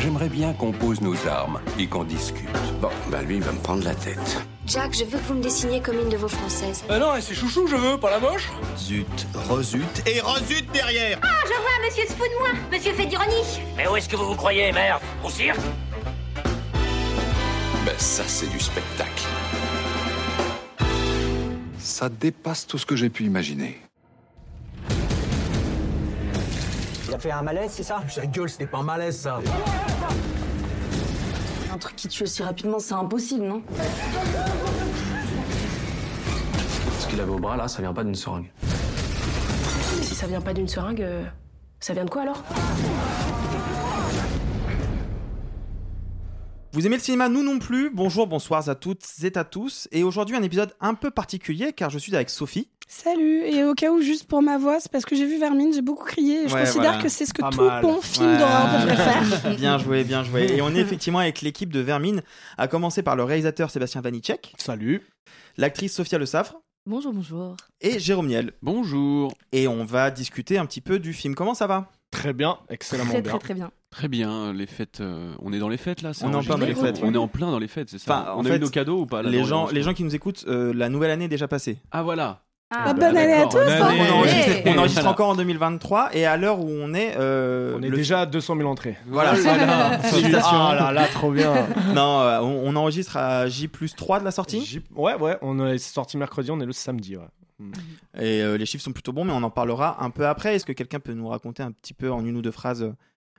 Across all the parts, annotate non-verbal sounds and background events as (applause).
J'aimerais bien qu'on pose nos armes et qu'on discute. Bon, bah lui, il va me prendre la tête. Jack, je veux que vous me dessiniez comme une de vos françaises. Ah non, et c'est chouchou, je veux, pas la moche Zut, rezut et rezut derrière Ah, je vois, monsieur se fout de moi. Monsieur fait d'ironie. Mais où est-ce que vous vous croyez, merde? Au cirque? Ben ça, c'est du spectacle. Ça dépasse tout ce que j'ai pu imaginer. Il a fait un malaise, c'est ça Ta gueule, c'était pas un malaise, ça. Un truc qui tue aussi rapidement, c'est impossible, non Ce qu'il avait au bras, là, ça vient pas d'une seringue. Si ça vient pas d'une seringue, euh, ça vient de quoi alors Vous aimez le cinéma Nous non plus. Bonjour, bonsoir à toutes et à tous. Et aujourd'hui, un épisode un peu particulier car je suis avec Sophie. Salut, et au cas où, juste pour ma voix, c'est parce que j'ai vu Vermine, j'ai beaucoup crié, et je Ouais, considère voilà. que c'est ce que Pas tout mal. bon film Ouais. d'horreur devrait faire. (laughs) Bien joué, bien joué. Et on est (laughs) effectivement avec l'équipe de Vermine, à commencer par le réalisateur Sébastien Vanitschek. Salut. L'actrice Sophia Le Savre. Bonjour, bonjour. Et Jérôme Niel. Bonjour. Et on va discuter un petit peu du film. Comment ça va? Très bien, excellemment Très, bien. très, très bien. Très bien, les fêtes. euh, on est dans les fêtes là. c'est On est en plein dans les fêtes, On est en plein dans les fêtes, c'est ça. Enfin, en on a fait, eu nos cadeaux ou pas là, les gens, le- les gens qui nous écoutent, euh, la nouvelle année est déjà passée. Ah voilà. Ah, bonne année à tous, hein. année. On enregistre, Ouais. on enregistre Voilà. encore en 2023 et à l'heure où on est, euh, On est le- déjà à 200 000 entrées. Voilà. Voilà. (laughs) Félicitations. Ah là là, trop bien. (laughs) non, euh, on, on enregistre à J plus 3 de la sortie. J- Ouais, ouais, on est sorti mercredi, on est le samedi, ouais. Et euh, les chiffres sont plutôt bons, mais on en parlera un peu après. Est-ce que quelqu'un peut nous raconter un petit peu en une ou deux phrases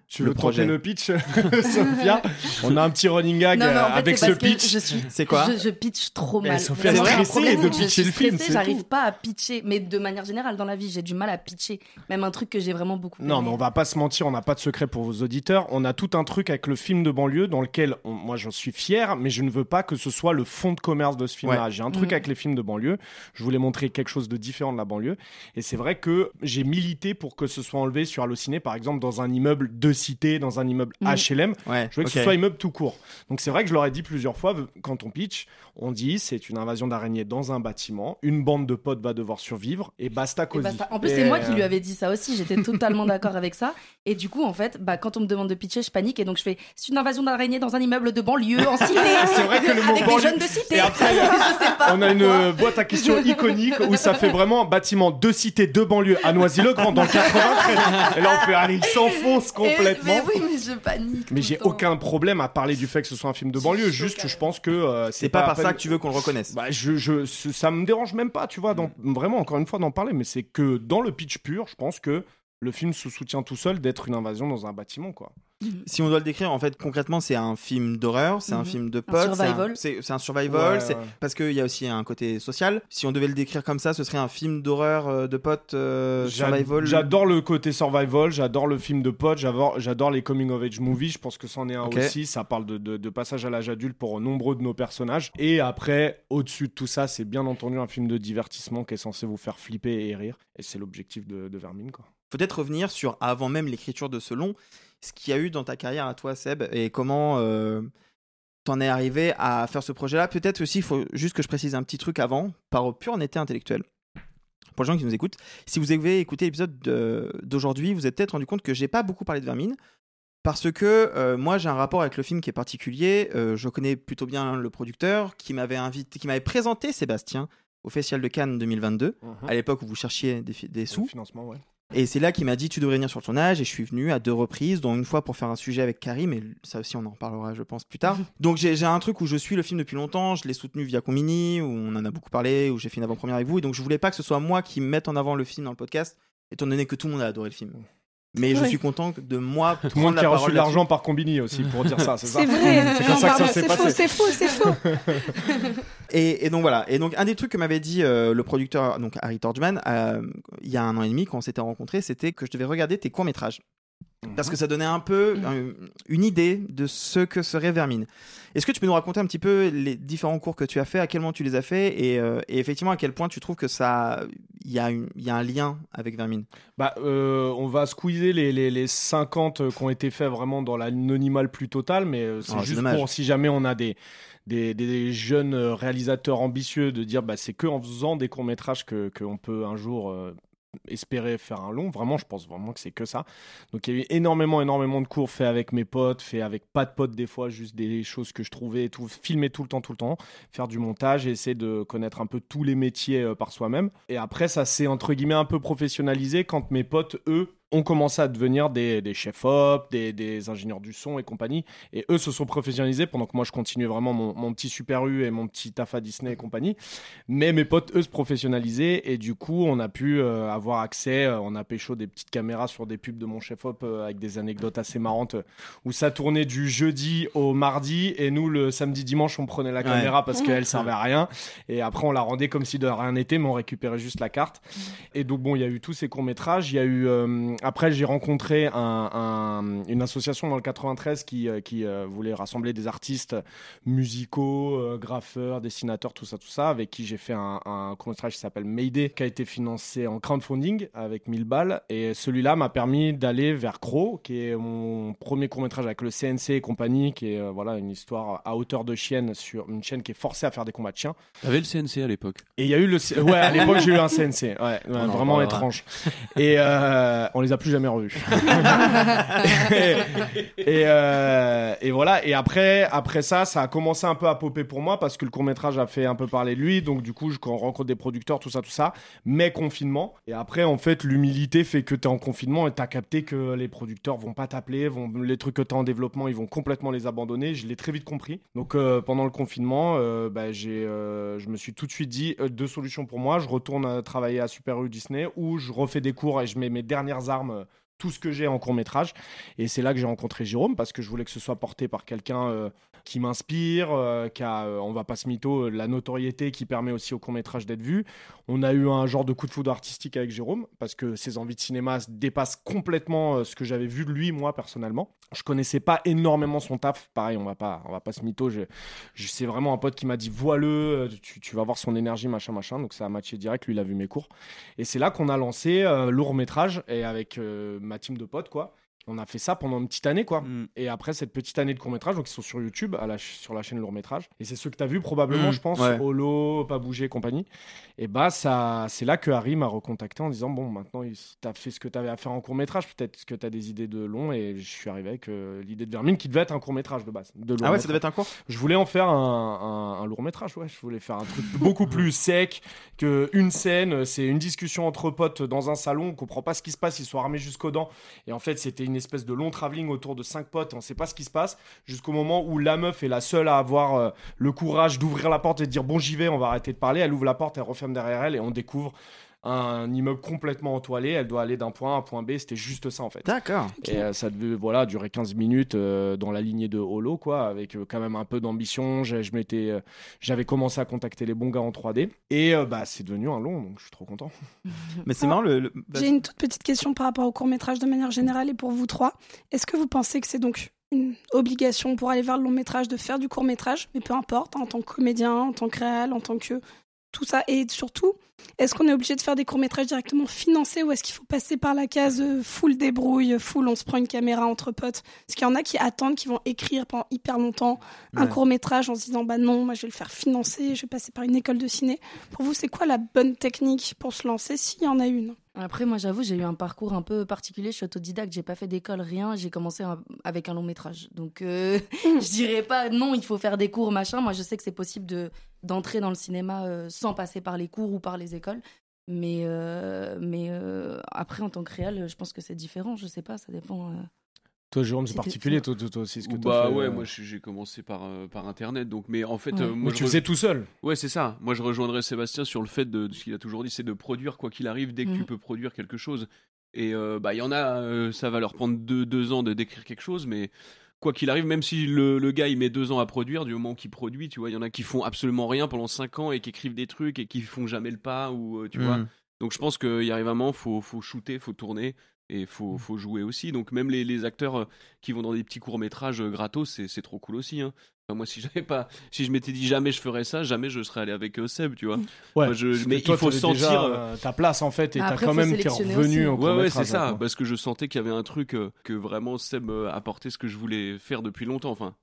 Tu Le veux projet. le pitch, (laughs) Sophia (laughs) On a un petit running gag Non, non, en euh, fait, avec ce parce que pitch. je suis- C'est quoi je, je pitch trop Mais mal. Sophia est stressée de pitcher le film, J'arrive pas à pitcher, mais de manière générale, dans la vie, j'ai du mal à pitcher. Même un truc que j'ai vraiment beaucoup. Non, aimé. mais on va pas se mentir, on n'a pas de secret pour vos auditeurs. On a tout un truc avec le film de banlieue dans lequel, on- moi, j'en suis fier, mais je ne veux pas que ce soit le fond de commerce de ce film-là. Ouais. J'ai un truc Mhm. avec les films de banlieue. Je voulais montrer quelque chose de différent de la banlieue. Et c'est vrai que j'ai milité pour que ce soit enlevé sur Allociné, par exemple, dans un immeuble de cité, dans un immeuble. HLM. Ouais, Je veux que ce soit immeuble tout court. Donc c'est vrai que je leur ai dit plusieurs fois, quand on pitch, on dit c'est une invasion d'araignées dans un bâtiment, une bande de potes va devoir survivre et basta Et cosy. basta. En plus, Et, c'est moi qui euh, lui avais dit ça aussi. J'étais totalement (laughs) d'accord avec ça. Et du coup, en fait, bah, quand on me demande de pitcher, je panique. Et donc, je fais c'est une invasion d'araignées dans un immeuble de banlieue, en cité. (laughs) C'est vrai que le mot Avec banlieue- des jeunes de cité. Et après, (laughs) je sais pas. On a une euh, boîte à questions iconique où ça fait vraiment bâtiment de cité, de banlieue à Noisy-le-Grand dans le 93. Et là, on fait, allez, il s'enfonce Et- complètement. Mais oui, mais je panique. Mais j'ai aucun problème à parler du fait que ce soit un film de banlieue. Juste, je pense que euh, C'est pas à par ça que tu veux qu'on le reconnaisse. Bah, je, je, ça me dérange même pas, tu vois, vraiment, encore une fois, d'en parler. Mais c'est que dans le pitch pur, je pense que le film se soutient tout seul d'être une invasion dans un bâtiment, quoi. Si on doit le décrire, en fait, concrètement, c'est un film d'horreur, c'est un Mhm. film de potes, c'est un- survival. c'est c'est un survival, Ouais, ouais. parce qu'il y a aussi un côté social. Si on devait le décrire comme ça, ce serait un film d'horreur euh, de potes euh, survival. J'adore le côté survival, j'adore le film de potes, j'adore, j'adore les coming of age movies. Je pense que c'en est un aussi. Ça parle de, de- de passage à l'âge adulte pour nombreux de nos personnages. Et après, au-dessus de tout ça, c'est bien entendu un film de divertissement qui est censé vous faire flipper et rire. Et c'est l'objectif de, de Vermine, quoi. Peut-être revenir sur, avant même l'écriture de ce long, ce qu'il y a eu dans ta carrière à toi, Seb, et comment euh, t'en es arrivé à faire ce projet-là. Peut-être aussi, il faut juste que je précise un petit truc avant, par pure honnêteté intellectuelle. Pour les gens qui nous écoutent, si vous avez écouté l'épisode de- d'aujourd'hui, vous êtes peut-être rendu compte que j'ai pas beaucoup parlé de Vermine. Parce que euh, moi j'ai un rapport avec le film qui est particulier. Euh, je connais plutôt bien le producteur qui m'avait invité, qui m'avait présenté Sébastien au Festival de Cannes 2022, à l'époque où vous cherchiez des sous. financement, ouais. Et c'est là qu'il m'a dit tu devrais venir sur le tournage et je suis venu à deux reprises, dont une fois pour faire un sujet avec Karim, et ça aussi on en reparlera je pense plus tard. (laughs) Donc j'ai j'ai un truc où je suis le film depuis longtemps, je l'ai soutenu via Comini, où on en a beaucoup parlé, où j'ai fait une avant-première avec vous, et donc je voulais pas que ce soit moi qui mette en avant le film dans le podcast, étant donné que tout le monde a adoré le film. Mais je suis content de moi Tout le monde qui a reçu de l'argent par Combini aussi pour dire ça, c'est ça C'est vrai. C'est Non, comme ça que ça pardon, s'est c'est passé. faux, c'est faux, c'est faux. (laughs) Et, et donc voilà. Et donc un des trucs que m'avait dit euh, le producteur, donc Harry Torgman, euh, il y a un an et demi quand on s'était rencontrés, c'était que je devais regarder tes courts métrages. Parce que ça donnait un peu une idée de ce que serait Vermine. Est-ce que tu peux nous raconter un petit peu les différents cours que tu as fait, à quel moment tu les as fait, et, euh, et effectivement à quel point tu trouves que ça, il y, a y un lien avec Vermine? Bah, euh, on va squeezer les, les, les 50 qui ont été faits vraiment dans l'anonymat le plus total, mais euh, c'est Oh, juste pour si jamais on a des, des, des jeunes réalisateurs ambitieux de dire bah, c'est que en faisant des courts-métrages que qu'on peut un jour euh, espérer faire un long. Vraiment, je pense vraiment que c'est que ça. Donc il y a eu énormément, énormément de cours faits avec mes potes, faits avec pas de potes des fois, juste des choses que je trouvais et tout, filmer tout le temps, tout le temps, faire du montage et essayer de connaître un peu tous les métiers euh, par soi-même. Et après, ça s'est entre guillemets un peu professionnalisé quand mes potes, eux, ont commencé à devenir des, des chefs op, des, des ingénieurs du son et compagnie. Et eux se sont professionnalisés pendant que moi je continuais vraiment mon, mon petit Super U et mon petit taf à Disney et compagnie. Mais mes potes, eux, se professionnalisaient et du coup, on a pu euh, avoir accès. euh, on a pécho des petites caméras sur des pubs de mon chef op euh, avec des anecdotes assez marrantes euh, où ça tournait du jeudi au mardi et nous, le samedi, dimanche, on prenait la Ouais. caméra parce qu'elle servait à rien. Et après, on la rendait comme si de rien n'était, mais on récupérait juste la carte. Et donc, bon, il y a eu tous ces courts-métrages. Il y a eu. Après, j'ai rencontré un- un- une association dans le 93 qui, euh, qui euh, voulait rassembler des artistes musicaux, euh, graffeurs, dessinateurs, tout ça, tout ça, avec qui j'ai fait un, un court-métrage qui s'appelle Mayday, qui a été financé en crowdfunding avec 1000 balles. Et celui-là m'a permis d'aller vers Crow, qui est mon premier court-métrage avec le CNC et compagnie, qui est voilà, une histoire à hauteur de chienne sur une chienne qui est forcée à faire des combats de chiens. T'avais le CNC à l'époque. Et il y a eu le. C- Ouais, à l'époque, j'ai eu un CNC. Ouais, en vraiment étrange. Et euh, on les a plus jamais revus. (laughs) euh, et voilà. Et après, après ça, ça a commencé un peu à popper pour moi parce que le court métrage a fait un peu parler de lui. Donc, du coup, je rencontre des producteurs, tout ça, tout ça. Mais confinement. Et après, en fait, l'humilité fait que tu es en confinement et tu as capté que les producteurs vont pas t'appeler. Vont, les trucs que tu as en développement, ils vont complètement les abandonner. Je l'ai très vite compris. Donc, euh, pendant le confinement, euh, bah, j'ai, euh, je me suis tout de suite dit deux solutions pour moi. Je retourne travailler à Super U Disney ou je refais des cours et je mets mes dernières armes. Euh, tout ce que j'ai en court métrage. Et c'est là que j'ai rencontré Jérôme parce que je voulais que ce soit porté par quelqu'un euh, qui m'inspire, euh, qui a, euh, on va pas se mytho, euh, la notoriété qui permet aussi au court métrage d'être vu. On a eu un genre de coup de foudre artistique avec Jérôme parce que ses envies de cinéma dépassent complètement ce que j'avais vu de lui, moi, personnellement. Je connaissais pas énormément son taf. Pareil, on va pas, on va pas se mytho. Je, c'est vraiment un pote qui m'a dit vois-le, euh, tu, tu vas voir son énergie, machin, machin. Donc ça a matché direct. Lui, il a vu mes cours. Et c'est là qu'on a lancé euh, lourd métrage et avec ma team de potes, quoi. On a fait ça pendant une petite année, quoi. Et après cette petite année de court métrage, donc ils sont sur YouTube, à la ch- sur la chaîne lourd métrage. Et c'est ceux que tu as vu probablement, Mhm, je pense, ouais. Holo, Pas Bouger et compagnie. Et bah, ça, c'est là que Harry m'a recontacté en disant Bon, maintenant, tu as fait ce que tu avais à faire en court métrage, peut-être que tu as des idées de long. Et je suis arrivé avec euh, l'idée de Vermine qui devait être un court métrage de base. De Ah ouais, ça devait être un court? Je voulais en faire un, un, un lourd métrage, ouais. Je voulais faire un truc (laughs) beaucoup plus sec que une scène. C'est une discussion entre potes dans un salon. On comprend pas ce qui se passe. Ils sont armés jusqu'aux dents. Et en fait, c'était une espèce de long travelling autour de cinq potes. On sait pas ce qui se passe jusqu'au moment où la meuf est la seule à avoir euh, le courage d'ouvrir la porte et de dire bon, j'y vais, on va arrêter de parler. Elle ouvre la porte, elle referme derrière elle et on découvre un immeuble complètement entoilé. Elle doit aller d'un point A à un point B. C'était juste ça en fait. D'accord. Et euh, ça devait voilà, durer 15 minutes euh, dans la lignée de Holo, quoi, avec euh, quand même un peu d'ambition. J'ai- je m'étais, euh, J'avais commencé à contacter les bons gars en 3D. Et euh, bah, c'est devenu un long, donc je suis trop content. (laughs) Mais c'est marrant le. le- J'ai une toute petite question par rapport au court métrage de manière générale et pour vous trois. Est-ce que vous pensez que c'est donc une obligation pour aller vers le long métrage de faire du court métrage, mais peu importe, en tant que comédien, en tant que réal, en tant que tout ça, et surtout, est-ce qu'on est obligé de faire des courts métrages directement financés ou est-ce qu'il faut passer par la case euh, full débrouille, full on se prend une caméra entre potes? Parce qu'il y en a qui attendent, qui vont écrire pendant hyper longtemps un Ouais. court métrage en se disant bah non, moi je vais le faire financer, je vais passer par une école de ciné. Pour vous, c'est quoi la bonne technique pour se lancer s'il y en a une? Après, moi, j'avoue, j'ai eu un parcours un peu particulier. Je suis autodidacte, j'ai pas fait d'école, rien. J'ai commencé avec un long métrage. Donc, euh, (laughs) je dirais pas non, il faut faire des cours, machin. Moi, je sais que c'est possible de d'entrer dans le cinéma euh, sans passer par les cours ou par les écoles. Mais, euh, mais euh, après, en tant que réel, je pense que c'est différent. Je sais pas, ça dépend. Toi, Jérôme, c'est particulier, toi, toi, toi aussi, ce que bah ouais, euh, moi j'ai commencé par, euh, par internet, donc mais en fait, Ouais. euh, Mais moi tu je re- faisais tout seul. Ouais, c'est ça. Moi je rejoindrais Sébastien sur le fait de, de ce qu'il a toujours dit, c'est de produire quoi qu'il arrive dès que tu Mhm. peux produire quelque chose. Et euh, bah, il y en a, euh, ça va leur prendre deux, deux ans de d'écrire quelque chose, mais quoi qu'il arrive, même si le, le gars il met deux ans à produire, du moment qu'il produit, tu vois, il y en a qui font absolument rien pendant cinq ans et qui écrivent des trucs et qui font jamais le pas, ou euh, tu Mhm. vois. Donc je pense qu'il y arrive un moment, faut, faut shooter, faut tourner et faut, Mm. faut jouer aussi. Donc même les, les acteurs euh, qui vont dans des petits courts métrages gratos, c'est c'est trop cool aussi. Hein. Enfin, moi, si j'avais pas, si je m'étais dit jamais je ferais ça, jamais je serais allé avec euh, Seb, tu vois. (laughs) Ouais, je- mais toi, il faut sentir déjà, euh, euh, ta place en fait et Après, t'as quand même t'es revenu aussi. au Ouais, ouais, c'est ça. quoi. Parce que je sentais qu'il y avait un truc euh, que vraiment Seb euh, apportait ce que je voulais faire depuis longtemps. Enfin,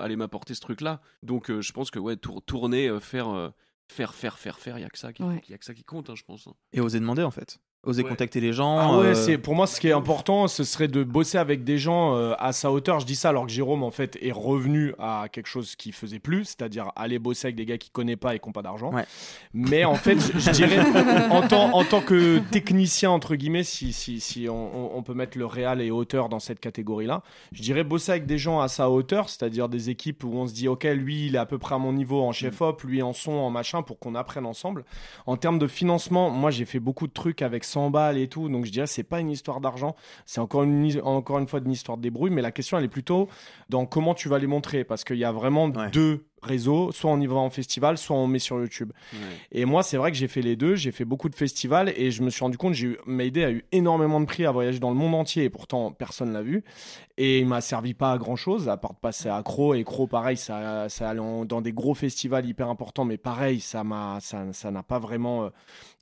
aller m'apporter ce truc-là. Donc, euh, je pense que ouais, tour- tourner, euh, faire, euh, faire, faire, faire, faire, il y a que ça qui, Ouais. y a que ça qui compte, hein, je pense. hein. Et oser demander en fait. Oser Ouais. contacter les gens. Ah ouais, euh, c'est pour moi ce qui est important, ce serait de bosser avec des gens euh, à sa hauteur. Je dis ça alors que Jérôme en fait est revenu à quelque chose qu'il faisait plus, c'est-à-dire aller bosser avec des gars qu'il connaît pas et qui n'ont pas d'argent. Ouais. Mais en fait, je, je dirais (laughs) en tant, en tant que technicien entre guillemets, si, si, si on, on- on peut mettre le réal et auteur dans cette catégorie-là, je dirais bosser avec des gens à sa hauteur, c'est-à-dire des équipes où on se dit ok lui il est à peu près à mon niveau en chef op, lui en son, en machin, pour qu'on apprenne ensemble. En termes de financement, moi j'ai fait beaucoup de trucs avec 100 balles et tout, donc je dirais c'est pas une histoire d'argent, c'est encore une, encore une fois une histoire de débrouille, mais la question elle est plutôt dans comment tu vas les montrer, parce qu'il y a vraiment deux réseaux, soit on y va en festival, soit on met sur YouTube. Et moi c'est vrai que j'ai fait les deux, j'ai fait beaucoup de festivals et je me suis rendu compte, j'ai eu, Mayday a eu énormément de prix à voyager dans le monde entier et pourtant personne l'a vu. Et il m'a servi pas à grand chose, à part de passer à Cro. Et Cro, pareil, ça, ça allait dans des gros festivals hyper importants, mais pareil, ça m'a, ça, ça n'a pas vraiment euh,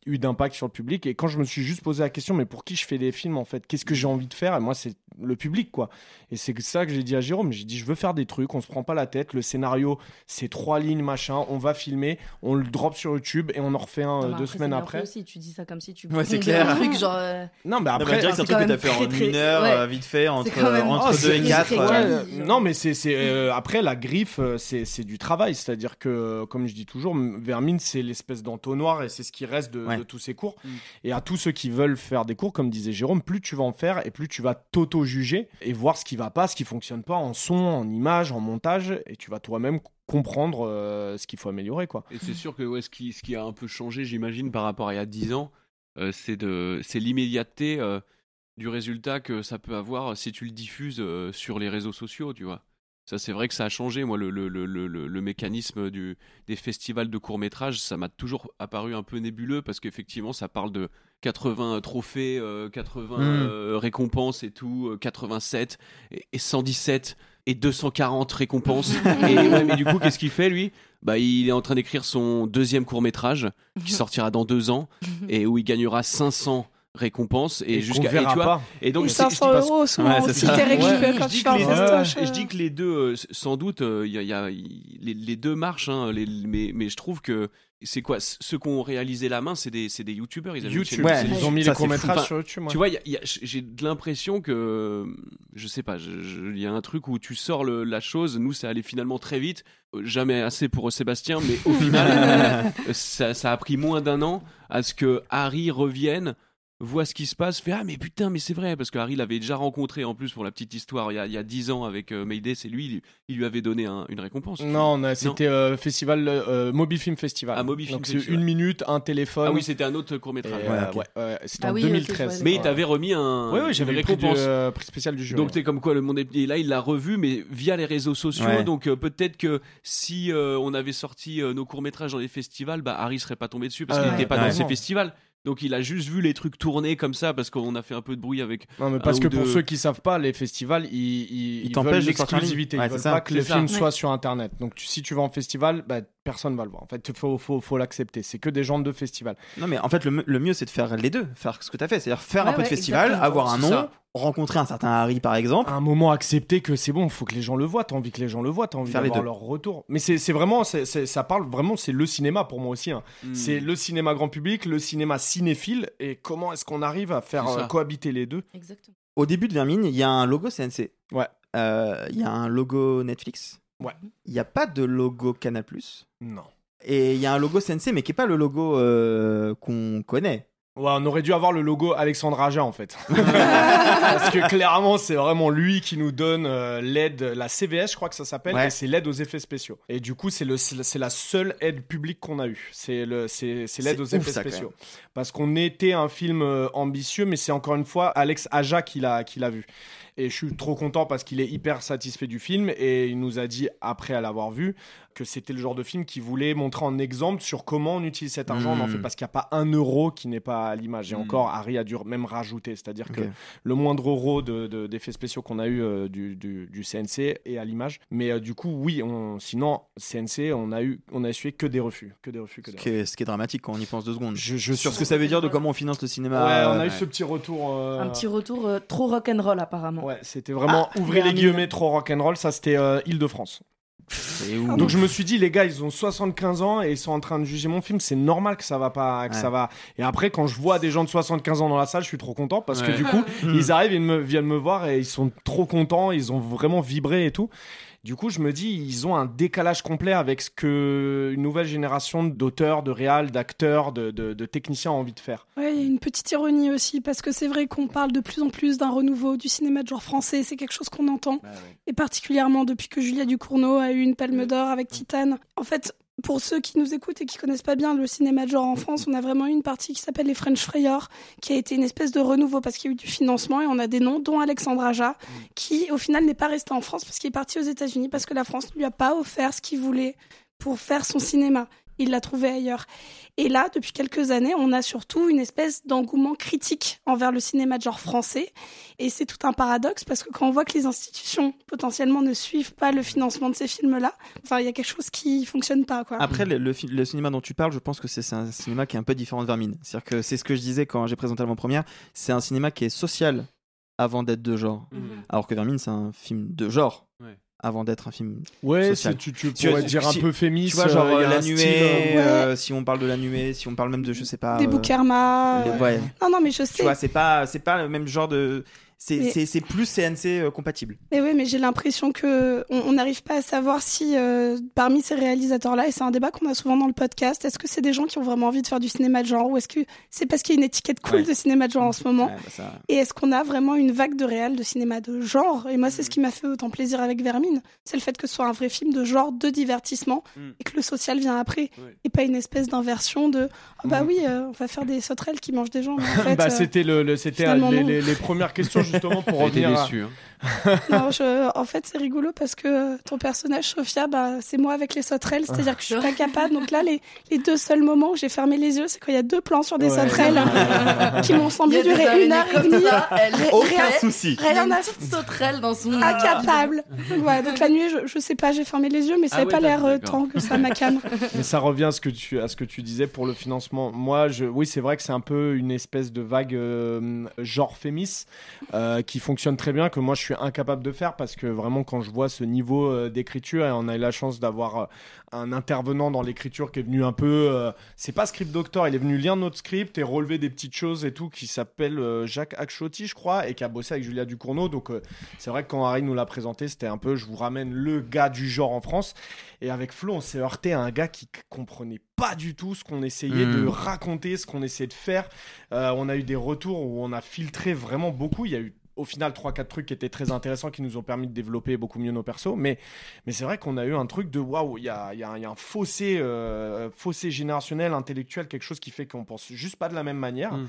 eu d'impact sur le public. Et quand je me suis juste posé la question, mais pour qui je fais des films en fait? Qu'est-ce que j'ai envie de faire? Et moi, c'est le public, quoi. Et c'est ça que j'ai dit à Jérôme. J'ai dit, je veux faire des trucs, on se prend pas la tête. Le scénario, c'est trois lignes, machin. On va filmer, on le drop sur YouTube et on en refait un euh, deux semaines après. aussi, tu dis ça comme si tu Ouais, c'est clair. un truc (laughs) genre. euh, Non, mais après, direct, c'est un truc que t'as fait en une heure, ouais. euh, vite fait, entre, même- entre 2 c'est- et 4. c'est- ouais, non, mais c'est c'est, euh, après la griffe, c'est c'est du travail. C'est-à-dire que, comme je dis toujours, Vermine, c'est l'espèce d'entonnoir et c'est ce qui reste de, Ouais. de tous ces cours. Et à tous ceux qui veulent faire des cours, comme disait Jérôme, plus tu vas en faire et plus tu vas t'auto-juger et voir ce qui va pas, ce qui fonctionne pas en son, en image, en montage, et tu vas toi-même comprendre euh, ce qu'il faut améliorer, quoi. Et c'est sûr que ouais, ce, qui, ce qui a un peu changé, j'imagine, par rapport à il y a 10 ans, euh, c'est de- c'est l'immédiateté euh, du résultat que ça peut avoir si tu le diffuses euh, sur les réseaux sociaux, tu vois. Ça, c'est vrai que ça a changé. Moi, le, le, le, le, mécanisme du, des festivals de court-métrage, ça m'a toujours apparu un peu nébuleux parce qu'effectivement, ça parle de 80 trophées, euh, 80 Mm. euh, récompenses et tout, euh, 87 et, et 117 et 240 récompenses. (laughs) et ouais, mais du coup, qu'est-ce qu'il fait, lui? Bah, Il est en train d'écrire son deuxième court-métrage qui (laughs) sortira dans deux ans (laughs) et où il gagnera 500 récompenses et, Et jusqu'à qu'on pas. et donc Ou je- 500 je dis pas- euros, souvent, c'est aussi, ça. t'es récupéré Ouais, quand je tu fais que un festoche, et je dis que les deux euh, sans doute euh, il y a, y les, les deux marchent hein, les- mais, mais je trouve que c'est quoi ceux qui ont réalisé la main c'est des c'est des youtubeurs ils YouTube, ouais, ils ont mis ça, les c'est courts-métrages fou. sur YouTube, ouais. tu vois j'ai de l'impression que je sais pas il y a un truc où tu sors le- la chose nous ça allait finalement très vite Euh, jamais assez pour Sébastien mais au final (laughs) euh, ça, ça a pris moins d'un an à ce que Harry revienne voit ce qui se passe, fait ah mais putain mais c'est vrai parce que Harry l'avait déjà rencontré en plus pour la petite histoire il y a, il y a 10 ans avec euh, Mayday, c'est lui, il, il lui avait donné un- une récompense. Non, on a- c'était euh, festival euh, Moby Film Festival. Ah, Moby Film Donc c'est une minute, un téléphone. Ah oui c'était un autre court métrage. Et, euh, ouais, ouais, c'était en Ah oui, ok, 2013. je vois, Mais il t'avait remis un Ouais, ouais, j'avais une le prix, euh, prix spécial du jury. Donc t'es comme quoi le monde est... et là il l'a revu mais via les réseaux sociaux Ouais. donc euh, peut-être que si euh, on avait sorti euh, nos courts métrages dans les festivals bah Harry serait pas tombé dessus parce qu'il n'était pas dans ces festivals donc il a juste vu les trucs tourner comme ça parce qu'on a fait un peu de bruit avec Non, mais parce que pour ceux qui savent pas, les festivals, ils, ils, ils t'empêchent veulent de sortir en ligne. l'exclusivité. Ouais, ils veulent ça. pas que le ça. film Ouais. soit sur Internet. Donc tu- si tu vas en festival, bah, personne va le voir. En fait, il faut, faut, faut l'accepter. C'est que des gens de festival. Non, mais en fait, le, mieux, c'est de faire les deux. Faire ce que tu as fait. C'est-à-dire faire Ouais, un peu de festival, exactement. avoir un nom, ça. rencontrer un certain Harry, par exemple. À un moment, accepter que c'est bon, il faut que les gens le voient. T'as envie que les gens le voient, t'as envie d'avoir leur retour. Mais c'est vraiment, ça parle vraiment, c'est le cinéma pour moi aussi. hein. Hmm. C'est le cinéma grand public, le cinéma cinéphile. Et comment est-ce qu'on arrive à faire euh, cohabiter les deux? Exactement. Au début de Vermine, il y a un logo CNC. Ouais. Euh, Il y a un logo Netflix. Ouais. Il n'y a pas de logo Canal+. Non. Et il y a un logo CNC, mais qui n'est pas le logo euh, qu'on connaît. Ouais, on aurait dû avoir le logo Alexandre Aja en fait. (laughs) Parce que clairement, c'est vraiment lui qui nous donne euh, l'aide, la CVS, je crois que ça s'appelle, Ouais. et c'est l'aide aux effets spéciaux. Et du coup, c'est le, c'est la seule aide publique qu'on a eue. C'est le, c'est, c'est l'aide aux ouf, effets ça, spéciaux. Parce qu'on était un film euh, ambitieux, mais c'est encore une fois Alex Aja qui l'a, qui l'a vu. Et je suis trop content parce qu'il est hyper satisfait du film et il nous a dit après à l'avoir vu que c'était le genre de film qu'il voulait montrer en exemple sur comment on utilise cet argent. On en Mm. fait parce qu'il n'y a pas un euro qui n'est pas à l'image. Et Mm. encore, Harry a dû même rajouter, c'est-à-dire que le moindre euro de- de- d'effets spéciaux qu'on a eu euh, du, du- du CNC est à l'image. Mais euh, du coup, oui, on, sinon CNC, on a eu, on a essuyé que des refus, que des refus, que des Ce qui, est, ce qui est dramatique quand on y pense deux secondes. Je, je Sur ce que ça veut dire de comment on finance le cinéma. Ouais, on a eu ce petit retour. euh, Un petit retour euh, trop rock'n'roll apparemment. Ouais, c'était vraiment Ah, ouvrez les guillemets trop rock'n'roll. Ça, c'était euh, Île-de-France. Donc je me suis dit les gars ils ont 75 ans et ils sont en train de juger mon film c'est normal que ça va pas que Ouais. ça va et après quand je vois des gens de 75 ans dans la salle je suis trop content parce que du coup ils arrivent ils me viennent me voir et ils sont trop contents ils ont vraiment vibré et tout du coup je me dis ils ont un décalage complet avec ce que une nouvelle génération d'auteurs de réals d'acteurs de, de, de techniciens ont envie de faire Ouais, il y a une petite ironie aussi, parce que c'est vrai qu'on parle de plus en plus d'un renouveau du cinéma de genre français, c'est quelque chose qu'on entend. Et particulièrement depuis que Julia Ducournau a eu une palme d'or avec Titane. En fait, pour ceux qui nous écoutent et qui connaissent pas bien le cinéma de genre en France, on a vraiment eu une partie qui s'appelle les French Frayeurs, qui a été une espèce de renouveau parce qu'il y a eu du financement et on a des noms, dont Alexandre Aja, qui au final n'est pas resté en France parce qu'il est parti aux États-Unis parce que la France ne lui a pas offert ce qu'il voulait pour faire son cinéma. Il l'a trouvé ailleurs. Et là, depuis quelques années, on a surtout une espèce d'engouement critique envers le cinéma de genre français. Et c'est tout un paradoxe parce que quand on voit que les institutions potentiellement ne suivent pas le financement de ces films-là, enfin, il y a quelque chose qui fonctionne pas, quoi. Après, le, le fi- le cinéma dont tu parles, je pense que c'est un cinéma qui est un peu différent de Vermine. C'est-à-dire que c'est ce que je disais quand j'ai présenté l'avant-première. C'est un cinéma qui est social avant d'être de genre. Alors que Vermine, c'est un film de genre. Ouais. Avant d'être un film Ouais, social. si tu- tu pourrais dire un peu féministe, Tu vois, genre euh, la nuée, style, euh, euh, si on parle de la nuée, si on parle même de, je sais pas. Des euh, les- ouais. Non, non, mais je Tu sais. vois, c'est pas, c'est pas le même genre de. C'est Mais- c'est- c'est plus CNC euh, compatible. Mais oui, mais j'ai l'impression que on n'arrive pas à savoir si euh, parmi ces réalisateurs-là, et c'est un débat qu'on a souvent dans le podcast, est-ce que c'est des gens qui ont vraiment envie de faire du cinéma de genre ou est-ce que c'est parce qu'il y a une étiquette cool Ouais. de cinéma de genre en ce moment Ouais, bah ça- Et est-ce qu'on a vraiment une vague de réel de cinéma de genre? Et moi, c'est ce qui m'a fait autant plaisir avec Vermine, c'est le fait que ce soit un vrai film de genre, de divertissement, Mm. et que le social vient après, et pas une espèce d'inversion de oh bah oui, euh, on va faire des sauterelles qui mangent des gens. Mais en (laughs) fait, bah, euh, c'était le, le- c'était les, les- les premières questions justement pour revenir. à- déçu, hein. (laughs) Non, je- en fait, c'est rigolo parce que ton personnage, Sophia, bah, c'est moi avec les sauterelles, c'est-à-dire que je suis pas capable. Donc là, les, les deux seuls moments où j'ai fermé les yeux, c'est quand il y a deux plans sur des Ouais. sauterelles (laughs) qui m'ont semblé durer une heure et demie. aucun rien- souci. Rien à une petite sauterelle dans son. incapable. Ouais, donc la nuit, je, je sais pas, j'ai fermé les yeux, mais ça Ah avait ouais, pas l'air euh, tant que ça m'accame. (laughs) Mais ça revient à ce que tu à ce que tu disais pour le financement. Moi, je, oui, c'est vrai que c'est un peu une espèce de vague euh, genre fémis euh, qui fonctionne très bien que moi je suis incapable de faire parce que vraiment quand je vois ce niveau euh, d'écriture et on a eu la chance d'avoir euh, un intervenant dans l'écriture qui est venu un peu, euh, c'est pas script doctor, il est venu lire notre script et relever des petites choses et tout qui s'appelle euh, Jacques Akchotti, je crois, et qui a bossé avec Julia Ducournau. Donc euh, c'est vrai que quand Harry nous l'a présenté, c'était un peu, je vous ramène le gars du genre en France. Et avec Flo, on s'est heurté à un gars qui comprenait pas du tout ce qu'on essayait de raconter, ce qu'on essayait de faire. On a eu des retours où on a filtré vraiment beaucoup. Il y a eu au final 3-4 trucs qui étaient très intéressants qui nous ont permis de développer beaucoup mieux nos persos. Mais, mais c'est vrai qu'on a eu un truc de waouh, il y a, y a un fossé, euh, fossé générationnel, intellectuel, quelque chose qui fait qu'on pense juste pas de la même manière. Mm.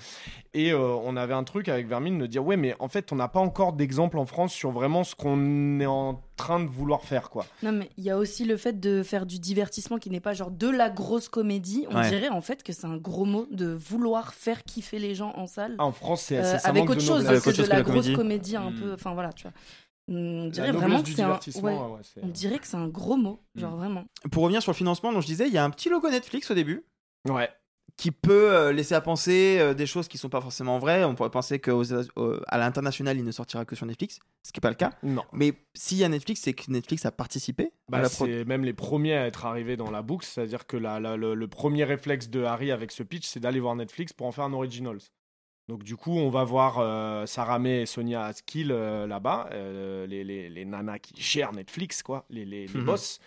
Et euh, on avait un truc avec Vermine de dire ouais, mais en fait, on n'a pas encore d'exemple en France sur vraiment ce qu'on est en train de vouloir faire, quoi. Non, mais il y a aussi le fait de faire du divertissement qui n'est pas genre de la grosse comédie. On Ouais. dirait en fait que c'est un gros mot de vouloir faire kiffer les gens en salle. Ah, en France, c'est- Euh, avec autre de chose que Avec autre de la que grosse comédie. un Mm. peu. Enfin voilà, tu vois. On dirait vraiment que c'est un. ouais, ouais, on dirait que c'est un gros mot, genre vraiment. Pour revenir sur le financement dont je disais, il y a un petit logo Netflix au début. Ouais. Qui peut euh, laisser à penser euh, des choses qui sont pas forcément vraies. On pourrait penser qu'à l'international, il ne sortira que sur Netflix, ce qui n'est pas le cas. Non. Mais s'il y a Netflix, c'est que Netflix a participé Bah, la c'est même les premiers à être arrivés dans la boucle, c'est-à-dire que la- la- le, le premier réflexe de Harry avec ce pitch, c'est d'aller voir Netflix pour en faire un originals. Donc du coup, on va voir euh, Sarah May et Sonia Askill euh, là-bas, euh, les, les, les nanas qui gèrent Netflix, quoi, les, les, les Mhm. boss.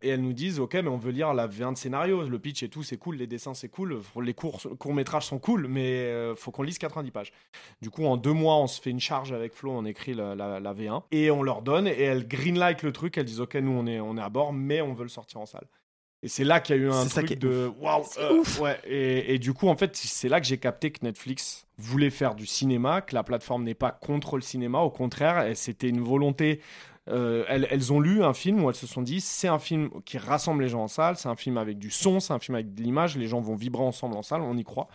Et elles nous disent, ok, mais on veut lire la V1 de scénario, le pitch et tout, c'est cool, les dessins c'est cool, les courts, courts métrages sont cool, mais euh, faut qu'on lise 90 pages. Du coup, en deux mois, on se fait une charge avec Flo, on écrit la, la- la V1 et on leur donne et elles greenlight le truc, elles disent, ok, nous on est, on est à bord, mais on veut le sortir en salle. Et c'est là qu'il y a eu un ça truc de waouh, C'est euh, ouf. ouais. Et, et du coup, en fait, c'est là que j'ai capté que Netflix voulait faire du cinéma, que la plateforme n'est pas contre le cinéma, au contraire, c'était une volonté. euh, elles, elles ont lu un film où elles se sont dit c'est un film qui rassemble les gens en salle, c'est un film avec du son, c'est un film avec de l'image, les gens vont vibrer ensemble en salle, on y croit.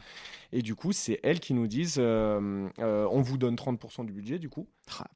Et du coup, c'est elles qui nous disent euh, euh, on vous donne 30% du budget, du coup,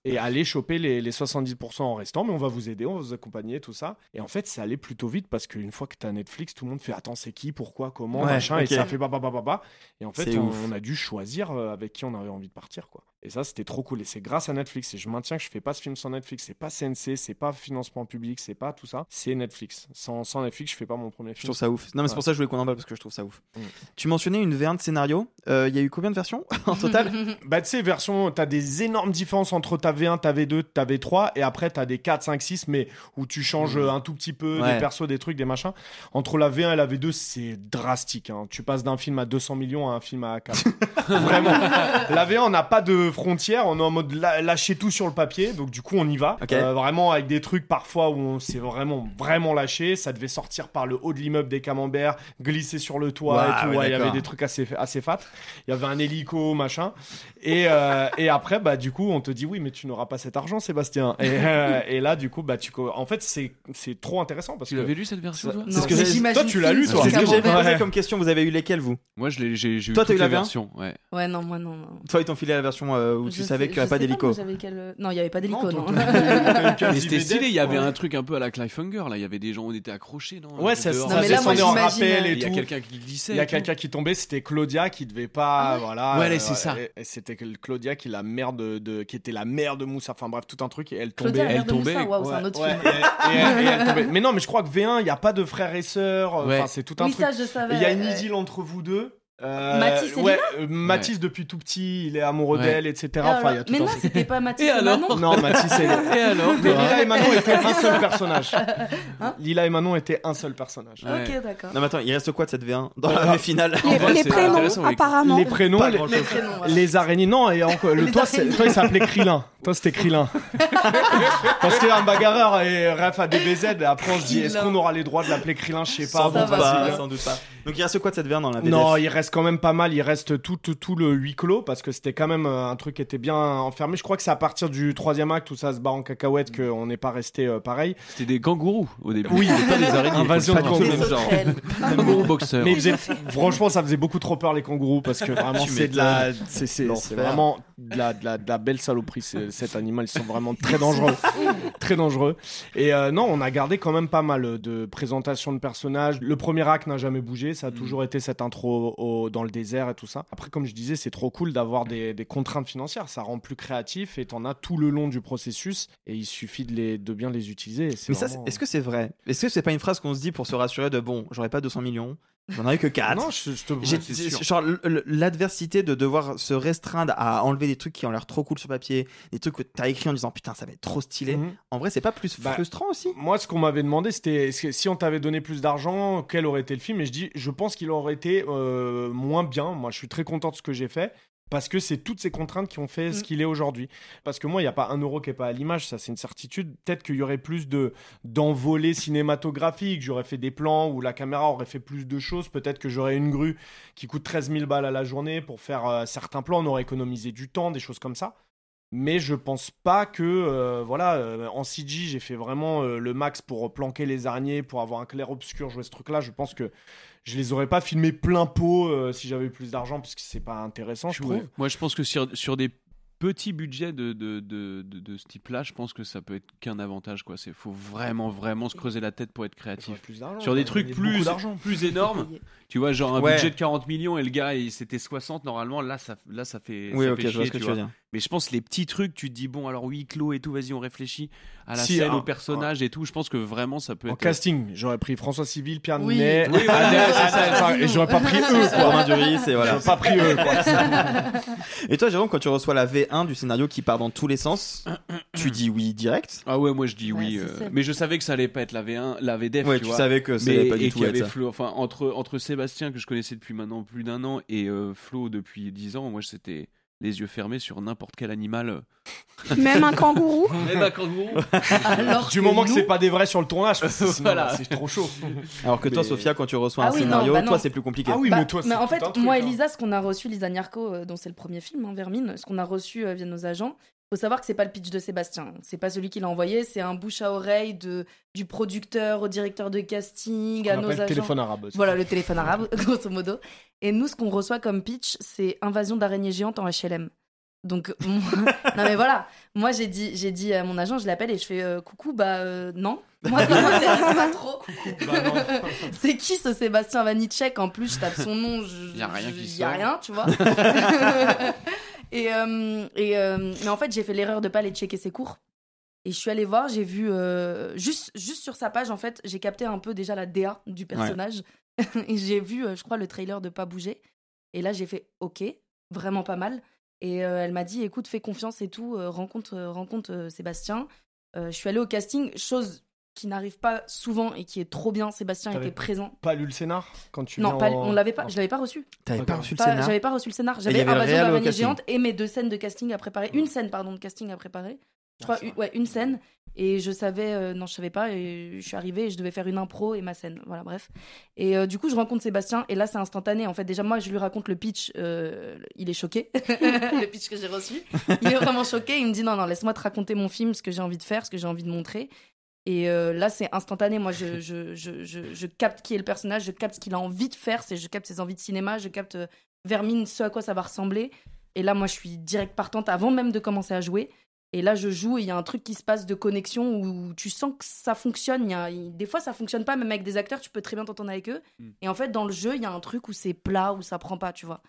et allez choper les, les 70% en restant, mais on va vous aider, on va vous accompagner, tout ça. Et en fait, ça allait plutôt vite parce qu'une fois que tu as Netflix, tout le monde fait attends, c'est qui, pourquoi, comment, Ouais, machin, et ça fait papa. Et en fait, C'est on, a dû choisir euh, avec qui on avait envie de partir, quoi. Et ça, c'était trop cool. Et c'est grâce à Netflix. Et je maintiens que je fais pas ce film sans Netflix. C'est pas CNC, c'est pas financement public, c'est pas tout ça. C'est Netflix. Sans, sans Netflix, je fais pas mon premier film. Je trouve ça ouf. Non, mais c'est Ouais. pour ça que je voulais qu'on en parle parce que je trouve ça ouf. Mm. Tu mentionnais une V1 de scénario. Euh, Il y a eu combien de versions (laughs) en total? Bah, tu sais, version, t'as des énormes différences entre ta V1, ta V2, ta V3, et après, t'as des 4, 5, 6, mais où tu changes euh, un tout petit peu Ouais. des persos, des trucs, des machins. Entre la V1 et la V2, c'est drastique. hein. Tu passes d'un film à 200 millions à un film à 4. (laughs) Vraiment. La V1, on n'a pas de frontières, on est en mode lâcher tout sur le papier, donc du coup, on y va. Euh, vraiment, avec des trucs parfois où on s'est vraiment, vraiment lâché. Ça devait sortir par le haut de l'immeuble des camemberts, glisser sur le toit Ouais, et tout. ouais, Ouais, il y avait des trucs assez, assez fat. Il y avait un hélico, machin. Et, euh, et après, bah, du coup, on te dit oui, mais tu n'auras pas cet argent, Sébastien. Et, euh, et là, du coup, bah, tu, co- en fait, c'est, c'est trop intéressant parce Tu que. l'avais lu cette version toi Non, que Toi, tu l'as lu, toi. C'est ce que j'avais posé comme question. Vous avez eu lesquelles, vous? Moi, je l'ai- j'ai eu Toi, t'as eu la les V1? versions. Ouais. Ouais, non, moi non. non. Toi, ils t'ont filé la version euh, où tu savais qu'il n'y avait pas d'hélico. quel- Non, il n'y avait pas d'hélico, non. Mais c'était stylé, il y avait un truc un peu à la Cliffhanger, là, il y avait des gens, on était accrochés, non? Ouais, ça, sonner en rappel et Il y a tout. quelqu'un qui glissait. Il y a tout. quelqu'un qui tombait, c'était Claudia qui devait pas, voilà. Ouais, euh, c'est ça. C'était Claudia qui la mère de- qui était la mère de Moussa. Enfin bref, tout un truc et elle tombait. Claudia, la mère elle de Moussa, tombait. waouh, c'est un autre Ouais, film. et, et elle, et elle tombait. Mais (laughs) non, mais je crois que V1, il n'y a pas de frères et sœurs. Ouais. Enfin, c'est tout un Oui, truc. ça, je savais. Et Il y a une ouais. idylle entre vous deux. Euh, Mathis et ouais, euh, Mathis depuis tout petit, il est amoureux Ouais. d'elle, etc. Et Enfin, il y a tout Mais non, c'était pas Mathis Et et alors Manon Non, Mathis (laughs) et Et alors Mais Lila et Manon étaient un seul personnage. Hein Lila et Manon étaient un seul personnage. Ouais. Ok, d'accord. Non, mais attends, il reste quoi de cette V1 dans Euh, la V finale Les, vrai, les c'est prénoms, apparemment. Les prénoms, les. Les prénoms, voilà. les araignées. Non, et encore, le, toi, toi, il s'appelait Krillin. Toi, c'était Krillin. (laughs) Parce qu'il y a un bagarreur et ref à DBZ. Et après, on se dit, est-ce qu'on aura les droits de l'appeler Krillin Je sais pas. Sans bon, doute pas, va. sans doute pas. Donc il reste quoi de cette V1 dans la VDF Non, il reste quand même pas mal. Il reste tout, tout, tout le huis clos parce que c'était quand même euh, un truc qui était bien enfermé. Je crois que c'est à partir du troisième acte où ça se bat en cacahuète qu'on n'est pas resté euh, pareil. C'était des kangourous au début. Oui. pas des araignées. Invasion de kangourous. même genre. Sauterelles. (laughs) Kangourou boxeur. Mais faisait- franchement, ça faisait beaucoup trop peur les kangourous parce que vraiment, (laughs) c'est de la, c'est, vraiment de la, de la, de la belle saloperie. C'est, cet animal, ils sont vraiment très dangereux, (laughs) très dangereux. Et euh, non, on a gardé quand même pas mal de présentations de personnages. Le premier acte n'a jamais bougé. Ça a toujours été cette intro au- dans le désert et tout ça. Après, comme je disais, c'est trop cool d'avoir des, des contraintes financières. Ça rend plus créatif et t'en as tout le long du processus. Et il suffit de, les, de bien les utiliser. Mais vraiment- est-ce que c'est vrai? Est-ce que c'est pas une phrase qu'on se dit pour se rassurer de bon, j'aurais pas 200 millions, j'en ai que 4 Non, je, je te c'est sûr. genre l'adversité de devoir se restreindre à enlever des trucs qui ont l'air trop cool sur papier, des trucs que t'as écrit en disant putain ça va être trop stylé. Mhm. En vrai, c'est pas plus Bah, frustrant aussi Moi, ce qu'on m'avait demandé, c'était si on t'avait donné plus d'argent, quel aurait été le film? Et je dis, je pense qu'il aurait été euh, moins bien. Moi, je suis très content de ce que j'ai fait. Parce que c'est toutes ces contraintes qui ont fait ce Mm. qu'il est aujourd'hui. Parce que moi, il n'y a pas un euro qui est pas à l'image, ça c'est une certitude. Peut-être qu'il y aurait plus de d'envolées cinématographiques. J'aurais fait des plans où la caméra aurait fait plus de choses. Peut-être que j'aurais une grue qui coûte 13 000 balles à la journée pour faire euh, certains plans. On aurait économisé du temps, des choses comme ça mais je pense pas que euh, voilà euh, en CG j'ai fait vraiment euh, le max pour planquer les araignées pour avoir un clair obscur jouer ce truc là je pense que je les aurais pas filmés plein pot euh, si j'avais plus d'argent parce que c'est pas intéressant je trouve Ouais. Moi, je pense que sur, sur des petit budget de, de, de, de, de ce type-là, je pense que ça peut être qu'un avantage. quoi. C'est faut vraiment vraiment se creuser la tête pour être créatif. plus Sur des trucs plus plus énormes, (laughs) tu vois, genre un Ouais. budget de 40 millions et le gars il- c'était 60 normalement. Là ça là ça fait. Oui, ça ok, fait je vois chier, ce que tu veux dire. Mais je pense les petits trucs, tu te dis bon alors oui clos et tout, vas-y on réfléchit à la Si, scène, un- au personnage et tout. Je pense que vraiment ça peut En être. casting, j'aurais pris François Civil, Pierre Oui. Ninet, Oui, voilà, c'est ça, et (laughs) j'aurais pas pris eux, quoi. Romain Duris, (laughs) et voilà. J'aurais pas pris eux, quoi. Et toi, Jérôme, quand tu reçois la V1 du scénario qui part dans tous les sens, tu dis oui direct Ah ouais, moi je dis Ouais, oui. euh, mais je savais que ça allait pas être la V1, la VDF. Ouais, tu, tu vois. savais que ça mais, allait pas du et tout être. Flo, enfin entre entre Sébastien que je connaissais depuis maintenant plus d'un an et euh, Flo depuis 10 ans, moi c'était les yeux fermés sur n'importe quel animal. (laughs) Même un kangourou (laughs) Même un kangourou. du moment que c'est pas des vrais sur le tournage, Voilà. c'est trop chaud. Alors que toi, Mais- Sophia, quand tu reçois Ah un oui, non, scénario, bah toi, c'est plus compliqué. Ah oui, Bah, mais toi, c'est en fait, truc, moi et hein. Lisa, ce qu'on a reçu, Lisa Niarco, euh, dont c'est le premier film, hein, Vermine, ce qu'on a reçu euh, via nos agents, faut savoir que c'est pas le pitch de Sébastien. C'est pas celui qui l'a envoyé, c'est un bouche à oreille de, du producteur au directeur de casting, à nos agents. téléphone arabe, Voilà, ça. le téléphone arabe, (laughs) grosso modo. Et nous, ce qu'on reçoit comme pitch, c'est invasion d'araignées géantes en HLM. Donc, (laughs) moi- non mais voilà, moi j'ai dit, j'ai dit à mon agent, je l'appelle et je fais euh, coucou, bah euh, non, moi ça m'intéresse pas trop. (laughs) bah, c'est qui ce Sébastien Vanitschek? En plus, je tape son nom, je, Y a rien je- qui y a sort. rien, tu vois. Et euh, et euh, mais en fait, j'ai fait l'erreur de pas aller checker ses cours. Et je suis allée voir, j'ai vu euh, juste juste sur sa page en fait, j'ai capté un peu déjà la DA du personnage (laughs) et j'ai vu, euh, je crois, le trailer de Pas bouger. Et là, j'ai fait OK, vraiment pas mal. Et euh, elle m'a dit, écoute, fais confiance et tout, rencontre, rencontre Sébastien. Je suis allée au casting, chose qui n'arrive pas souvent et qui est trop bien. Sébastien était présent. Pas lu le scénar quand tu Non, pas, en- on l'avait pas, je l'avais pas reçu. T'avais pas reçu le Pas- scénar J'avais pas reçu le scénar. J'avais Invasion d'araignée casting. géante et mes deux scènes de casting à préparer. Une scène, pardon, de casting à préparer. Je crois, une- ouais, une scène. Et je savais, euh, non, je savais pas. Et je suis arrivée et je devais faire une impro et ma scène. Voilà, bref. Et euh, du coup, je rencontre Sébastien. Et là, c'est instantané. En fait, déjà, moi, je lui raconte le pitch. euh, il est choqué. (laughs) le pitch que j'ai reçu. Il est vraiment choqué. Il me dit non, non, laisse-moi te raconter mon film, ce que j'ai envie de faire, ce que j'ai envie de montrer. Et euh, là, c'est instantané. Moi, je, je, je, je, capte qui est le personnage, je capte ce qu'il a envie de faire, c'est je capte ses envies de cinéma, je capte euh, Vermine, ce à quoi ça va ressembler. Et là, moi, je suis direct partante avant même de commencer à jouer. Et là, je joue et il y a un truc qui se passe de connexion où tu sens que ça fonctionne. Y a, des fois, ça fonctionne pas, même avec des acteurs, tu peux très bien t'entendre avec eux. Et en fait, dans le jeu, il y a un truc où c'est plat, où ça prend pas, tu vois.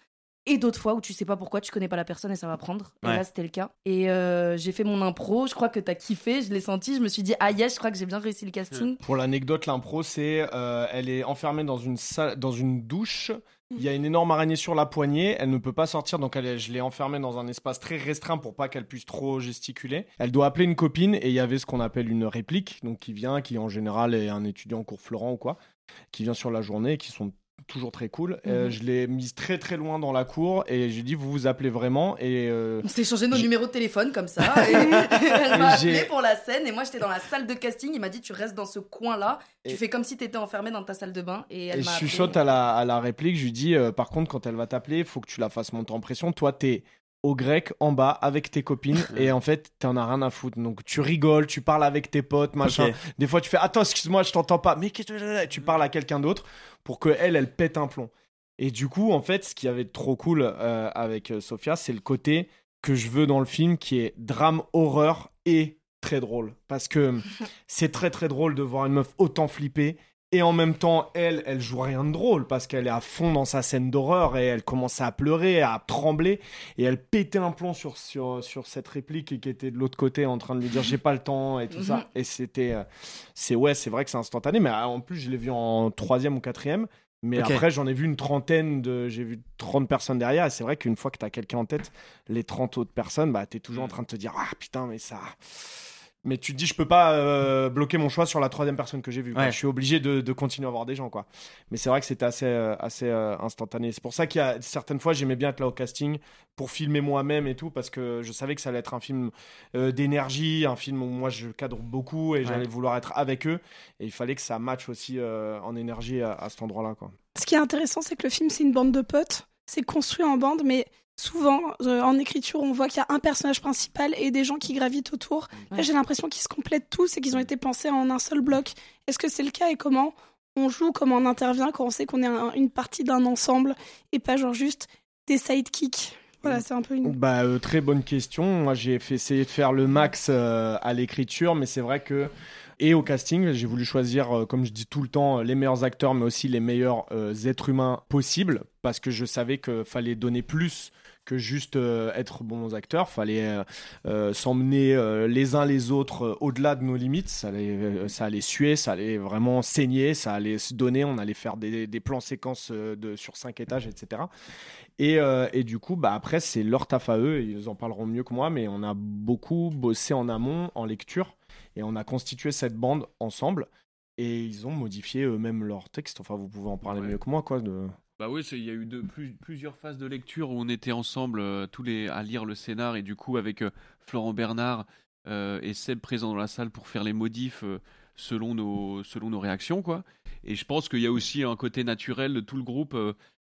Et d'autres fois où tu sais pas pourquoi, tu connais pas la personne et ça va prendre. Et là, c'était le cas. Et euh, j'ai fait mon impro, je crois que t'as kiffé, je l'ai senti, je me suis dit, ah yes, je crois que j'ai bien réussi le casting. Pour l'anecdote, l'impro, c'est euh, elle est enfermée dans une salle, dans une douche. Il y a une énorme araignée sur la poignée. Elle ne peut pas sortir, donc elle est- je l'ai enfermée dans un espace très restreint pour pas qu'elle puisse trop gesticuler. Elle doit appeler une copine et il y avait ce qu'on appelle une réplique, donc qui vient, qui en général est un étudiant en cours Florent ou quoi, qui vient sur la journée, et qui sont toujours très cool. Euh, Mhm. je l'ai mise très très loin dans la cour et j'ai dit vous vous appelez vraiment et euh, On s'est échangé nos numéros de téléphone comme ça. (laughs) Et elle m'a appelé pour la scène et moi j'étais dans la salle de casting. Il m'a dit tu restes dans ce coin-là, tu Et- fais comme si t'étais enfermé dans ta salle de bain. Et elle Et je chuchote à la, à la réplique, je lui dis, euh, par contre, quand elle va t'appeler, faut que tu la fasses monter en pression. Toi, t'es au grec, en bas, avec tes copines, (laughs) et en fait, t'en as rien à foutre. Donc, tu rigoles, tu parles avec tes potes, machin. Des fois, tu fais, attends, excuse-moi, je t'entends pas. Mais qu'est-ce que tu parles à quelqu'un d'autre pour que elle, elle pète un plomb. Et du coup, en fait, ce qui avait de trop cool euh, avec euh, Sophia, c'est le côté que je veux dans le film qui est drame, horreur et très drôle. Parce que (laughs) c'est très très drôle de voir une meuf autant flipper. Et en même temps, elle, elle joue rien de drôle parce qu'elle est à fond dans sa scène d'horreur et elle commençait à pleurer, à trembler et elle pétait un plomb sur, sur, sur cette réplique qui était de l'autre côté en train de lui dire j'ai pas le temps et tout Mhm. ça. Et c'était, euh, c'est ouais, c'est vrai que c'est instantané, mais euh, en plus je l'ai vu en troisième ou quatrième. Mais après, j'en ai vu une trentaine de. J'ai vu 30 personnes derrière. Et c'est vrai qu'une fois que t'as quelqu'un en tête, les 30 autres personnes, bah, t'es toujours en train de te dire Ah putain, mais ça. Mais tu te dis, je peux pas euh, bloquer mon choix sur la troisième personne que j'ai vue. Ouais. Je suis obligé de, de continuer à voir des gens. quoi. Mais c'est vrai que c'était assez, euh, assez euh, instantané. C'est pour ça qu'il y a certaines fois, j'aimais bien être là au casting pour filmer moi-même et tout, parce que je savais que ça allait être un film euh, d'énergie, un film où moi je cadre beaucoup et j'allais vouloir être avec eux. Et il fallait que ça matche aussi euh, en énergie à, à cet endroit-là. quoi. Ce qui est intéressant, c'est que le film, c'est une bande de potes. C'est construit en bande, mais souvent, euh, en écriture, on voit qu'il y a un personnage principal et des gens qui gravitent autour. Là, j'ai l'impression qu'ils se complètent tous et qu'ils ont été pensés en un seul bloc. Est-ce que c'est le cas et comment on joue, comment on intervient quand on sait qu'on est un- une partie d'un ensemble et pas genre juste des sidekicks? Voilà, c'est un peu une. Bah, euh, très bonne question. Moi, j'ai essayer de faire le max euh, à l'écriture, mais c'est vrai que et au casting, j'ai voulu choisir, euh, comme je dis tout le temps, les meilleurs acteurs, mais aussi les meilleurs euh, êtres humains possibles, parce que je savais qu'il fallait donner plus que juste euh, être bons acteurs. Fallait euh, s'emmener les uns les autres au-delà de nos limites. Ça allait, suer, ça allait vraiment saigner, ça allait se donner. On allait faire des, plans séquences sur cinq étages, etc. Et, du coup, bah, après, c'est leur taf à eux. Ils en parleront mieux que moi, mais on a beaucoup bossé en amont, en lecture, et on a constitué cette bande ensemble. Et ils ont modifié eux-mêmes leur texte. Enfin, vous pouvez en parler mieux que moi, quoi. De... Bah oui, il y a eu de, plus- plusieurs phases de lecture où on était ensemble euh, tous les à lire le scénar et du coup avec euh, Florent Bernard euh, et Seb présents dans la salle pour faire les modifs selon nos selon nos réactions quoi. Et je pense qu'il y a aussi un côté naturel de tout le groupe.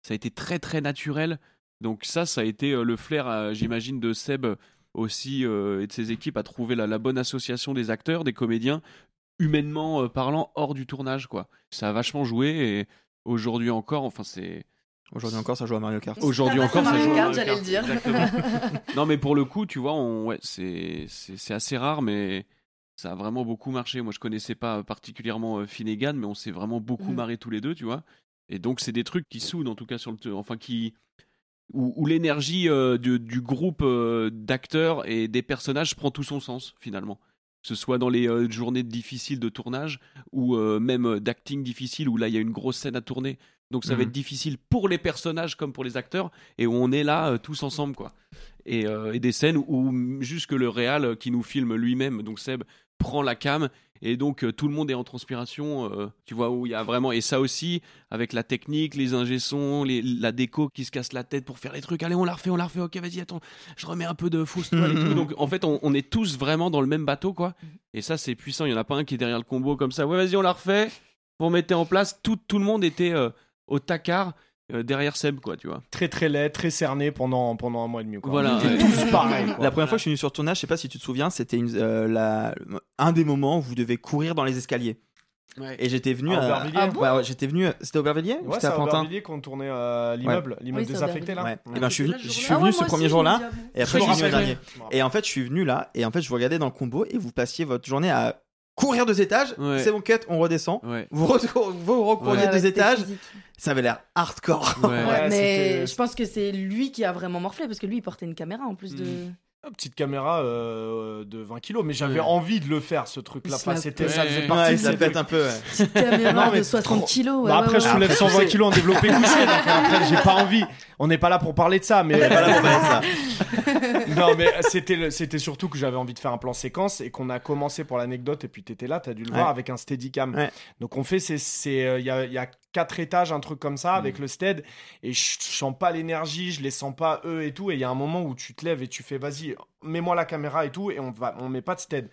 ça a été très très naturel. Donc ça, ça a été le flair, j'imagine, de Seb aussi euh, et de ses équipes à trouver la, la bonne association des acteurs, des comédiens, humainement euh, parlant, hors du tournage quoi. Ça a vachement joué et aujourd'hui encore, enfin c'est Aujourd'hui encore, ça joue à Mario Kart. Aujourd'hui Ah bah, encore, ça Mario joue à Kart, Mario j'allais Kart, le dire. (laughs) non, mais pour le coup, tu vois, on, ouais, c'est assez rare, mais ça a vraiment beaucoup marché. Moi, je connaissais pas particulièrement euh, Finnegan, mais on s'est vraiment beaucoup Mhm. marré tous les deux, tu vois. Et donc, c'est des trucs qui soudent, en tout cas, sur le, enfin, qui où, où l'énergie euh, du, du groupe euh, d'acteurs et des personnages prend tout son sens finalement. Que ce soit dans les euh, journées difficiles de tournage ou même d'acting difficile où là il y a une grosse scène à tourner. Donc ça va Mhm. être difficile pour les personnages comme pour les acteurs et où on est là tous ensemble quoi. Et, et des scènes où mm, juste que le réal qui nous filme lui-même, donc Seb, prend la cam et donc euh, tout le monde est en transpiration, euh, tu vois, où il y a vraiment... Et ça aussi, avec la technique, les ingé-sons, les- la déco qui se casse la tête pour faire les trucs, allez on la refait, on la refait, ok vas-y attends, je remets un peu de fausse toile et tout. (laughs) Donc en fait on, on est tous vraiment dans le même bateau quoi. Et ça c'est puissant, il y en a pas un qui est derrière le combo comme ça, ouais vas-y on la refait, vous mettez en place, tout, tout le monde était euh, au tacard derrière Seb quoi, tu vois. Très très laid, très cerné pendant, pendant un mois et demi. Quoi. Voilà, On était tous pareils. quoi. La première fois que je suis venu sur le tournage, je sais pas si tu te souviens, c'était une- euh, la- un des moments où vous devez courir dans les escaliers. Et j'étais venu À Ah bon ouais, j'étais venu. C'était Aubervilliers ou Ouais, c'était à Pantin Aubervilliers qu'on tournait euh, l'immeuble, l'immeuble Oui, désaffecté là. Ouais. Ouais. Et ben je suis venu, je suis Ah ce premier jour-là, dis, et après Je suis venu dernier. Et en fait, je suis venu là, et en fait, je vous regardais dans le combo, et vous passiez votre journée à courir deux étages. Ouais. C'est bon cut, on redescend. Ouais. Vous, re- vous recouriez Ouais, deux étages. physique. Ça avait l'air hardcore. Ouais. Ouais, Ouais, mais je pense que c'est lui qui a vraiment morflé parce que lui il portait une caméra en plus de. Une Petite caméra euh, de 20 kilos, mais j'avais Ouais. envie de le faire ce truc-là. Enfin, c'était ça faisait partie Ouais, de ça ces pète trucs. un peu. ouais. Petite (laughs) caméra Non, mais de 60 trop- kilos. ouais, Bah, après, ouais, je soulève Après, 120 tu sais- kilos en développé couché, donc après, (laughs) j'ai pas envie. On n'est pas là pour parler de ça, mais. On est pas là pour parler de ça. (laughs) non, mais c'était, le- c'était surtout que j'avais envie de faire un plan séquence et qu'on a commencé pour l'anecdote. Et puis t'étais là, t'as dû le Ouais. voir avec un steadicam. Ouais. Donc on fait, c'est, c'est, euh, il y, a, il y a quatre étages, un truc comme ça, avec le stead. Et je sens pas l'énergie, je les sens pas eux et tout. Et il y a un moment où tu te lèves et tu fais, vas-y, mets-moi la caméra et tout. Et on va, on met pas de stead.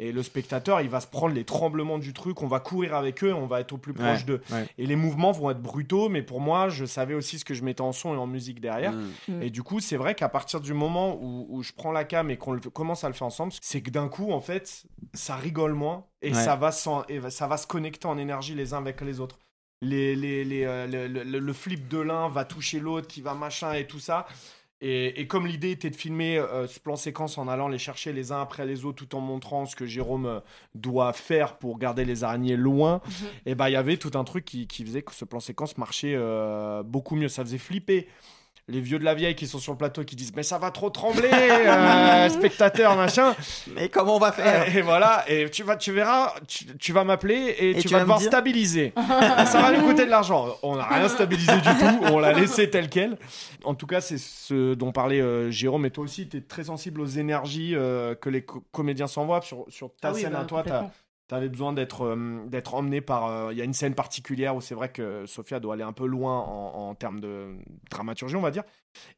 Et le spectateur, il va se prendre les tremblements du truc, on va courir avec eux, on va être au plus proche Ouais, d'eux. ouais. Et les mouvements vont être brutaux, mais pour moi, je savais aussi ce que je mettais en son et en musique derrière. Mm. Et du coup, c'est vrai qu'à partir du moment où, où je prends la cam et qu'on commence à le faire ensemble, c'est que d'un coup, en fait, ça rigole moins et, Ouais. ça, va et ça va se connecter en énergie les uns avec les autres. Les, les, les, euh, le, le- le flip de l'un va toucher l'autre, qui va machin et tout ça. Et, et comme l'idée était de filmer euh, ce plan séquence en allant les chercher les uns après les autres tout en montrant ce que Jérôme euh, doit faire pour garder les araignées loin, et bah il y avait tout un truc qui, qui faisait que ce plan séquence marchait euh, beaucoup mieux. Ça faisait flipper les vieux de la vieille qui sont sur le plateau qui disent mais ça va trop trembler euh, (laughs) spectateur machin. Mais comment on va faire et voilà et tu vas tu verras tu, tu vas m'appeler et, Et tu, tu vas vas devoir dire. stabiliser. (laughs) Ça va nous coûter de l'argent. On n'a rien stabilisé du tout on l'a laissé tel quel. En tout cas c'est ce dont parlait euh, Jérôme. Et toi aussi tu es très sensible aux énergies euh, que les co- comédiens s'envoient sur, sur ta Ah oui, scène bah, à toi. T'avais besoin d'être euh, d'être emmené par. euh, Il y a une scène particulière où c'est vrai que Sophia doit aller un peu loin en, en termes de dramaturgie, on va dire.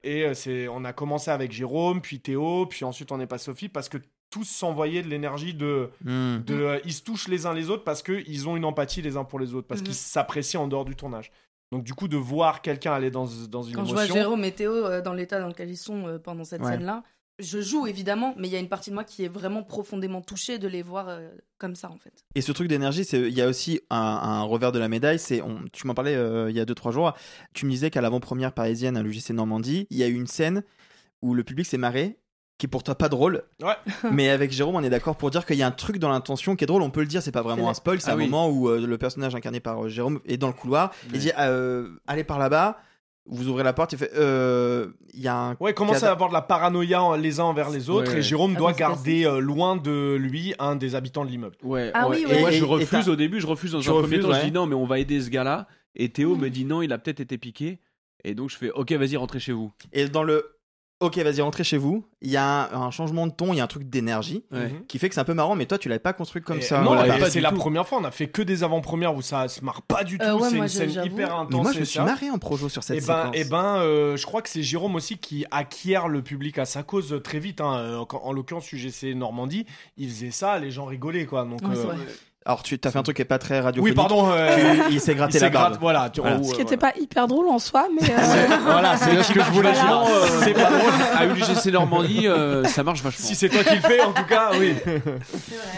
Et euh, c'est, on a commencé avec Jérôme, puis Théo, puis ensuite on est passé Sophie parce que tous s'envoyaient de l'énergie de. Hmm. de euh, ils se touchent les uns les autres parce qu'ils ont une empathie les uns pour les autres, parce Mhm. qu'ils s'apprécient en dehors du tournage. Donc du coup, de voir quelqu'un aller dans, dans une Quand je vois émotion. Jérôme et Théo euh, dans l'état dans lequel ils sont euh, pendant cette Ouais. scène-là, je joue évidemment, mais il y a une partie de moi qui est vraiment profondément touchée de les voir euh, comme ça en fait. Et ce truc d'énergie, c'est il y a aussi un, un revers de la médaille. C'est on- tu m'en parlais euh, il y a 2-3 jours. Tu me disais qu'à l'avant-première parisienne à l'UGC Normandie, il y a eu une scène où le public s'est marré, qui est pour toi pas drôle. Ouais. (laughs) Mais avec Jérôme, on est d'accord pour dire qu'il y a un truc dans l'intention qui est drôle. On peut le dire, c'est pas vraiment un spoil. C'est Ah un oui. moment où euh, le personnage incarné par euh, Jérôme est dans le couloir et dit euh, Allez par là-bas. Vous ouvrez la porte, il fait euh, Il y a un. Ouais, commence cadavre- à avoir de la paranoïa en- les uns envers les autres? Ouais, et. Jérôme Ah, doit garder euh, loin de lui un des habitants de l'immeuble. Ouais, Ah ouais. oui, Et moi, Et- je refuse au début, je refuse dans Tu un premier temps. Je dis non, mais on va aider ce gars-là. Et Théo me dit non, il a peut-être été piqué. Et donc, je fais ok, vas-y, rentrez chez vous. Et dans le Ok, vas-y, rentrez chez vous, il y a un, un changement de ton, il y a un truc d'énergie Ouais. qui fait que c'est un peu marrant, mais toi, tu l'avais pas construit comme Et- ça. non, voilà, et c'est la tout. première fois. On a fait que des avant-premières où ça se marre pas du tout. Euh, ouais, c'est une scène hyper Mais intense. moi, je et me suis marré en projo sur cette Et ben, séquence. et ben euh, je crois que c'est Jérôme aussi qui acquiert le public à sa cause très vite. hein. Euh, En, en l'occurrence, UGC Normandie, il faisait ça, les gens rigolaient quoi. Donc, Ouais, euh. Alors, tu as fait un truc qui est pas très oui, radiophonique. pardon. euh, Tu- il s'est gratté il la barbe. gratte- Voilà, tu- Voilà. Ce qui n'était pas hyper drôle en soi, mais. (laughs) euh. Voilà, c'est (laughs) ce que je voulais dire. euh, C'est pas drôle. À UGC Normandie, euh, ça marche vachement. Si c'est toi qui le fais, en tout cas, oui.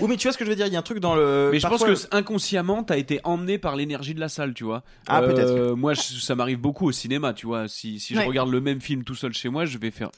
Oui, mais tu vois ce que je veux dire, il y a un truc dans le. Mais je pense que inconsciemment, t'as été emmené par l'énergie de la salle, tu vois. Ah, Euh, peut-être. Moi, je- ça m'arrive beaucoup au cinéma, tu vois. Si, si je Ouais. regarde le même film tout seul chez moi, je vais faire.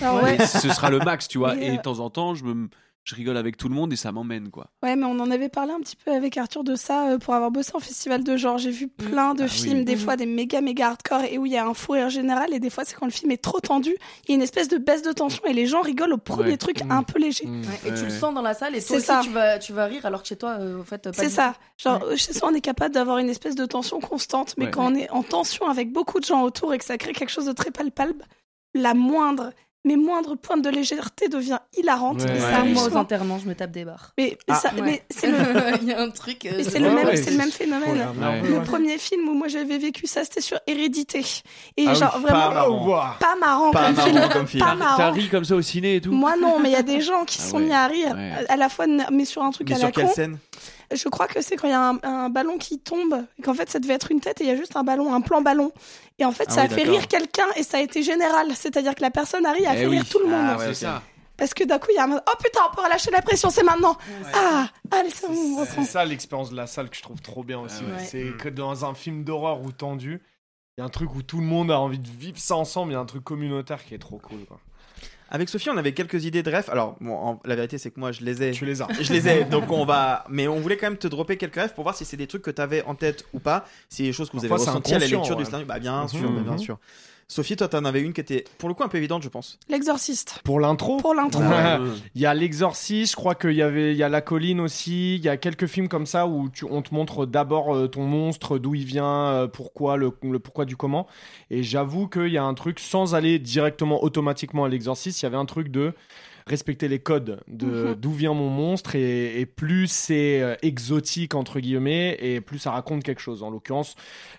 alors, (laughs) ouais. Et ce sera le max, tu vois. Et euh, de temps en temps, je me, je rigole avec tout le monde et ça m'emmène, quoi. Ouais, mais on en avait parlé un petit peu avec Arthur de ça euh, pour avoir bossé en festival de genre. J'ai vu plein de Ah oui. films, des Mhm. fois des méga méga hardcore et où il y a un fou rire général et des fois c'est quand le film est trop tendu, il y a une espèce de baisse de tension et les gens rigolent au premier Ouais. truc Mhm. un peu léger. Ouais, et tu le sens dans la salle et C'est toi aussi ça. tu vas, tu vas rire alors que chez toi, euh, en fait, pas C'est ça. Genre, chez soi, on est capable d'avoir une espèce de tension constante, mais Ouais. quand on est en tension avec beaucoup de gens autour et que ça crée quelque chose de très palpable, la moindre, mais moindre pointe de légèreté devient hilarante. Ouais. et Ouais. ça moi, aux enterrements, je me tape des barres. Mais, Ah. ça- Ouais. mais c'est le, (laughs) Il y a un truc. euh, mais c'est le même, ouais, c'est c'est- le même phénomène. Le premier film où moi j'avais vécu ça, c'était sur Hérédité. Et Ah oui, genre pas vraiment marrant. Ouah. pas marrant Pas comme marrant film. comme film. Pas T'as marrant. ri comme ça au ciné et tout Moi non, mais il y a des gens qui Ah sont ouais. mis à rire Ouais. à la fois mais sur un truc Mais à sur la quelle con. scène? Je crois que c'est quand il y a un, un ballon qui tombe et qu'en fait ça devait être une tête et il y a juste un ballon, un plan ballon. Et en fait Ah ça oui, a fait rire quelqu'un et ça a été général, c'est-à-dire que la personne arrive à Eh faire oui. rire tout le monde. Ah ouais, C'est ok. ça. Parce que d'un coup il y a un oh putain on peut relâcher la pression, c'est maintenant. Ah, allez c'est ça l'expérience de la salle que je trouve trop bien aussi. Ah ouais. C'est que dans un film d'horreur ou tendu, il y a un truc où tout le monde a envie de vivre ça ensemble. Il y a un truc communautaire qui est trop cool. Quoi. Avec Sophie, on avait quelques idées de rêves. Alors, bon, en- la vérité, c'est que moi, je les ai. Tu les as. Je les ai, donc on va. Mais on voulait quand même te dropper quelques rêves pour voir si c'est des trucs que tu avais en tête ou pas. Si c'est des choses que vous avez c'est ressenties à la inconscient, lecture du scénario. Bah, bien Mhm, sûr, bah, bien mhm. sûr. Sophie, toi, t'en avais une qui était pour le coup un peu évidente, je pense. L'exorciste. Pour l'intro, Pour l'intro. Ouais. il y a l'exorciste. Je crois qu'il y avait, il y a la colline aussi. Il y a quelques films comme ça où tu, on te montre d'abord euh, ton monstre, d'où il vient, euh, pourquoi le, le pourquoi du comment. Et j'avoue qu'il y a un truc sans aller directement automatiquement à l'exorciste. Il y avait un truc de respecter les codes de Mhm. d'où vient mon monstre et, et plus c'est euh, exotique entre guillemets et plus ça raconte quelque chose en l'occurrence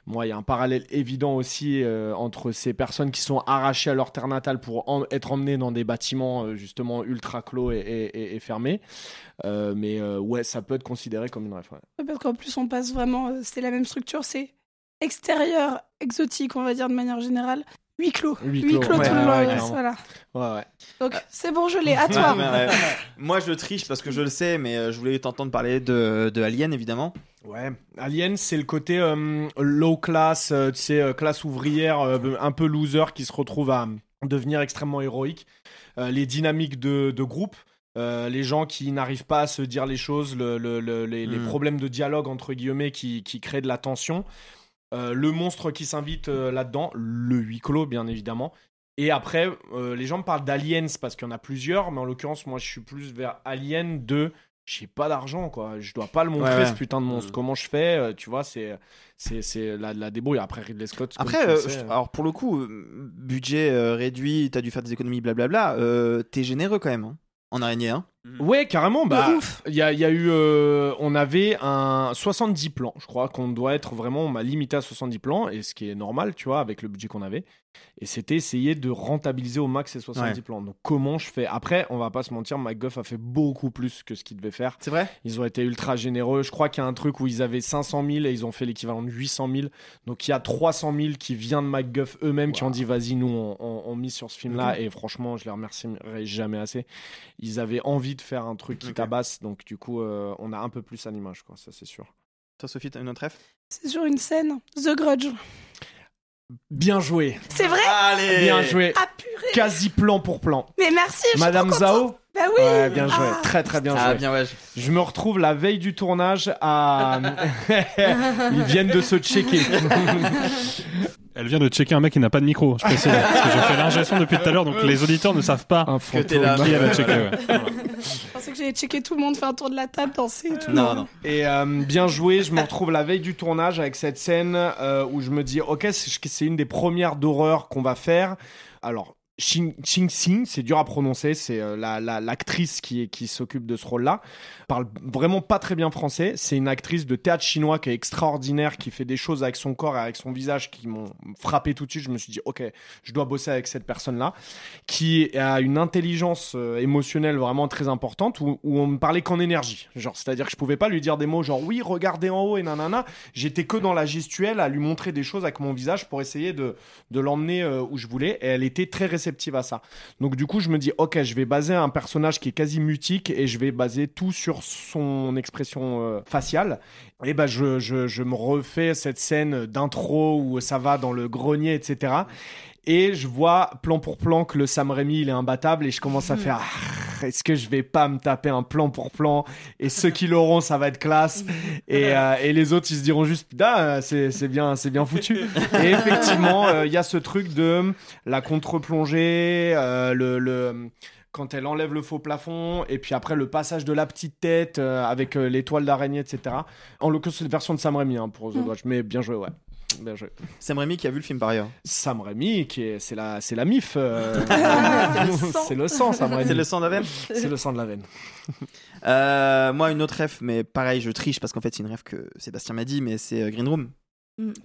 moi il y a un parallèle évident aussi euh, entre ces personnes qui sont arrachées à leur terre natale pour en- être emmenées dans des bâtiments euh, justement ultra clos et, et- et- et fermés Euh, mais ouais ça peut être considéré comme une ref ouais. Parce qu'en plus, on passe vraiment. C'est la même structure, c'est extérieur, exotique, on va dire de manière générale. Huis clos. Huis clos, clos, ouais, tout le ouais, long. voilà. ouais ouais Donc, c'est bon, je l'ai. À toi. Ouais, ouais, ouais. Moi, je triche parce que je le sais, mais euh, je voulais t'entendre parler de, de Alien, évidemment. Ouais, Alien, c'est le côté euh, low class, euh, tu sais, euh, classe ouvrière, euh, un peu loser qui se retrouve à devenir extrêmement héroïque. Euh, les dynamiques de, de groupe, euh, les gens qui n'arrivent pas à se dire les choses, le- le- le- les, les Mm. problèmes de dialogue entre guillemets qui, qui créent de la tension. Euh, le monstre qui s'invite euh, là-dedans, le huis clos bien évidemment. Et après, euh, les gens me parlent d'aliens parce qu'il y en a plusieurs, mais en l'occurrence, moi je suis plus vers Alien de j'ai pas d'argent quoi, je dois pas le montrer Ouais, ce putain de monstre. Mm. Comment je fais euh, Tu vois, c'est c'est c'est la, la débrouille. Après Ridley Scott. Après, euh, je- alors pour le coup, budget euh, réduit, t'as dû faire des économies, blablabla. T'es généreux quand même, hein, en araignée, hein. Ouais, carrément. Bah, il y a, il y a eu, euh, on avait un 70 plans. Je crois qu'on doit être vraiment, on m'a limité à 70 plans, et ce qui est normal, tu vois, avec le budget qu'on avait. Et c'était essayer de rentabiliser au max ces 70 Ouais. plans. Donc comment je fais? Après, on va pas se mentir, MacGuff a fait beaucoup plus que ce qu'il devait faire. C'est vrai? Ils ont été ultra généreux. Je crois qu'il y a un truc où ils avaient 500 000 et ils ont fait l'équivalent de 800 000. Donc il y a 300 000 qui vient de MacGuff eux-mêmes qui ont dit vas-y, nous on, on, on mise sur ce film-là. Et franchement, je les remercierai jamais assez. Ils avaient envie de faire un truc qui tabasse. Donc du coup, euh, on a un peu plus à l'image, quoi. Ça c'est sûr. Toi, Sophie, t'as une autre ref? C'est sur une scène. The Grudge. Bien joué. C'est vrai? Allez Bien joué. Ah purée quasi plan pour plan. Mais merci, je suis Madame trop Zhao contente. Bah oui. Ouais, bien joué, Ah. très très bien Ah, joué. bien, ouais. Je me retrouve la veille du tournage à. (laughs) (laughs) Ils viennent de se checker. (laughs) Elle vient de checker un mec qui n'a pas de micro, je précise. parce que je fais l'ingestion depuis tout à l'heure, donc les auditeurs ne savent pas que t'es là. qui elle a checké. ouais. Je pensais que j'allais checker tout le monde, faire un tour de la table, danser et tout. Non, non. Et euh, bien joué, je me retrouve la veille du tournage avec cette scène euh, où je me dis, ok, c'est c'est une des premières d'horreur qu'on va faire. Alors, Xing Xing c'est dur à prononcer, c'est euh, la- l'actrice qui, qui s'occupe de ce rôle-là. Parle vraiment pas très bien français. C'est une actrice de théâtre chinois qui est extraordinaire, qui fait des choses avec son corps et avec son visage qui m'ont frappé tout de suite. Je me suis dit, ok, je dois bosser avec cette personne-là, qui a une intelligence euh, émotionnelle vraiment très importante, où, où on me parlait qu'en énergie. Genre, c'est-à-dire que je pouvais pas lui dire des mots genre oui, regardez en haut et nanana. J'étais que dans la gestuelle à lui montrer des choses avec mon visage pour essayer de, de l'emmener euh, où je voulais. Et elle était très réceptive à ça. Donc du coup, je me dis, ok, je vais baser un personnage qui est quasi mutique et je vais baser tout sur son expression euh, faciale. Et ben, je, je, je me refais cette scène d'intro où ça va dans le grenier, etc. Et je vois plan pour plan que le Sam Raimi il est imbattable et je commence à faire Ah, est-ce que je vais pas me taper un plan pour plan et ceux qui l'auront ça va être classe. (laughs) Et, euh, et les autres ils se diront juste putain euh, c'est c'est bien c'est bien foutu. (laughs) Et effectivement euh, il y a ce truc de la contre-plongée euh, le, le quand elle enlève le faux plafond et puis après le passage de la petite tête euh, avec euh, l'étoile d'araignée etc en l'occurrence c'est une version de Sam Raimi hein, pour The Mm. Watch mais bien joué ouais bien joué Sam Raimi qui a vu le film par ailleurs. Sam Raimi, qui est, c'est la, c'est la mif. euh, (laughs) C'est le sang. c'est le sang, Sam Raimi. C'est le sang de la veine C'est le sang de la veine. Euh, moi, une autre ref, mais pareil, je triche parce qu'en fait, c'est une ref que Sébastien m'a dit, mais c'est euh, Green Room.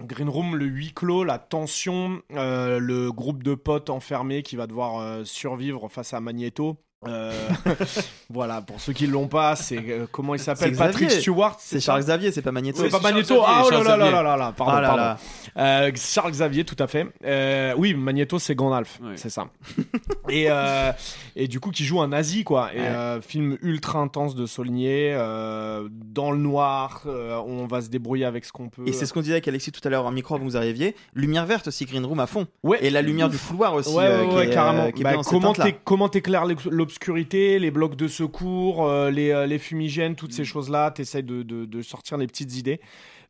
Green Room, le huis clos, la tension, euh, le groupe de potes enfermés qui va devoir euh, survivre face à Magneto. Euh, (laughs) voilà, pour ceux qui l'ont pas, c'est euh, comment il s'appelle Patrick. Stewart. C'est Charles Xavier, c'est pas Magneto. C'est pas Magneto. Ah oh là là là là là là, pardon, Ah là pardon. là. Euh, Charles Xavier, tout à fait. Euh, oui, Magneto, c'est Gandalf, c'est ça. (laughs) et, euh, et du coup, qui joue un nazi, quoi. Et Ouais. euh, film ultra intense de Saulnier, euh, dans le noir, euh, on va se débrouiller avec ce qu'on peut. Et c'est ce qu'on disait avec Alexis tout à l'heure en micro avant que vous arriviez. Lumière verte aussi, Green Room à fond. Ouais. Et la lumière du couloir aussi. Ouais, euh, ouais, qui ouais, est, carrément. euh, qui est Bah, comment t'éclaires l'ex- l'obscurité, les blocs de secours, euh, les, euh, les fumigènes, toutes Mm. ces choses-là, t'essayes de, de, de sortir les petites idées.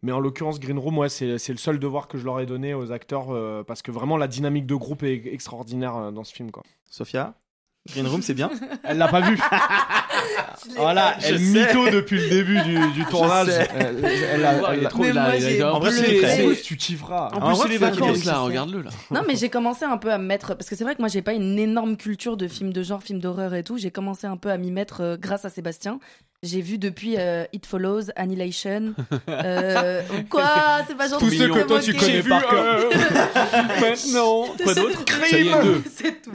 Mais en l'occurrence, Green Room, ouais, c'est c'est le seul devoir que je leur ai donné aux acteurs euh, parce que vraiment la dynamique de groupe est extraordinaire euh, dans ce film, quoi. Sophia? Green Room, c'est bien (laughs) Elle l'a pas vu. (laughs) voilà, elle sais. mytho depuis le début du, du tournage. Elle, elle a- elle a- trop- En vrai, plus, c'est les tu kifferas. En En plus, vrai, c'est les vacances là, regarde-le là. Non, mais j'ai commencé un peu à me mettre parce que c'est vrai que moi j'ai pas une énorme culture de films de genre, films d'horreur et tout. J'ai commencé un peu à m'y mettre euh, grâce à Sébastien. J'ai vu depuis euh, It Follows, Annihilation. (laughs) Euh, quoi? C'est pas gentil. Tous ceux que c'est toi tu connais par cœur. (laughs) Maintenant. Quoi d'autre? Crime. Ça y est, deux. (laughs) C'est tout.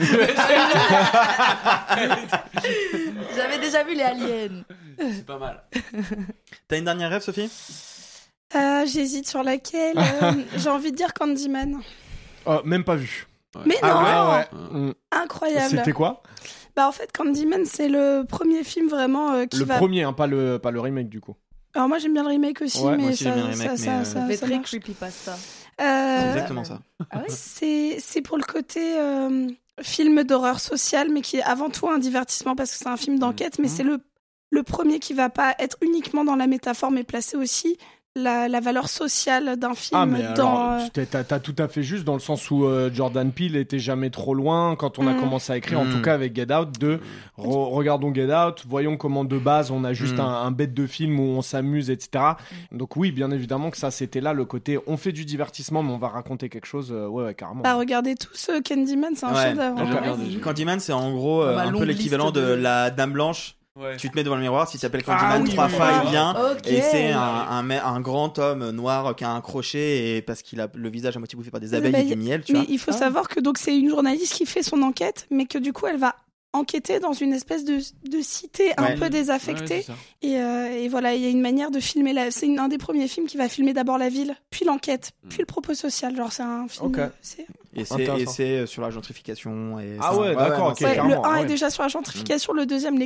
J'avais déjà vu les aliens. C'est pas mal. T'as une dernière rêve, Sophie? Euh, J'hésite sur laquelle. euh, J'ai envie de dire Candyman. Oh, même pas vu. Mais non Ah ouais, ouais. Incroyable. C'était quoi? Bah en fait, Candyman, c'est le premier film vraiment euh, qui Le va. premier, hein, pas le pas le remake du coup. Alors moi j'aime bien le remake aussi, Ouais, mais aussi, ça, remake, ça, mais, ça, euh, ça- Ça fait ça très marche. creepypasta. Euh, C'est exactement ça. (laughs) Ah ouais C'est c'est pour le côté euh, film d'horreur sociale, mais qui est avant tout un divertissement parce que c'est un film d'enquête, Mmh. mais c'est le le premier qui va pas être uniquement dans la métaphore, mais placer aussi la, la valeur sociale d'un film Ah mais dans. alors, euh, tu- t'as t'as tout à fait juste dans le sens où euh, Jordan Peele était jamais trop loin quand on a Mm. commencé à écrire, en Mm. tout cas avec Get Out, de re- regardons Get Out, voyons comment de base on a juste Mm. un, un bête de film où on s'amuse, etc. Donc oui, bien évidemment que ça c'était là le côté on fait du divertissement mais on va raconter quelque chose, euh, ouais, ouais carrément. Bah, regardez tous euh, Candyman, c'est un Ouais. regardé, j'ai- Candyman, c'est en gros euh, un peu l'équivalent de- la Dame Blanche. Ouais. Tu te mets devant le miroir, si tu t'appelles Ah Candyman, oui, trois oui, fois oui. il vient. Et c'est un, un, grand homme noir qui a un crochet et parce qu'il a le visage à moitié bouffé par des abeilles Bah, et du miel, tu mais vois. il faut savoir que donc c'est une journaliste qui fait son enquête, mais que du coup elle va enquêter dans une espèce de, de cité un Ouais. peu désaffectée. Ouais, et, euh, et voilà, il y a une manière de filmer. La... C'est un des premiers films qui va filmer d'abord la ville, puis l'enquête, puis le propos social. Genre c'est un film. Euh, Et c'est Intéressant. et c'est euh, sur la gentrification. Et Ah ça- ouais, d'accord, non, ok, c'est- Ouais, clairement, le 1 ah est déjà sur la gentrification, le deuxième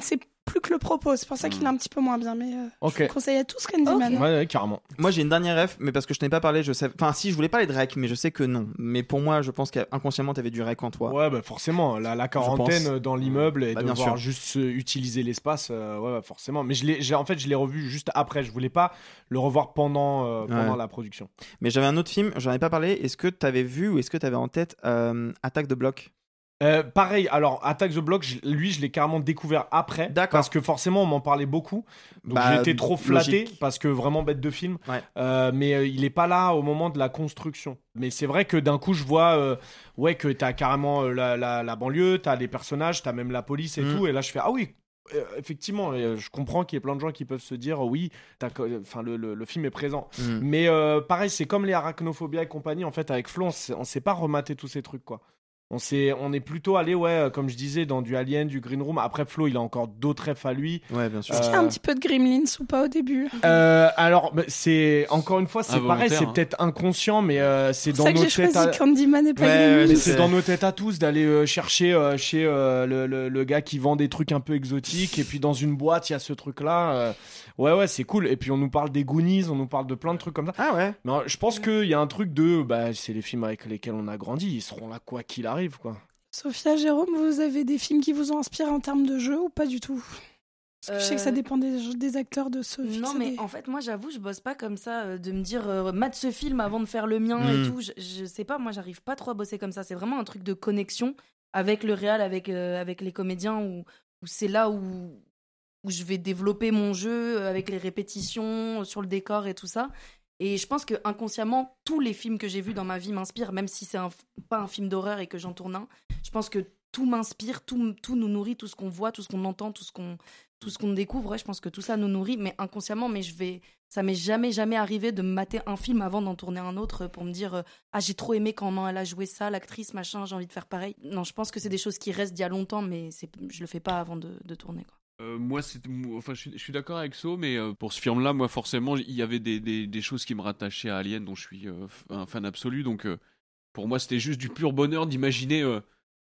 c'est plus que le propos. C'est pour ça qu'il est un petit peu moins bien. Mais euh, Ok. je vous conseille à tous Candyman. Ouais, ouais, carrément. Moi j'ai une dernière ref, mais parce que je n'ai pas parlé, je sais. Enfin, si je voulais parler de rec, mais je sais que non. Mais pour moi, je pense qu'inconsciemment t'avais du rec en toi. Ouais, bah forcément, la, quarantaine pense. dans l'immeuble et Bah, devoir sûr. juste euh, utiliser l'espace, euh, ouais, ouais, forcément. Mais je en fait, je l'ai revu juste après. Je voulais pas le revoir pendant, euh, pendant Ouais. la production. Mais j'avais un autre film, j'en ai pas parlé. Est-ce que t'avais vu ou est-ce que t'avais en tête euh, Attaque de bloc? Euh, pareil, alors Attack the Block, je- lui, je l'ai carrément découvert après. Parce que forcément, on m'en parlait beaucoup. Donc Bah, j'étais trop flatté logique. parce que vraiment bête de film. Ouais. Euh, mais euh, il est pas là au moment de la construction. Mais c'est vrai que d'un coup, je vois ouais, que t'as carrément la, la, la banlieue, t'as les personnages, t'as même la police et Mm. tout. Et là, je fais ah oui. Euh, effectivement, euh, je comprends qu'il y ait plein de gens qui peuvent se dire oui, co- enfin le, le, le film est présent. Mm. Mais euh, pareil, c'est comme les arachnophobia et compagnie. En fait, avec Flo, on on s'est pas rematé tous ces trucs quoi. On, s'est- on est plutôt allé, ouais, euh, comme je disais, dans du Alien, du Green Room. Après, Flo, il a encore d'autres refs à lui. Ouais, bien sûr. Est-ce qu'il y a un petit peu de Gremlins ou pas au début? Euh, alors, c'est encore une fois, c'est pareil, c'est hein. peut-être inconscient, mais euh, c'est dans ça que nos j'ai têtes. choisi à- Candyman et pas Ouais, Mais c'est dans nos têtes à tous d'aller euh, chercher euh, chez euh, le, le- le gars qui vend des trucs un peu exotiques et puis dans une boîte il y a ce truc là. ouais ouais c'est cool et puis on nous parle des Goonies, on nous parle de plein de trucs comme ça. Ah ouais. Mais euh, je pense qu'il y a un truc de bah c'est les films avec lesquels on a grandi, ils seront là quoi qu'il arrive quoi. Sophia, Jérôme, vous avez des films qui vous ont inspiré en termes de jeu ou pas du tout? Parce que je sais que ça Euh, dépend des, des acteurs de Sophie. Non, c'est mais des- en fait, moi, j'avoue, je bosse pas comme ça, euh, de me dire, euh, mate ce film avant de faire le mien et tout. Je, je sais pas, moi, j'arrive pas trop à bosser comme ça. C'est vraiment un truc de connexion avec le réal, avec, euh, avec les comédiens, où, où c'est là où, où je vais développer mon jeu avec les répétitions, sur le décor et tout ça. Et je pense que inconsciemment, tous les films que j'ai vus dans ma vie m'inspirent, même si c'est pas un film d'horreur et que j'en tourne un. Je pense que tout m'inspire, tout, nous nourrit, tout ce qu'on voit, tout ce qu'on entend, tout ce qu'on découvre. Je pense que tout ça nous nourrit, mais inconsciemment. Mais je vais, ça m'est jamais jamais arrivé de me mater un film avant d'en tourner un autre pour me dire euh, ah j'ai trop aimé quand elle a joué ça, l'actrice machin, j'ai envie de faire pareil. Non, je pense que c'est des choses qui restent d'il y a longtemps, mais c'est je le fais pas avant de, tourner. Euh, moi, c'est, enfin, je suis, je suis d'accord avec So, mais euh, pour ce film-là, moi, forcément, il y avait des, des, des choses qui me rattachaient à Alien, dont je suis euh, un fan absolu. Donc, pour moi, c'était juste du pur bonheur d'imaginer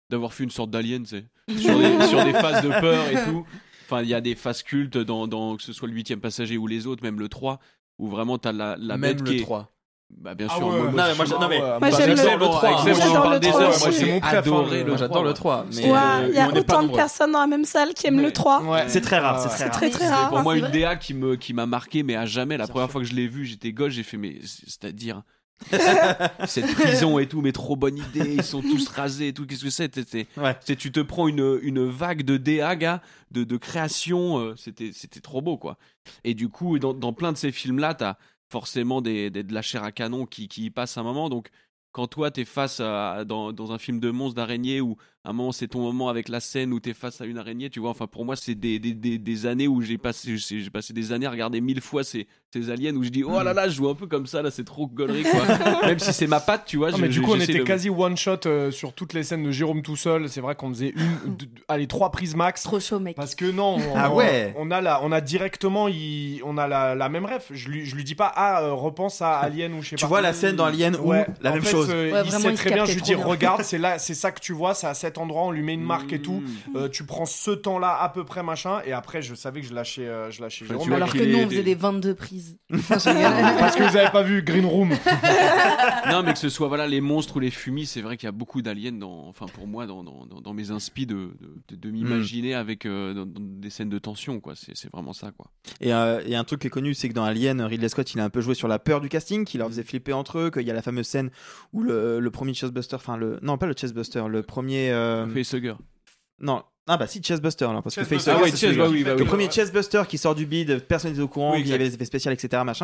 d'avoir fait une sorte d'Alien, tu sais, sur des, sur des phases de peur et tout. Enfin, il y a des phases cultes dans, dans que ce soit le huitième passager ou les autres, même le 3, où vraiment t'as la, la Même bête le qui est- 3. Bah, bien Ah sûr. ouais, moi, ouais. Non, mais moi, j'ai- non, mais- Moi, Moi, j'aime j'adore le- le 3. Moi, Avec j'adore le parle des 3 heures. aussi. Moi, c'est mon Adoré le- j'adore le 3. Mais Ouais, euh, il y a autant de personnes dans la même salle qui aiment le 3. Ouais. C'est très rare, c'est très très rare. pour moi une. DA qui me qui m'a marqué mais à jamais la première fois que je l'ai vu j'étais gosse j'ai fait mais c'est- c'est-à-dire (laughs) cette prison et tout mais trop bonne idée ils sont tous rasés et tout qu'est-ce que c'est? Ouais. tu te prends une une vague de DA gars de de création euh, c'était c'était trop beau quoi et du coup dans dans plein de ces films là t'as forcément des, des de la chair à canon qui qui passe un moment. Donc quand toi t'es face dans un film de monstre d'araignée où un moment c'est ton moment avec la scène où t'es face à une araignée tu vois enfin pour moi c'est des, des, des, des années où j'ai passé j'ai passé des années à regarder mille fois ces, ces aliens où je dis oh là là je joue un peu comme ça là c'est trop gaulerie quoi (laughs) même si c'est ma patte tu vois Non, je- mais du je- coup, on était de- quasi one shot euh, sur toutes les scènes de Jérôme tout seul. C'est vrai qu'on faisait une, deux- allez, trois prises max. Trop chaud, mec. Parce que non, on, Ah ouais. on a la, on a directement, il- on a la, la même ref. Je lui, je lui dis pas, ah, euh, repense à Alien ou je sais Tu pas. vois la scène dans Alien où Ouais, la en même fait, chose. euh, Ouais, il vraiment, sait très bien. Je lui dis, regarde, c'est (laughs) là, c'est ça que tu vois, c'est à cet endroit, on lui met une marque et tout. Mmh. Euh, tu prends ce temps-là à peu près machin. Et après, je savais que je lâchais, euh, je lâchais Jérôme. Alors que nous, on faisait des 22 prises. (laughs) (laughs) Parce que vous avez pas vu Green Room. (laughs) non mais que ce soit voilà les monstres ou les fumis c'est vrai qu'il y a beaucoup d'aliens dans enfin pour moi dans, dans, dans, dans mes inspi de, de, de, de m'imaginer avec euh, dans, dans des scènes de tension quoi c'est c'est vraiment ça quoi Et, euh, et un truc qui est connu, c'est que dans Alien, Ridley Scott, il a un peu joué sur la peur du casting, qui leur faisait flipper entre eux, qu'il y a la fameuse scène où le, le premier Chessbuster, enfin le, non pas le Chessbuster, le premier, euh, Facehugger non, ah bah si Chessbuster alors parce que Facehugger, ah ouais, c'est Chess, celui-là. bah oui, bah le oui. premier Chessbuster qui sort du bide, personne n'est au courant, Oui, il y avait des effets spéciaux, etc. machin.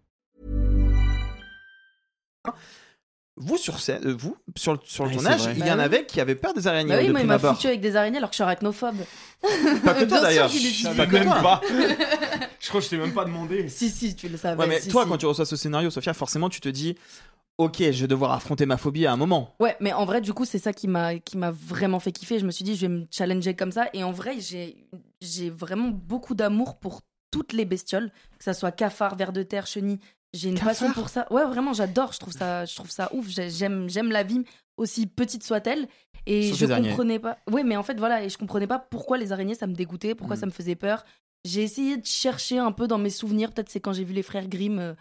Vous sur scène, euh, vous sur, le- sur le Ouais, tournage, c'est vrai. il y en Bah avait qui avaient peur des araignées Bah oui, moi, il m'a foutu avec des araignées alors que je suis arachnophobe. Pas que (laughs) toi sûr d'ailleurs. qu'il est Je savais que même toi. pas. je crois que je t'ai même pas demandé. (laughs) Si, si, tu le savais. Ouais, mais si, toi, si. quand tu reçois ce scénario, Sophia, forcément, tu te dis, ok, je vais devoir affronter ma phobie à un moment. Ouais, mais en vrai, du coup, c'est ça qui m'a qui m'a vraiment fait kiffer. Je me suis dit, je vais me challenger comme ça. Et en vrai, j'ai j'ai vraiment beaucoup d'amour pour toutes les bestioles, que ça soit cafard, ver de terre, chenille. J'ai une passion pour ça. Ouais, vraiment, j'adore. Je trouve ça, je trouve ça ouf. J'ai- J'aime j'aime la vie aussi petite soit-elle. Et Sauf je araignées. comprenais pas. Ouais, mais en fait, voilà, et je comprenais pas pourquoi les araignées ça me dégoûtait, pourquoi Mm. ça me faisait peur. J'ai essayé de chercher un peu dans mes souvenirs. Peut-être c'est quand j'ai vu les frères Grimm. euh,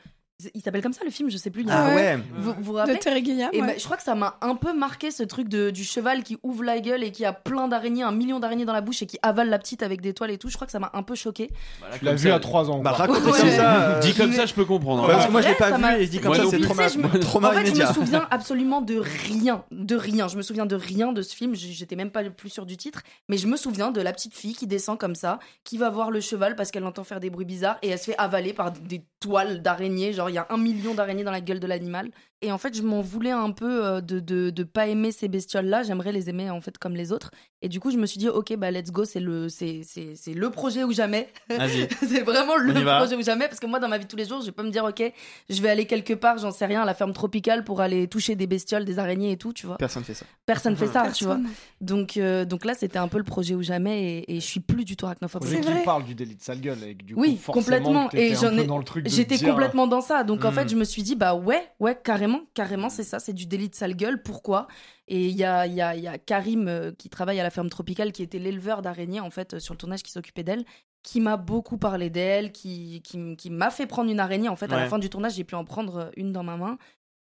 Il s'appelle comme ça le film, je sais plus. a- Ah ouais. Vous vous De rappelez? Terry Gilliam. et ouais. bah, je crois que ça m'a un peu marqué ce truc de, du cheval qui ouvre la gueule et qui a plein d'araignées, un million d'araignées dans la bouche et qui avale la petite avec des toiles et tout. Je crois que ça m'a un peu choqué. Tu l'as vu à 3 ans. Bah, quoi. racontez Ouais. comme ça. euh, (laughs) Dit comme ça, je peux comprendre. Parce hein. que moi, je l'ai pas ça vu et dit comme ça, c'est trauma, je me- trauma en fait, je immédiat. me souviens absolument de rien, de rien. Je me souviens de rien de ce film. J'étais même pas le plus sûr du titre, mais je me souviens de la petite fille qui descend comme ça, qui va voir le cheval parce qu'elle entend faire des bruits bizarres et elle se fait avaler par des toiles d'araignées. Genre, il y a un million d'araignées dans la gueule de l'animal. Et en fait, je m'en voulais un peu euh, de, de, de pas aimer ces bestioles-là. J'aimerais les aimer en fait comme les autres. Et du coup, je me suis dit, ok, bah let's go, c'est le, c'est, c'est, c'est le projet ou jamais. Vas-y. (laughs) c'est vraiment le projet ou jamais. Parce que moi, dans ma vie de tous les jours, je vais pas me dire, ok, je vais aller quelque part, j'en sais rien, à la ferme tropicale pour aller toucher des bestioles, des araignées et tout, tu vois. Personne fait ça. Personne fait ça, tu vois. Donc, euh, donc là, c'était un peu le projet ou jamais. Et, et je suis plus du tout arachnophobe. C'est qui vrai. parle du délit de sale gueule et du coup, Oui, forcément, complètement. Et j'en ai- J'étais complètement dans ça. Donc en fait, je me suis dit, bah ouais, ouais, carrément, carrément, c'est ça, c'est du délit de sale gueule. Pourquoi? Et il y a, y, a, y a Karim euh, qui travaille à la ferme tropicale, qui était l'éleveur d'araignées en fait euh, sur le tournage, qui s'occupait d'elle, qui m'a beaucoup parlé d'elle, qui, qui, qui m'a fait prendre une araignée. En fait, à la fin du tournage, j'ai pu en prendre euh, une dans ma main.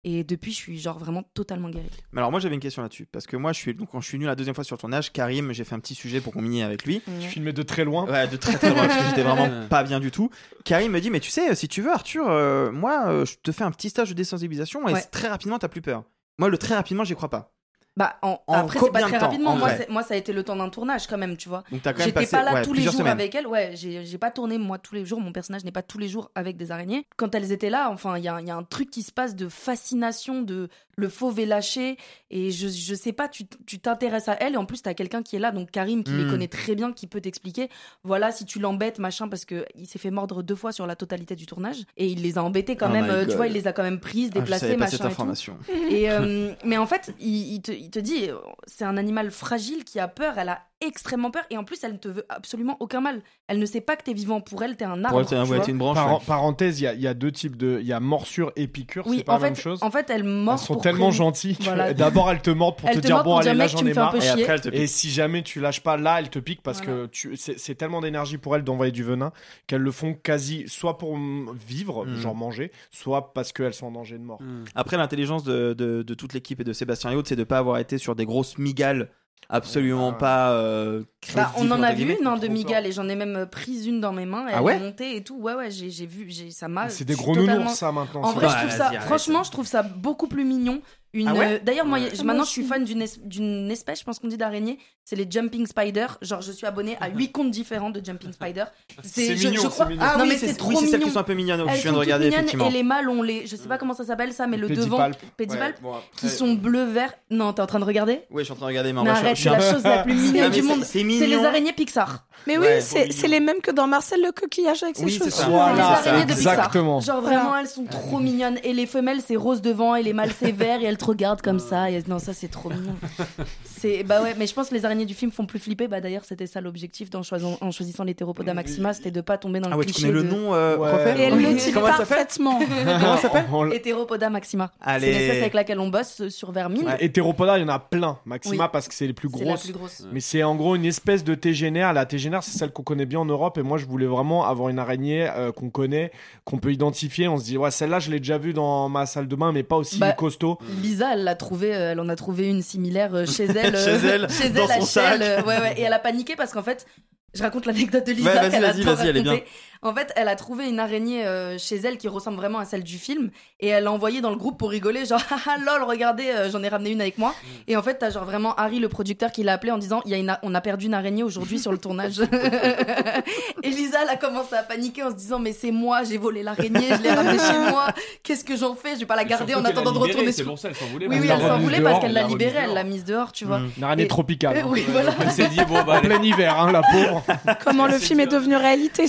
Et depuis, je suis genre vraiment totalement guérie. Mais alors moi j'avais une question là-dessus parce que moi je suis donc quand je suis venu la deuxième fois sur le tournage, Karim, j'ai fait un petit sujet pour qu'on mini avec lui. Tu filmais de très loin. Ouais, de très très loin parce que j'étais vraiment (laughs) pas bien du tout. Karim me dit mais tu sais si tu veux Arthur, euh, moi euh, je te fais un petit stage de désensibilisation et Ouais. très rapidement t'as plus peur. Moi le très rapidement j'y crois pas. Bah, en- En après, c'est pas très temps, rapidement. en Moi, ça a été le temps d'un tournage quand même, tu vois. J'étais passé pas là ouais, tous les jours semaines. avec elle. Ouais, j'ai pas tourné moi tous les jours. Mon personnage n'est pas tous les jours avec des araignées. Quand elles étaient là, enfin, il y a, il y a un truc qui se passe de fascination, de le fauve est lâché. Et je, je sais pas, tu t'intéresses à elle et en plus t'as quelqu'un qui est là, donc Karim qui les Mm. connaît très bien, qui peut t'expliquer. Voilà, si tu l'embêtes, machin, parce que il s'est fait mordre deux fois sur la totalité du tournage et il les a embêtés quand Oh même. euh, tu vois, il les a quand même prises, Ah, déplacées, pas machin cette et tout. information. Et euh, mais en fait, il, il te, il te dit, euh, c'est un animal fragile qui a peur. Elle a extrêmement peur et en plus, elle ne te veut absolument aucun mal. Elle ne sait pas que t'es vivant. Pour elle, t'es un arbre. ouais, vois. t'es une branche. Par- ouais. Parenthèse, il y a, il y a deux types de. Il y a morsure et piqûre, Oui, c'est pas en la même fait, chose. en fait, elle mord. Elles sont pour tellement gentilles. Voilà. (laughs) D'abord, elles te mordent pour Elle te te dire bon, allez, là, j'en ai marre. Et après elle te Et si jamais tu lâches pas, là, elle te pique parce que c'est, tellement d'énergie pour elle d'envoyer du venin qu'elles le font quasi soit pour mm, vivre, Mm. genre manger, soit parce qu'elles sont en danger de mort. Après l'intelligence de, de, de toute l'équipe et de Sébastien et autres, c'est de pas avoir été sur des grosses migales absolument Ouais. pas euh, Bah, on en a vu une hein, de trop migale et j'en ai même euh, prise une dans mes mains. Elle Ah ouais est montée et tout. Ouais, ouais, j'ai j'ai vu, j'ai- ça m'a. C'est des gros totalement- nounours, ça, maintenant. En vrai, Bah, je trouve vas-y, ça, franchement, je trouve ça beaucoup plus mignon. Une, Ah ouais euh, D'ailleurs, moi, Ouais. je- Moi maintenant, je suis fan d'une es- d'une espèce, je pense qu'on dit d'araignée. C'est les Jumping Spider. Genre, je suis abonnée à 8 comptes différents de Jumping Spider. C'est je- mignon, je c'est crois- mignon. Ah non, oui, mais c'est c'est oui, trop c'est celles mignon. qui sont un peu mignonnes. Elles je viens sont de regarder effectivement. et les mâles ont les, je sais pas comment ça s'appelle ça, mais le devant, Pédipalpe. Ouais, bon, qui sont bleu vert. Non, t'es en train de regarder Oui, je suis en train de regarder, mais arrête, c'est la chose la plus mignonne (laughs) du c'est- monde. c'est C'est les araignées Pixar. Mais oui, c'est c'est les mêmes que dans Marcel le coquillage avec ses c'est. Voilà, les araignées de Pixar. exactement. Genre vraiment, elles sont trop mignonnes. Et les femelles, c'est rose devant et les mâles, c'est vert et elles te regardent comme ça. Et... Non, ça, c'est trop mignon. (laughs) C'est bah ouais, mais je pense que les araignées du film font plus flipper. Bah d'ailleurs, c'était ça l'objectif en choisissant, en choisissant l'hétéropoda maxima, c'était de pas tomber dans Ah le ouais, tu cliché le de nom euh, Ouais. refait Et elle le dit Comment parfaitement. (laughs) Comment elle s'appelle hétéropoda maxima. Allez. C'est une espèce avec laquelle on bosse sur Vermine. Ouais, Hétéropoda, il y en a plein. Maxima, Oui. parce que c'est les plus C'est la grosses. plus grosse. Mais c'est en gros une espèce de tégénaire. La tégénaire, c'est celle qu'on connaît bien en Europe. Et moi, je voulais vraiment avoir une araignée euh, qu'on connaît, qu'on peut identifier. On se dit, ouais, celle-là, je l'ai déjà vue dans ma salle de bain, mais pas aussi Bah, costaud. Lisa, elle l'a trouvé, euh, elle en a trouvé une similaire euh, chez elle, euh, Chez elle, (laughs) chez dans elle à son sac. Euh, ouais, ouais, et elle a paniqué parce qu'en fait, Je raconte l'anecdote de Lisa. Ouais, vas-y, qu'elle vas-y, vas-y, elle est bien. En fait, elle a trouvé une araignée euh, chez elle qui ressemble vraiment à celle du film et elle l'a envoyée dans le groupe pour rigoler, genre (laughs) haha lol, regardez, euh, j'en ai ramené une avec moi. Mm. Et en fait, t'as genre vraiment Harry, le producteur, qui l'a appelé en disant il y a une a- on a perdu une araignée aujourd'hui sur le tournage. (laughs) et Lisa, elle a commencé à paniquer en se disant mais c'est moi, j'ai volé l'araignée, je l'ai ramenée chez moi, qu'est-ce que j'en fais? Je vais pas la garder en attendant de retourner C'est sur. pour ça, elle s'en voulait. Oui, oui, elle s'en l'a voulait parce qu'elle elle l'a libérée, elle l'a mise dehors, tu vois. Une araignée Et- tropicale. (laughs) Euh, hein. oui, voilà. Elle s'est dit, bon, bah, En plein hiver, hein, la pauvre. Comment le film est devenu réalité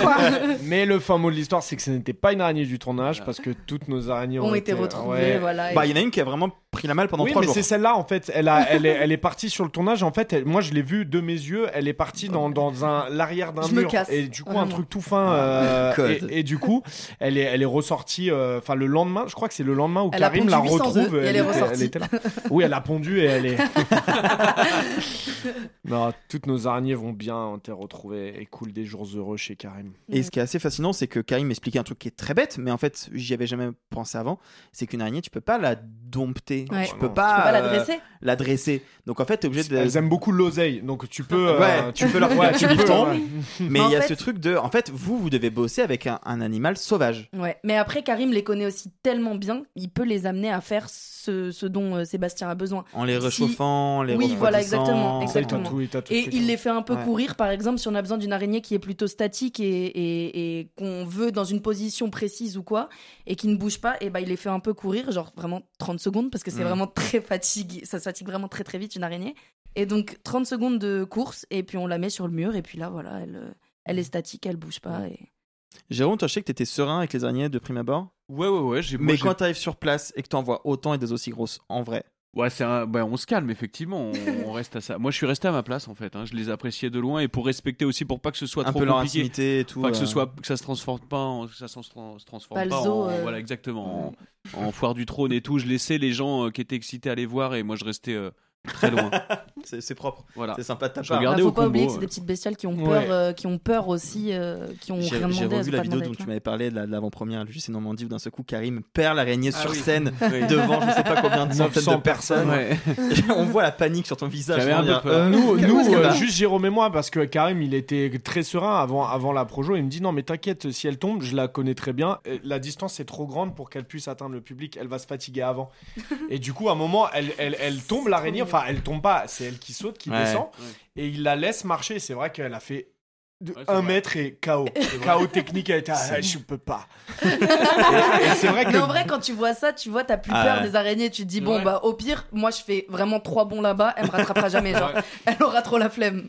Quoi. (laughs) Mais le fin mot de l'histoire, c'est que ce n'était pas une araignée du tournage parce que toutes nos araignées ont, Ont été retrouvées, voilà. Bah, il y en a une qui a vraiment pris la malle pendant oui, trois mais jours. c'est celle-là en fait. Elle, a, elle, est, elle est partie sur le tournage. En fait, elle- moi je l'ai vue de mes yeux. Elle est partie dans, dans un l'arrière d'un Je me mur casse, et du coup un vraiment. truc tout fin. euh, Code. et, et du coup, elle est, elle est ressortie. euh, Enfin, le lendemain, je crois que c'est le lendemain où Elle a Karim pondu la 800 retrouve. œufs et elle est était- ressortie. était là. Oui, elle a pondu et elle est. (laughs) non, toutes nos araignées vont bien. On été retrouvées et coulent des jours heureux chez Karim. Et ce qui est assez fascinant, c'est que Karim m'expliquait un truc qui est très bête, mais en fait, j'y avais jamais pensé avant. C'est qu'une araignée, tu peux pas la dompter. Ouais. Tu peux pas, Tu peux pas la euh, dresser. la dresser. Donc en fait, t'es obligé de. Elles aiment beaucoup l'oseille, donc tu peux. euh, Ouais, tu peux leur ouais, faire tu un petit peux, bifton. ouais. Mais il y a fait- ce truc de. En fait, vous, vous devez bosser avec un, un animal sauvage. Ouais, mais après Karim les connaît aussi tellement bien, il peut les amener à faire ce, ce dont euh, Sébastien a besoin. En les Si- réchauffant, en les Oui, voilà, exactement, exactement. tout- Et il les fait un peu Ouais. courir, par exemple, si on a besoin d'une araignée qui est plutôt statique et, et, et qu'on veut dans une position précise ou quoi, et qui ne bouge pas, et ben il les fait un peu courir, genre vraiment 30 secondes, parce que c'est Mm. vraiment très fatigué, ça se fatigue vraiment très très vite une araignée. Et donc 30 secondes de course, et puis on la met sur le mur, et puis là, voilà, elle, euh, elle est statique, elle bouge pas. Et... Jérôme, toi, je sais que t'étais serein avec les araignées de prime abord. Ouais, ouais, ouais. j'ai- moi, Mais quand t'arrives sur place et que t'en vois autant et des aussi grosses, en vrai. Ouais, c'est un... bah, on se calme, effectivement. On, (laughs) on reste à ça. Moi, je suis resté à ma place, en fait. hein. Je les appréciais de loin et pour respecter aussi, pour pas que ce soit Un trop peu leur compliqué. intimité et tout. Enfin, que ce euh. soit que ça se transforme pas, en, que ça se tran- se transforme Pas pas, zoo, en, euh. voilà exactement en, en foire du trône et tout. Je laissais les gens euh, qui étaient excités aller voir et moi je restais euh, très loin. (laughs) C'est propre. Voilà. C'est sympa de ta part. regardais Bah, faut au pas combo, oublier que c'est euh. des petites bestioles qui ont Ouais. peur, euh, qui ont peur aussi, euh, qui ont J'ai rien demandé. revu la vidéo dont tu m'avais parlé de la- l'avant-première, juste et Normandie, où d'un seul coup, Karim perd l'araignée Ah sur oui. scène (laughs) Oui. devant je sais pas combien de centaines 900 de personnes. Ouais. (laughs) On voit la panique sur ton visage. Un peu peur. euh, Nous, nous euh, juste Jérôme et moi, parce que Karim, il était très serein avant, avant la projo. Il me dit non, mais t'inquiète, si elle tombe, je la connais très bien. La distance est trop grande pour qu'elle puisse atteindre le public. Elle va se fatiguer avant. et du coup, à un moment, elle, elle, elle tombe l'araignée. Enfin, elle tombe pas. C'est elle qui saute, qui Ouais. descend. Et il la laisse marcher. C'est vrai qu'elle a fait. De Ouais, c'est un vrai. mètre et KO. KO technique, elle était. Ah, je peux pas. et (laughs) et c'est vrai que. Mais en vrai, quand tu vois ça, tu vois, t'as plus Ah peur ouais. des araignées. Tu te dis, bon, Ouais. bah, au pire, moi, je fais vraiment trois bons là-bas, elle me rattrapera (laughs) jamais. Genre, elle aura trop la flemme.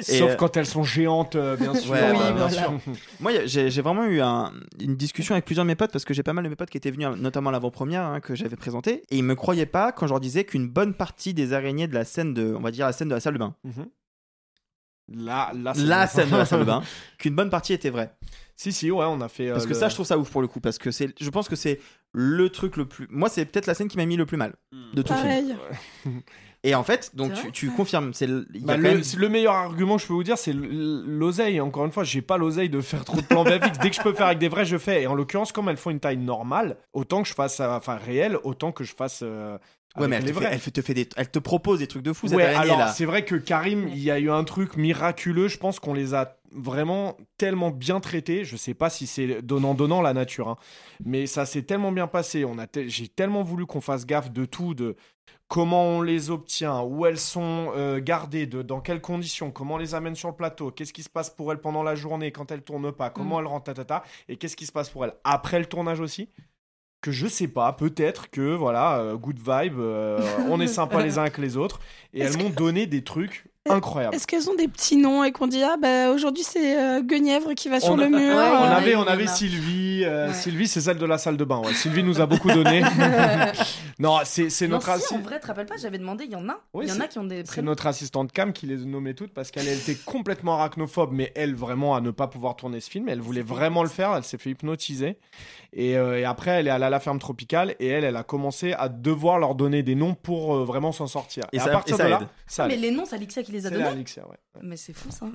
Sauf euh, quand elles sont géantes, euh, bien sûr. Ouais, Oui, bien voilà. sûr. (laughs) Moi, j'ai vraiment eu un- une discussion avec plusieurs de mes potes parce que j'ai pas mal de mes potes qui étaient venus, notamment à l'avant-première hein, que j'avais présenté, et ils me croyaient pas quand je leur disais qu'une bonne partie des araignées de la scène de, on va dire la scène de la salle de bain, Mhm. Là, là, bien. scène de la salle de bain, qu'une bonne partie était vraie. Si, si, ouais, on a fait. euh, Parce que le- ça, je trouve ça ouf pour le coup, parce que c'est, je pense que c'est le truc le plus, moi, c'est peut-être la scène qui m'a mis le plus mal de tout le film. Pareil. (laughs) Et en fait, donc C'est tu, vrai tu confirmes, c'est, le- il y a Bah, quand le, même- c'est le meilleur argument que je peux vous dire, c'est l- l'oseille. Encore une fois, j'ai pas l'oseille de faire trop de plans VFX. Dès que je peux faire avec des vrais, je fais. Et en l'occurrence, comme elles font une taille normale, autant que je fasse, euh, enfin réelle, autant que je fasse. euh, ouais, mais elle les te, fait, elle te fait des, elle te propose des trucs de fou cette Ouais, alors là. c'est vrai que Karim, il y a eu un truc miraculeux. Je pense qu'on les a vraiment tellement bien traités. Je sais pas si c'est donnant donnant la nature, hein. mais ça s'est tellement bien passé. On a, te- j'ai tellement voulu qu'on fasse gaffe de tout, de comment on les obtient, où elles sont euh, gardées, de, dans quelles conditions, comment on les amène sur le plateau, qu'est-ce qui se passe pour elles pendant la journée quand elles tournent pas, comment Mm. elles rentrent, tatata, et qu'est-ce qui se passe pour elles après le tournage aussi que je sais pas, peut-être que voilà, euh, good vibe, euh, on est sympa (laughs) les uns avec les autres, et elles m'ont donné des trucs incroyables. Est-ce qu'elles ont des petits noms et qu'on dit ah bah aujourd'hui c'est euh, Guenièvre qui va sur On, le mur on Ouais, euh, avait, y en on a. avait Sylvie. euh, Ouais. Sylvie, c'est celle de la salle de bain. ouais. Sylvie nous a beaucoup donné. (laughs) non, c'est notre, si, assi- en vrai, tu te rappelles pas, j'avais demandé, il y en a. Oui, il y en a qui ont des c'est notre assistante Cam qui les nommait toutes parce qu'elle elle était complètement arachnophobe, mais elle vraiment à ne pas pouvoir tourner ce film. Elle voulait vraiment le faire. Elle s'est fait hypnotiser. Et, euh, et après, elle est allée à la ferme tropicale et elle, elle a commencé à devoir leur donner des noms pour euh, vraiment s'en sortir. Et à ça- partir et ça de là, aide. ça Mais les noms, c'est Alixia qui les a C'est donnés. Alixia, ouais. Mais c'est fou ça.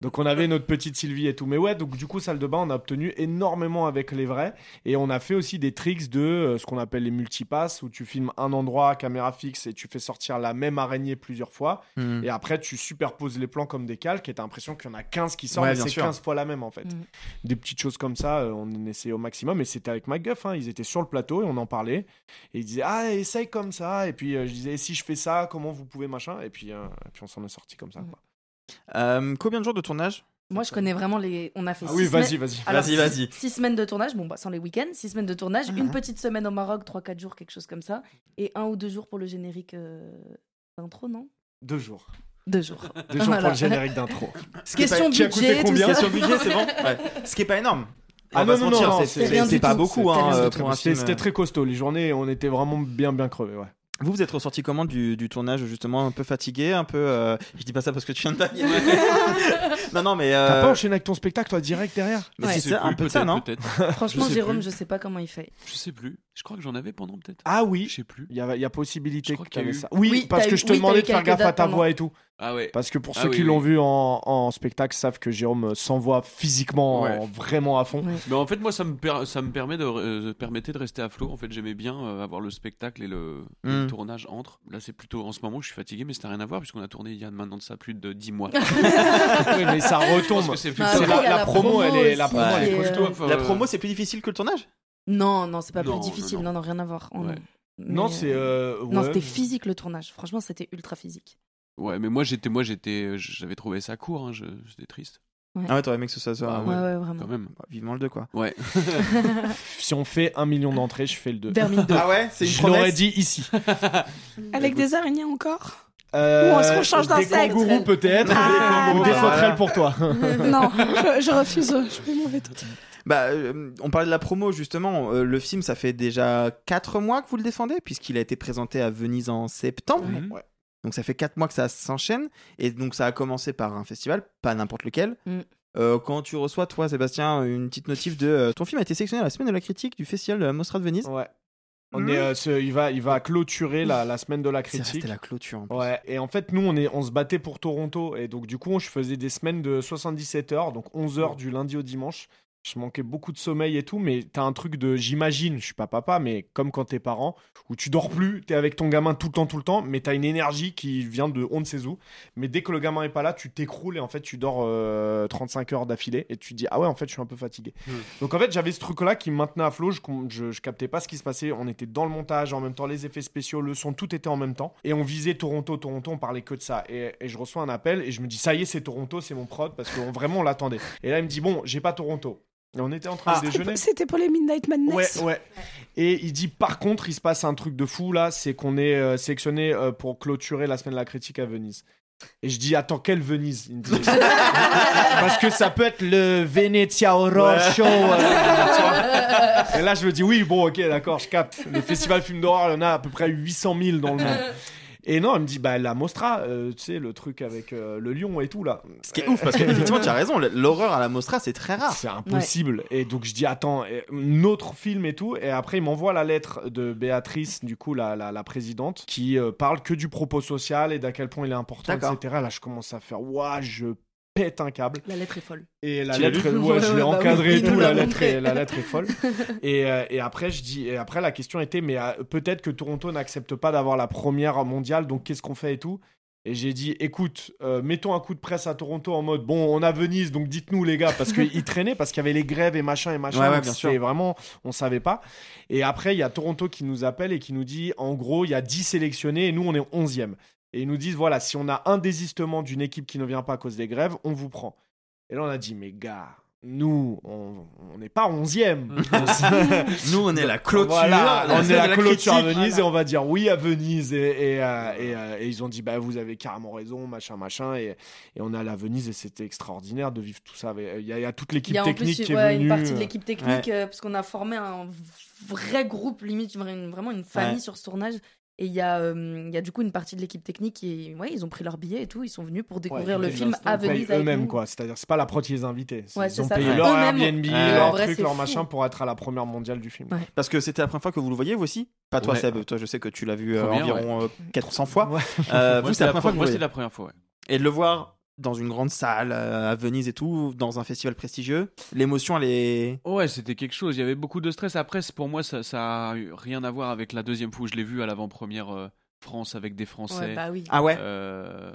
Donc on avait notre petite Sylvie et tout. Mais ouais, donc du coup, salle de bain, on a obtenu énormément avec les vrais. Et on a fait aussi des tricks de euh, ce qu'on appelle les multipasses, où tu filmes un endroit, caméra fixe, et tu fais sortir la même araignée plusieurs fois. Mhm. Et après, tu superposes les plans comme des calques, et t'as l'impression qu'il y en a 15 qui sortent, Ouais, c'est sûr. 15 fois la même en fait. Mm. Des petites choses comme ça, euh, on essayait au maximum. Et c'était avec MacGuff, hein, ils étaient sur le plateau et on en parlait. Et ils disaient, ah, essaye comme ça. Et puis euh, je disais, si je fais ça, comment vous pouvez machin Et puis, euh, et puis on s'en est sorti comme ça. quoi. Euh, combien de jours de tournage Moi, je connais vraiment les. On a fait Ah six oui, vas-y, semaines- vas-y. Vas-y, vas-y. Six semaines de tournage, bon, bah, sans les week-ends, six semaines de tournage, une petite semaine au Maroc, 3-4 jours, quelque chose comme ça, et un ou deux jours pour le générique euh, d'intro, non? Deux jours. Deux jours. Deux jours Voilà. pour le générique d'intro. Question pas- qui a coûté budget, tout combien ça. Question budget, c'est bon Ouais. Ce qui est pas énorme. Ah On va non, se non, mentir, non, c'est- c'est c'est c'est pas beaucoup hein, C'était pour un c'était- film. c'était très costaud. Les journées, on était vraiment bien, bien crevés. Ouais. Vous, vous êtes ressorti comment du, du tournage justement un peu fatigué, un peu. euh, Je dis pas ça parce que tu viens de bailler. (laughs) non, non, mais. T'as euh, pas enchaîné avec ton spectacle, toi, direct derrière? Mais Ouais. c'est ça, un peu ça, non Franchement, Je Jérôme, plus. je sais pas comment il fait. Je sais plus. Je crois que j'en avais pendant peut-être. Ah oui. Je sais plus. Il y a, il y a possibilité que qu'il y a t'avais eu. ça. Oui, Oui, parce que eu- je te oui, demandais de faire gaffe à ta voix et tout. Ah ouais. Parce que pour Ah ceux oui, qui oui. l'ont vu en, en spectacle savent que Jérôme s'envoie physiquement Ouais. en- vraiment à fond. Mais en fait, moi, ça me, per- ça me permet de, euh, permettait de rester à flot. En fait, j'aimais bien euh, avoir le spectacle et le, et le Mm. tournage entre. Là, c'est plutôt en ce moment, je suis fatigué, mais ça n'a rien à voir puisqu'on a tourné il y a maintenant de ça plus de 10 mois. (laughs) (laughs) Oui, mais ça retombe. que c'est Bah, la, promo, elle est, la aussi, promo, elle est qui est, costaud. euh, La euh, promo, c'est plus difficile que le tournage? Non, non, c'est pas Non, plus difficile. non, Non, rien à voir. Oh, Ouais. non. C'est. euh, euh, Non, c'était physique le tournage. Franchement, c'était ultra physique. Ouais, mais moi, j'étais, moi, j'étais, j'avais trouvé ça court. Hein, je- C'était triste. Ah ouais, t'aurais aimé que ce soit ça. Bah Ouais, ouais, vraiment. Quand même. Bah, Vivement le 2, quoi. Ouais. (laughs) Si on fait un million d'entrées, je fais le 2. Vermine 2. Ah ouais C'est une Je l'aurais dit ici. (laughs) Avec des araignées encore Euh, Ou on se rechange Des d'insecte. kangourous peut-être. Ah. Ou des Voilà. sauterelles pour toi. (laughs) Non, je, je refuse. Je fais mon veto. Bah, euh, on parlait de la promo justement. Euh, le film, ça fait déjà 4 mois que vous le défendez, puisqu'il a été présenté à Venise en septembre. Mhm. Ouais. Donc ça fait 4 mois que ça s'enchaîne. Et donc ça a commencé par un festival, pas n'importe lequel. Mm. Euh, quand tu reçois, toi, Sébastien, une petite notif de euh, ton film a été sélectionné à la semaine de la critique du festival de la Mostra de Venise. Ouais. On est, euh, ce- il, va, il va clôturer la, la semaine de la critique. resté la clôture. en plus. Ouais, et en fait, nous, on, est, on se battait pour Toronto. Et donc, du coup, je faisais des semaines de 77 heures, donc 11 heures du lundi au dimanche. Je manquais beaucoup de sommeil et tout, mais t'as un truc de. J'imagine, je suis pas papa, mais comme quand t'es parent, où tu dors plus, t'es avec ton gamin tout le temps, tout le temps, mais t'as une énergie qui vient de on ne sait où. Mais dès que le gamin est pas là, tu t'écroules et en fait, tu dors euh, 35 heures d'affilée et tu te dis, ah ouais, en fait, je suis un peu fatigué. Donc en fait, j'avais ce truc-là qui me maintenait à flot. Je, je, je captais pas ce qui se passait. On était dans le montage, en même temps les effets spéciaux, le son, tout était en même temps. Et on visait Toronto, Toronto, on parlait que de ça. Et, et je reçois un appel et je me dis, ça y est, c'est Toronto, c'est mon prod, parce qu'on vraiment on l'attendait. Et là, il me dit, bon, j'ai pas Toronto. Et on était en train de déjeuner. C'était pour les Midnight Madness. Ouais, ouais. Et il dit par contre, il se passe un truc de fou là, c'est qu'on est euh, sélectionné euh, pour clôturer la semaine de la critique à Venise. Et je dis attends quelle Venise? Il me dit, (laughs) Parce que ça peut être le Venezia Horror Ouais. Show. euh. Et là je me dis oui bon ok d'accord je capte. Les festivals films d'horreur il y en a à peu près 800 000 dans le monde. Et non, elle me dit, bah, la Mostra, euh, tu sais, le truc avec euh, le lion et tout, là. Ce qui est ouf, parce qu'effectivement, (laughs) tu as raison, l'horreur à la Mostra, c'est très rare. C'est impossible. Et donc, je dis, attends, notre film et tout. Et après, il m'envoie la lettre de Béatrice, du coup, la, la, la présidente, qui euh, parle que du propos social et d'à quel point il est important, etc. Là, je commence à faire, ouah, je pète un câble. La lettre est folle. Et la Tu lettre, lu ouais, je l'ai bah encadrée et tout. La lettre, est, la lettre est folle. (laughs) et, euh, et après, je dis, et après, la question était, mais euh, peut-être que Toronto n'accepte pas d'avoir la première mondiale, donc qu'est-ce qu'on fait et tout? Et j'ai dit, écoute, euh, mettons un coup de presse à Toronto en mode, bon, on a Venise, donc dites-nous les gars, parce qu'ils (laughs) traînaient, parce qu'il y avait les grèves et machin et machin. Ouais, bien c'était sûr. vraiment, on savait pas. Et après, il y a Toronto qui nous appelle et qui nous dit, en gros, il y a 10 sélectionnés et nous, on est 11e. Et ils nous disent, voilà, si on a un désistement d'une équipe qui ne vient pas à cause des grèves, on vous prend. Et là, on a dit, mais gars, nous, on on n'est pas 11e. (laughs) Nous, on est la clôture, Voilà, on est la clôture à. Venise Voilà. et on va dire oui à Venise. Et, et, euh, et, euh, et ils ont dit, bah, vous avez carrément raison, machin, machin. Et, et on est allé à Venise et c'était extraordinaire de vivre tout ça. Il y a, il y a toute Il l'équipe y a en technique plus qui est venue. une partie de l'équipe technique, ouais. euh, parce qu'on a formé un vrai groupe, limite vraiment une famille Ouais. sur ce tournage. Et il y, a, euh, il y a du coup une partie de l'équipe technique qui, ouais, ils ont pris leur billet et tout, ils sont venus pour découvrir Ouais, le film à Venise avec eux-mêmes quoi. C'est-à-dire c'est pas la prod qui les a invités. Ouais, ils ont ça. payé leur. Airbnb, leur vrai, truc, leur fou. machin pour être à la première mondiale du film. Parce que c'était la première fois que vous le voyez, vous aussi? Pas toi, Ouais. Seb. Toi, je sais que tu l'as vu euh, environ euh, 400 fois. Ouais. Euh, Moi, vous, c'est la la première fois moi, c'est la première fois, ouais. Et de le voir dans une grande salle euh, à Venise et tout, dans un festival prestigieux. L'émotion, elle est. Ouais, c'était quelque chose. Il y avait beaucoup de stress. Après, pour moi, ça, ça a eu rien à voir avec la deuxième fois où je l'ai vu à l'avant-première euh, France avec des Français. Ouais, bah oui. Ah ouais Euh,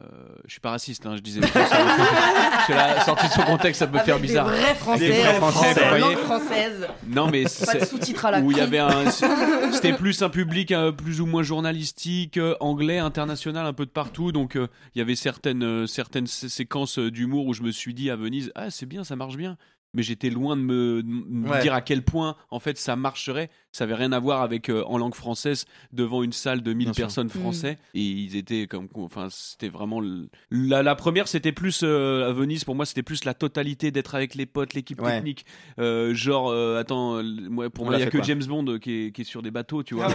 Je suis pas raciste, hein, je disais. (laughs) Parce que là, sorti de son contexte, ça peut Avec faire des bizarre. vrais Français, Des vrais en Français, langue française. Non, mais Pas de sous-titres à la où il y cri. avait un, (laughs) c'était plus un public euh, plus ou moins journalistique, euh, anglais, international, un peu de partout. Donc euh, il y avait certaines euh, certaines sé- séquences euh, d'humour où je me suis dit à Venise, ah c'est bien, ça marche bien. Mais j'étais loin de me, de me Ouais. dire à quel point en fait ça marcherait. Ça avait rien à voir avec euh, en langue française devant une salle de 1000 Bien sûr. personnes Mm. français. Et ils étaient comme enfin c'était vraiment le- la, la première c'était plus euh, à Venise. Pour moi c'était plus la totalité d'être avec les potes l'équipe Ouais. technique. Euh, genre euh, attends moi pour On moi il l'a y a que quoi James Bond qui est, qui est sur des bateaux tu vois.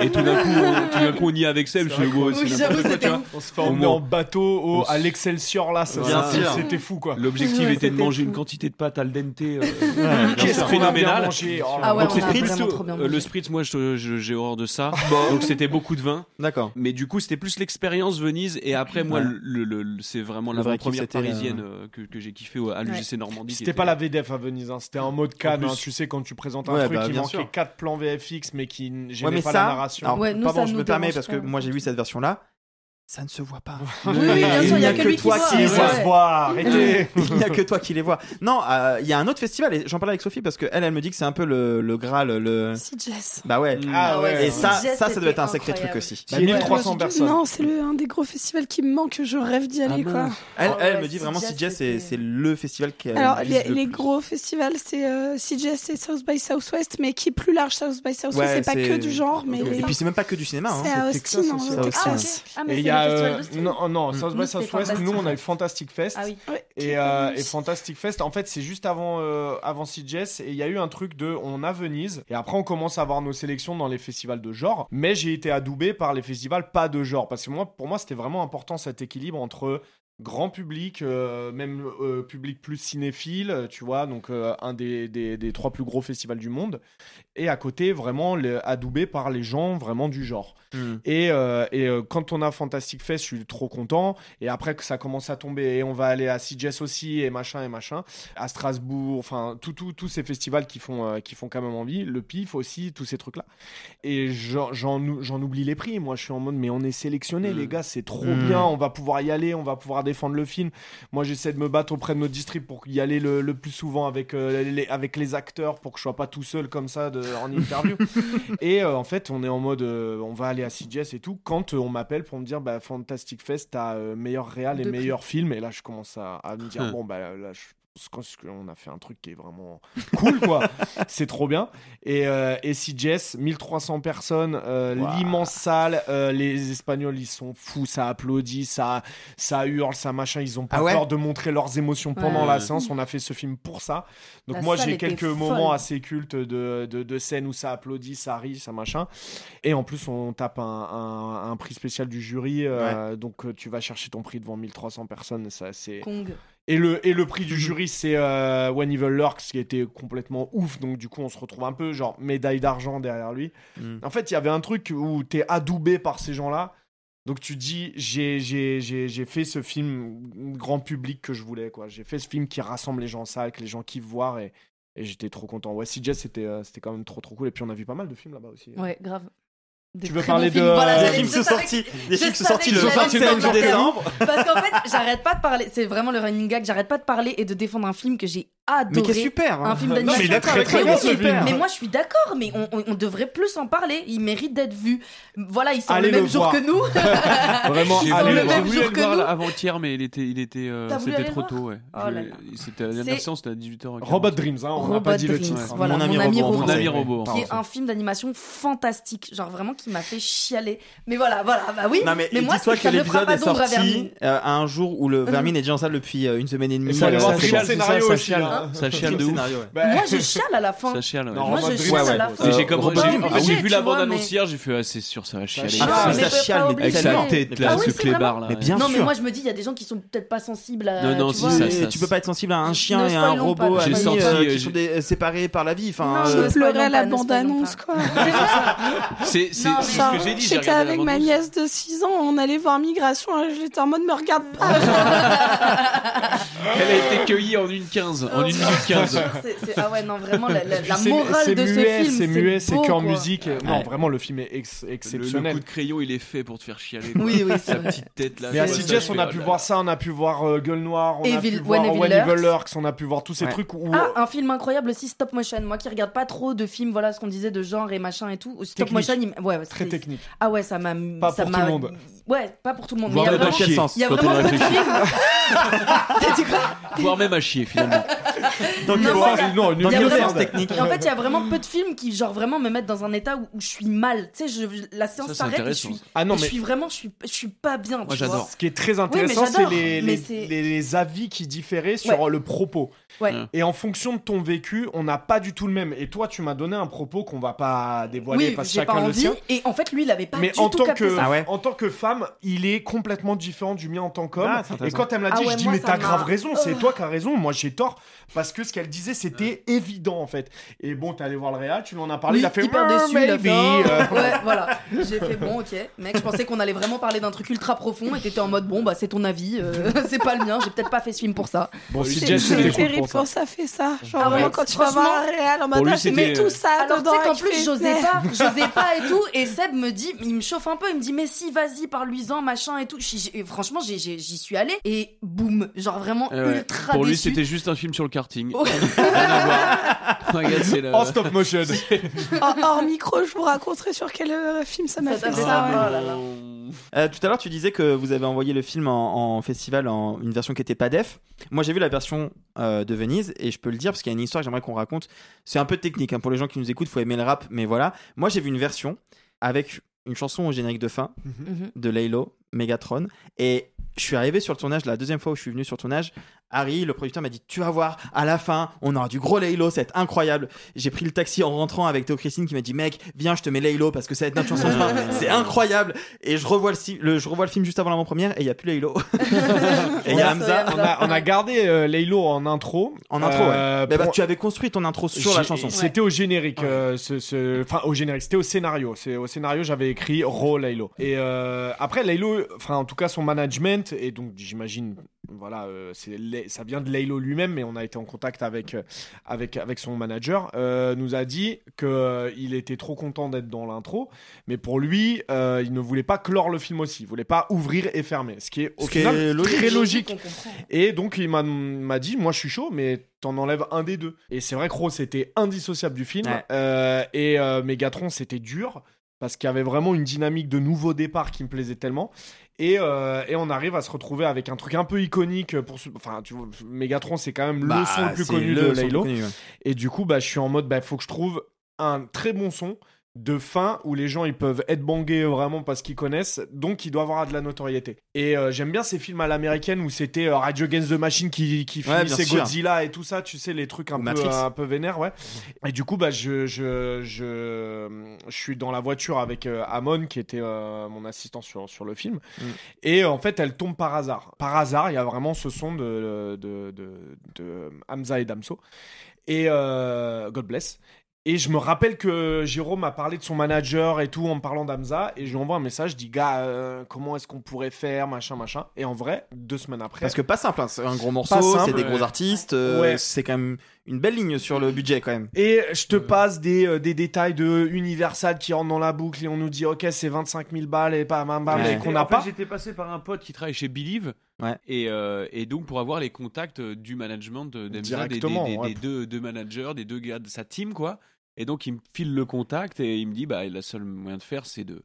Et, et tout d'un coup on, tout d'un coup on y est avec Seb. Je suis gros c'est Oui. On se fait Au emmener moins- en bateau au, à l'Excelsior là, c'était fou quoi. L'objectif était de manger une quantité de pâtes al dente Qu'est-ce qu'on a mangé. Oh là Ah ouais, là. Donc, on a euh, le spritz, moi, je- je- j'ai horreur de ça. Donc c'était beaucoup de vin. D'accord. Mais du coup, c'était plus l'expérience Venise. Et après, moi, Ouais. le, le- le- c'est vraiment la vrai kiff, première c'était la- parisienne euh, que, que j'ai kiffé au- à l'UGC Normandie. qui C'était était- pas la VDF à Venise, hein, c'était en mode Cannes. plus. hein, tu sais, quand tu présentes un Ouais, truc, bah, il bien manquait sûr. 4 plans VFX, mais qui n- Ouais, gênaient mais pas ça. la narration. Alors, Ouais, nous, pardon, ça je nous me permets dérange parce que pas. moi j'ai vu cette version-là. Ça ne se voit pas. Oui, oui, bien sûr, il y a que lui qui toi voit. qui les voit, arrêtez (laughs) Il n'y a que toi qui les vois. Non, euh, il y a un autre festival et j'en parlais avec Sophie parce que elle, elle me dit que c'est un peu le, le Graal, le. Jess. Bah ouais. Ah ouais, Et ça, ça, ça doit être un sacré truc aussi. Bah, Ouais. 1300 Ouais. personnes. Non, c'est le, un des gros festivals qui me manque, je rêve d'y aller Ah quoi. bon Elle, Oh elle ouais, me dit vraiment CJS, CJS, c'est le festival qui a. Alors, les, les gros festivals, c'est euh, CJS et South by Southwest, mais qui est plus large, South by Southwest, c'est pas que du genre, mais Et puis c'est même pas que du cinéma. hein. c'est à c'est Austin, Ah. Ah, a. festival euh, non, non, South Nous, by Southwest, Fantastic nous on a eu Fest. Fantastic Fest. Ah oui. Ouais. Et, euh, et Fantastic Fest, en fait, c'est juste avant, euh, avant CJS. Et il y a eu un truc de. On a Venise. Et après, on commence à avoir nos sélections dans les festivals de genre. Mais j'ai été adoubé par les festivals pas de genre. Parce que moi, pour moi, c'était vraiment important cet équilibre entre grand public, euh, même euh, public plus cinéphile, tu vois, donc euh, un des, des, des trois plus gros festivals du monde, et à côté vraiment le- adoubé par les gens vraiment du genre. Hmm. Et, euh, et euh, quand on a Fantastic Fest, je suis trop content. Et après que ça commence à tomber, et on va aller à CJS aussi, et machin, et machin, à Strasbourg, enfin, tout, tout- tous ces festivals qui font, euh, qui font quand même envie, le PIF aussi, tous ces trucs-là. Et j'en, j'en, j'en oublie les prix. Moi, je suis en mode, mais on est sélectionné, Mm. les gars, c'est trop Mm. bien, on va pouvoir y aller, on va pouvoir défendre le film. Moi, j'essaie de me battre auprès de nos districts pour y aller le, le plus souvent avec, les, avec les acteurs, pour que je sois pas tout seul comme ça de, en interview. (laughs) et en fait, on est en mode, on va aller à CJS et tout. Quand euh, on m'appelle pour me dire, bah, Fantastic Fest, t'as euh, meilleur réal et meilleur film. Et là, je commence à, à me dire, (laughs) bon, bah là, je pense qu'on a fait un truc qui est vraiment cool, quoi. (laughs) c'est trop bien. Et, euh, et CJS, 1300 personnes, euh, l'immense salle, euh, les Espagnols, ils sont fous, ça applaudit, ça, ça hurle, ça machin, ils ont pas Ah ouais peur de montrer leurs émotions pendant Ouais. la séance. On a fait ce film pour ça. Donc La moi, j'ai quelques folle. moments assez cultes de, de, de scènes où ça applaudit, ça rit, ça machin. Et en plus, on tape un, un, un prix spécial du jury. euh, Donc, tu vas chercher ton prix devant 1300 personnes. Ça, c'est... Kong. Et le, et le prix du jury, c'est euh, When Evil Lurks, qui était complètement ouf. Donc, du coup, on se retrouve un peu genre médaille d'argent derrière lui. Mm. En fait, il y avait un truc où t'es adoubé par ces gens-là. Donc, tu dis, j'ai, j'ai, j'ai, j'ai fait ce film grand public que je voulais. quoi. J'ai fait ce film qui rassemble les gens en salle, que les gens kiffent voir. Et, et j'étais trop content. Ouais, CJ, c'était, euh, c'était quand même trop, trop cool. Et puis, on a vu pas mal de films là-bas aussi. Ouais, grave. Tu veux parler de- Voilà, Des films sont sortis. Des films sont sortis le j'allais 27 le faire. décembre. Parce qu'en fait, j'arrête pas de parler. C'est vraiment le running gag. J'arrête pas de parler et de défendre un film que j'ai adoré. Mais qui est super. hein. Un film mais d'animation. il est très, très Mais bien, oui, ce mais- film. Mais moi, je suis d'accord. Mais on, on- on devrait plus en parler. Il mérite d'être vu. Voilà, il sort Allez le même le jour voir. que nous. (laughs) Vraiment, (laughs) Ils sont allez le le même jour que le voir nous. avant-hier, mais il était, il était, euh, c'était trop le tôt, ouais. Oh. C'était la dernière séance, c'était à 18h. Robot Dreams, hein, on n'a Robot pas dit le Dreams, titre. voilà, Mon ami mon ami robot. Mon ami français. robot. qui est un film d'animation fantastique, genre vraiment qui m'a fait chialer. Mais voilà, voilà, bah oui. Non mais, moi, ça que l'épisode est sorti euh, à un jour où le Vermine est déjà en salle depuis euh, une semaine et demie. Euh, voir c'est scénario ça aussi. Chiale. hein. Ça chiale de ouf. Bah, Moi, je chiale à la fin. Ça chiale. ouais. Non, Moi, je chiale ouais, à la fin. Mais j'ai Euh, comme Robot j'ai- Dreams. en fait, j'ai obligé, vu la vois, bande mais- hier, j'ai fait ah c'est sûr ça va chialer. Ah, Ah, mais mais ça chiale, mais. Avec sa tête là, Ah oui, ce c'est clébard là. Mais bien non, mais sûr. moi je me dis, il y a des gens qui sont peut-être pas sensibles à. Non, non, tu si, vois, ça- tu peux pas être sensible à un chien Ne et à un spoilons pas, robot euh, qui sont des- séparés par la vie. Enfin, Non, euh, je- pleurais à la spoilons pas, ne bande-annonce, quoi. (laughs) C'est c'est Non, c'est mais- ce que j'ai dit. j'ai J'étais regardé la avec ma nièce de 6 ans, on allait voir Migration, j'étais en mode me regarde pas. Elle a été cueillie en une 15, en une minute 15. C'est- c'est- Ah ouais, non, vraiment, la, la- la c'est- morale c'est de ce muet, film. C'est muet, c'est beau, que en quoi. musique. Non, Ouais. vraiment, le film est ex- Le, le exceptionnel. coup de crayon, il est fait pour te faire chialer. Oui, oui, c'est Sa vrai. petite tête là. Mais à ça, on a pu voir ça, on a pu voir euh, Gueule Noire, on a pu voir When Evil Lurks. On a pu voir tous ces trucs où. Ah, un film incroyable aussi, stop motion. Moi qui regarde pas trop de films, voilà ce qu'on disait de genre et machin et tout. Stop motion, ouais, Très technique. Ah ouais, ça m'a. Pas pour tout le monde. Ouais, pas pour tout le monde. Voire mais il y a même à vraiment, chier. il y a vraiment beaucoup de films. (laughs) (laughs) Voire même à chier finalement. Euh, moi, c'est- non, une Il y a violence vraiment- technique. Et en fait, il y a (laughs) vraiment peu de films qui, genre, vraiment me mettent dans un état où, où je suis mal. Tu sais, je- la séance s'arrête et je suis. Ah non, je suis vraiment, je suis, je suis pas bien. Moi, j'adore. Ce qui est très intéressant, c'est les, les, les- les avis qui différaient sur le propos. Ouais. Et en fonction de ton vécu, on n'a pas du tout le même. Et toi, tu m'as donné un propos qu'on va pas dévoiler Oui, parce que pas chacun le envie. sien. Et en fait, lui, il avait pas Mais du en tout tant, capté que, ça. Ah ouais. en tant que femme, il est complètement différent du mien en tant qu'homme. Ah, et quand elle me l'a Ah dit, ouais, je dis, moi, mais t'as grave raison, c'est Oh. toi qui as raison. Moi, j'ai tort. Parce que ce qu'elle disait, c'était évident en fait. Et bon, t'es allé voir le Réal, tu lui en as parlé, Oui, il a fait hyper "Well, déçu, il a maybe", fait, oh. euh, Ouais, voilà. J'ai fait bon, ok. Mec, je pensais qu'on allait vraiment parler d'un truc ultra profond et t'étais en mode bon, bah c'est ton avis, euh, (laughs) c'est pas le mien, j'ai peut-être pas fait ce film pour ça. Bon, si C'est- terrible pour ça. quand ça fait ça. Genre Ah ouais, vraiment quand tu vas voir un réel en mode ah, c'était, tout ça Alors tu dedans. sais qu'en plus j'osais mais- pas, j'osais (laughs) pas et tout, et Seb me dit, il me chauffe un peu, il me dit mais si vas-y parle-lui-en machin et tout. J'y- j'y- franchement j'y suis allée et boum, genre vraiment ouais. ultra Pour lui, c'était juste un film sur le karting. Ouais. Rien à voir. (laughs) Regarde, c'est le- En stop motion. (laughs) Hors, hors micro, je vous raconterai sur quel euh, film ça m'a Ça fait t'a fait ça. ça, ouais. oh là là. Euh, tout à l'heure, tu disais que vous avez envoyé le film en, en festival en une version qui était pas def. Moi, j'ai vu la version euh, de Venise et je peux le dire parce qu'il y a une histoire que j'aimerais qu'on raconte. C'est un peu technique hein, pour les gens qui nous écoutent. Faut aimer le rap, mais voilà. Moi, j'ai vu une version avec une chanson au générique de fin Mhm. de Laylo, Megatron, et je suis arrivé sur le tournage la deuxième fois où je suis venu sur le tournage. Harry, le producteur, m'a dit Tu vas voir, à la fin, on aura du gros Laylo, ça va être incroyable. J'ai pris le taxi en rentrant avec Théo Christine qui m'a dit Mec, viens, je te mets Laylo parce que ça va être notre chanson de fin. (laughs) C'est incroyable. Et je revois le, je revois le film juste avant l'avant-première et il n'y a plus Laylo. (laughs) et il y a Hamza. On a, on a gardé euh, Laylo en intro. En intro, Euh, ouais. Mais bah, pour- tu avais construit ton intro sur la chanson. C'était au générique, euh, ce, ce- enfin au générique, c'était au scénario. C'est au scénario, j'avais écrit Raw Laylo. Et euh, après Laylo, enfin en tout cas son management et donc j'imagine, voilà, euh, ça vient de Laylo lui-même, mais on a été en contact avec euh, avec avec son manager, euh, nous a dit que euh, il était trop content d'être dans l'intro, mais pour lui, euh, il ne voulait pas clore le film aussi, il voulait pas ouvrir et fermer, ce qui est au Ce qui final est logique. très Logique. Et donc il m'a- m'a dit, moi je suis chaud, mais t'en enlèves un des deux. Et c'est vrai que Rose c'était indissociable du film. Ouais. Euh, et euh, Megatron c'était dur parce qu'il y avait vraiment une dynamique de nouveau départ qui me plaisait tellement. Et, euh, et on arrive à se retrouver avec un truc un peu iconique pour ce- enfin tu vois Megatron c'est quand même Bah, le son le plus connu le de Laylo ouais. et du coup bah je suis en mode bah faut que je trouve un très bon son de fin où les gens ils peuvent être bangés vraiment parce qu'ils connaissent. Donc il doit avoir de la notoriété. Et euh, j'aime bien ces films à l'américaine où c'était euh, Radio Against the Machine qui, qui Ouais, finissait. Godzilla et tout ça tu sais les trucs un peu un peu vénères ouais. Et du coup bah je je je, je suis dans la voiture avec euh, Amon qui était euh, mon assistant sur sur le film. Mm. et en fait elle tombe par hasard. Par hasard il y a vraiment ce son de de de, de Hamza et Damso. Et euh, God bless et je me rappelle que Jérôme a parlé de son manager et tout en me parlant d'Amza. Et je lui envoie un message, je dis, gars, euh, comment est-ce qu'on pourrait faire, machin, machin. Et en vrai, deux semaines après. Parce que pas simple, hein, c'est un gros morceau, simple, c'est des gros artistes, euh, Ouais. c'est quand même une belle ligne sur le budget quand même. Et je te passe des, euh, des détails de Universal qui rentrent dans la boucle et on nous dit, ok, c'est 25 000 balles et pas bam bam, Ouais. et qu'on n'a pas. J'étais passé par un pote qui travaille chez Believe. Ouais. Et, euh, et donc pour avoir les contacts du management de d'Emza, des, des, Directement, des- ouais. des deux, deux managers, des deux gars de sa team, quoi. Et donc il me file le contact et il me dit bah la seule moyen de faire c'est de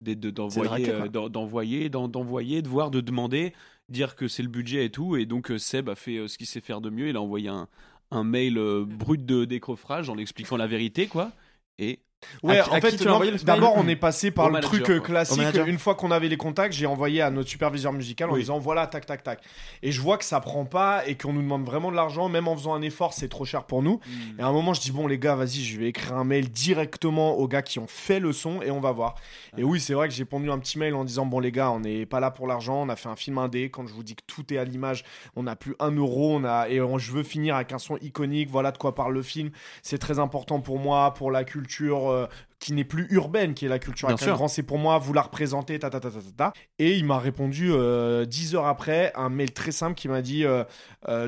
d'être- de- d'envoyer euh, d'en- d'envoyer d'en- d'envoyer de voir de demander dire que c'est le budget et tout. Et donc euh, Seb a fait euh, ce qu'il sait faire de mieux. Il a envoyé un, un mail euh, brut de décroffrage en expliquant la vérité quoi. Et Ouais, À en à fait, d'abord, on est passé par Au le manager, truc quoi. classique. Une fois qu'on avait les contacts, j'ai envoyé à notre superviseur musical en Oui. disant voilà, tac, tac, tac. Et je vois que ça prend pas et qu'on nous demande vraiment de l'argent, même en faisant un effort, c'est trop cher pour nous. Hmm. Et à un moment, je dis bon, les gars, vas-y, je vais écrire un mail directement aux gars qui ont fait le son et on va voir. Et oui, c'est vrai que j'ai pondu un petit mail en disant bon, les gars, on n'est pas là pour l'argent, on a fait un film indé. Quand je vous dis que tout est à l'image, on n'a plus un euro, on a et on- je veux finir avec un son iconique. Voilà de quoi parle le film. C'est très important pour moi, pour la culture. Euh, qui n'est plus urbaine, qui est la culture grand C pour moi, vous la représentez, ta ta ta ta ta. Et il m'a répondu euh, dix heures après un mail très simple qui m'a dit euh,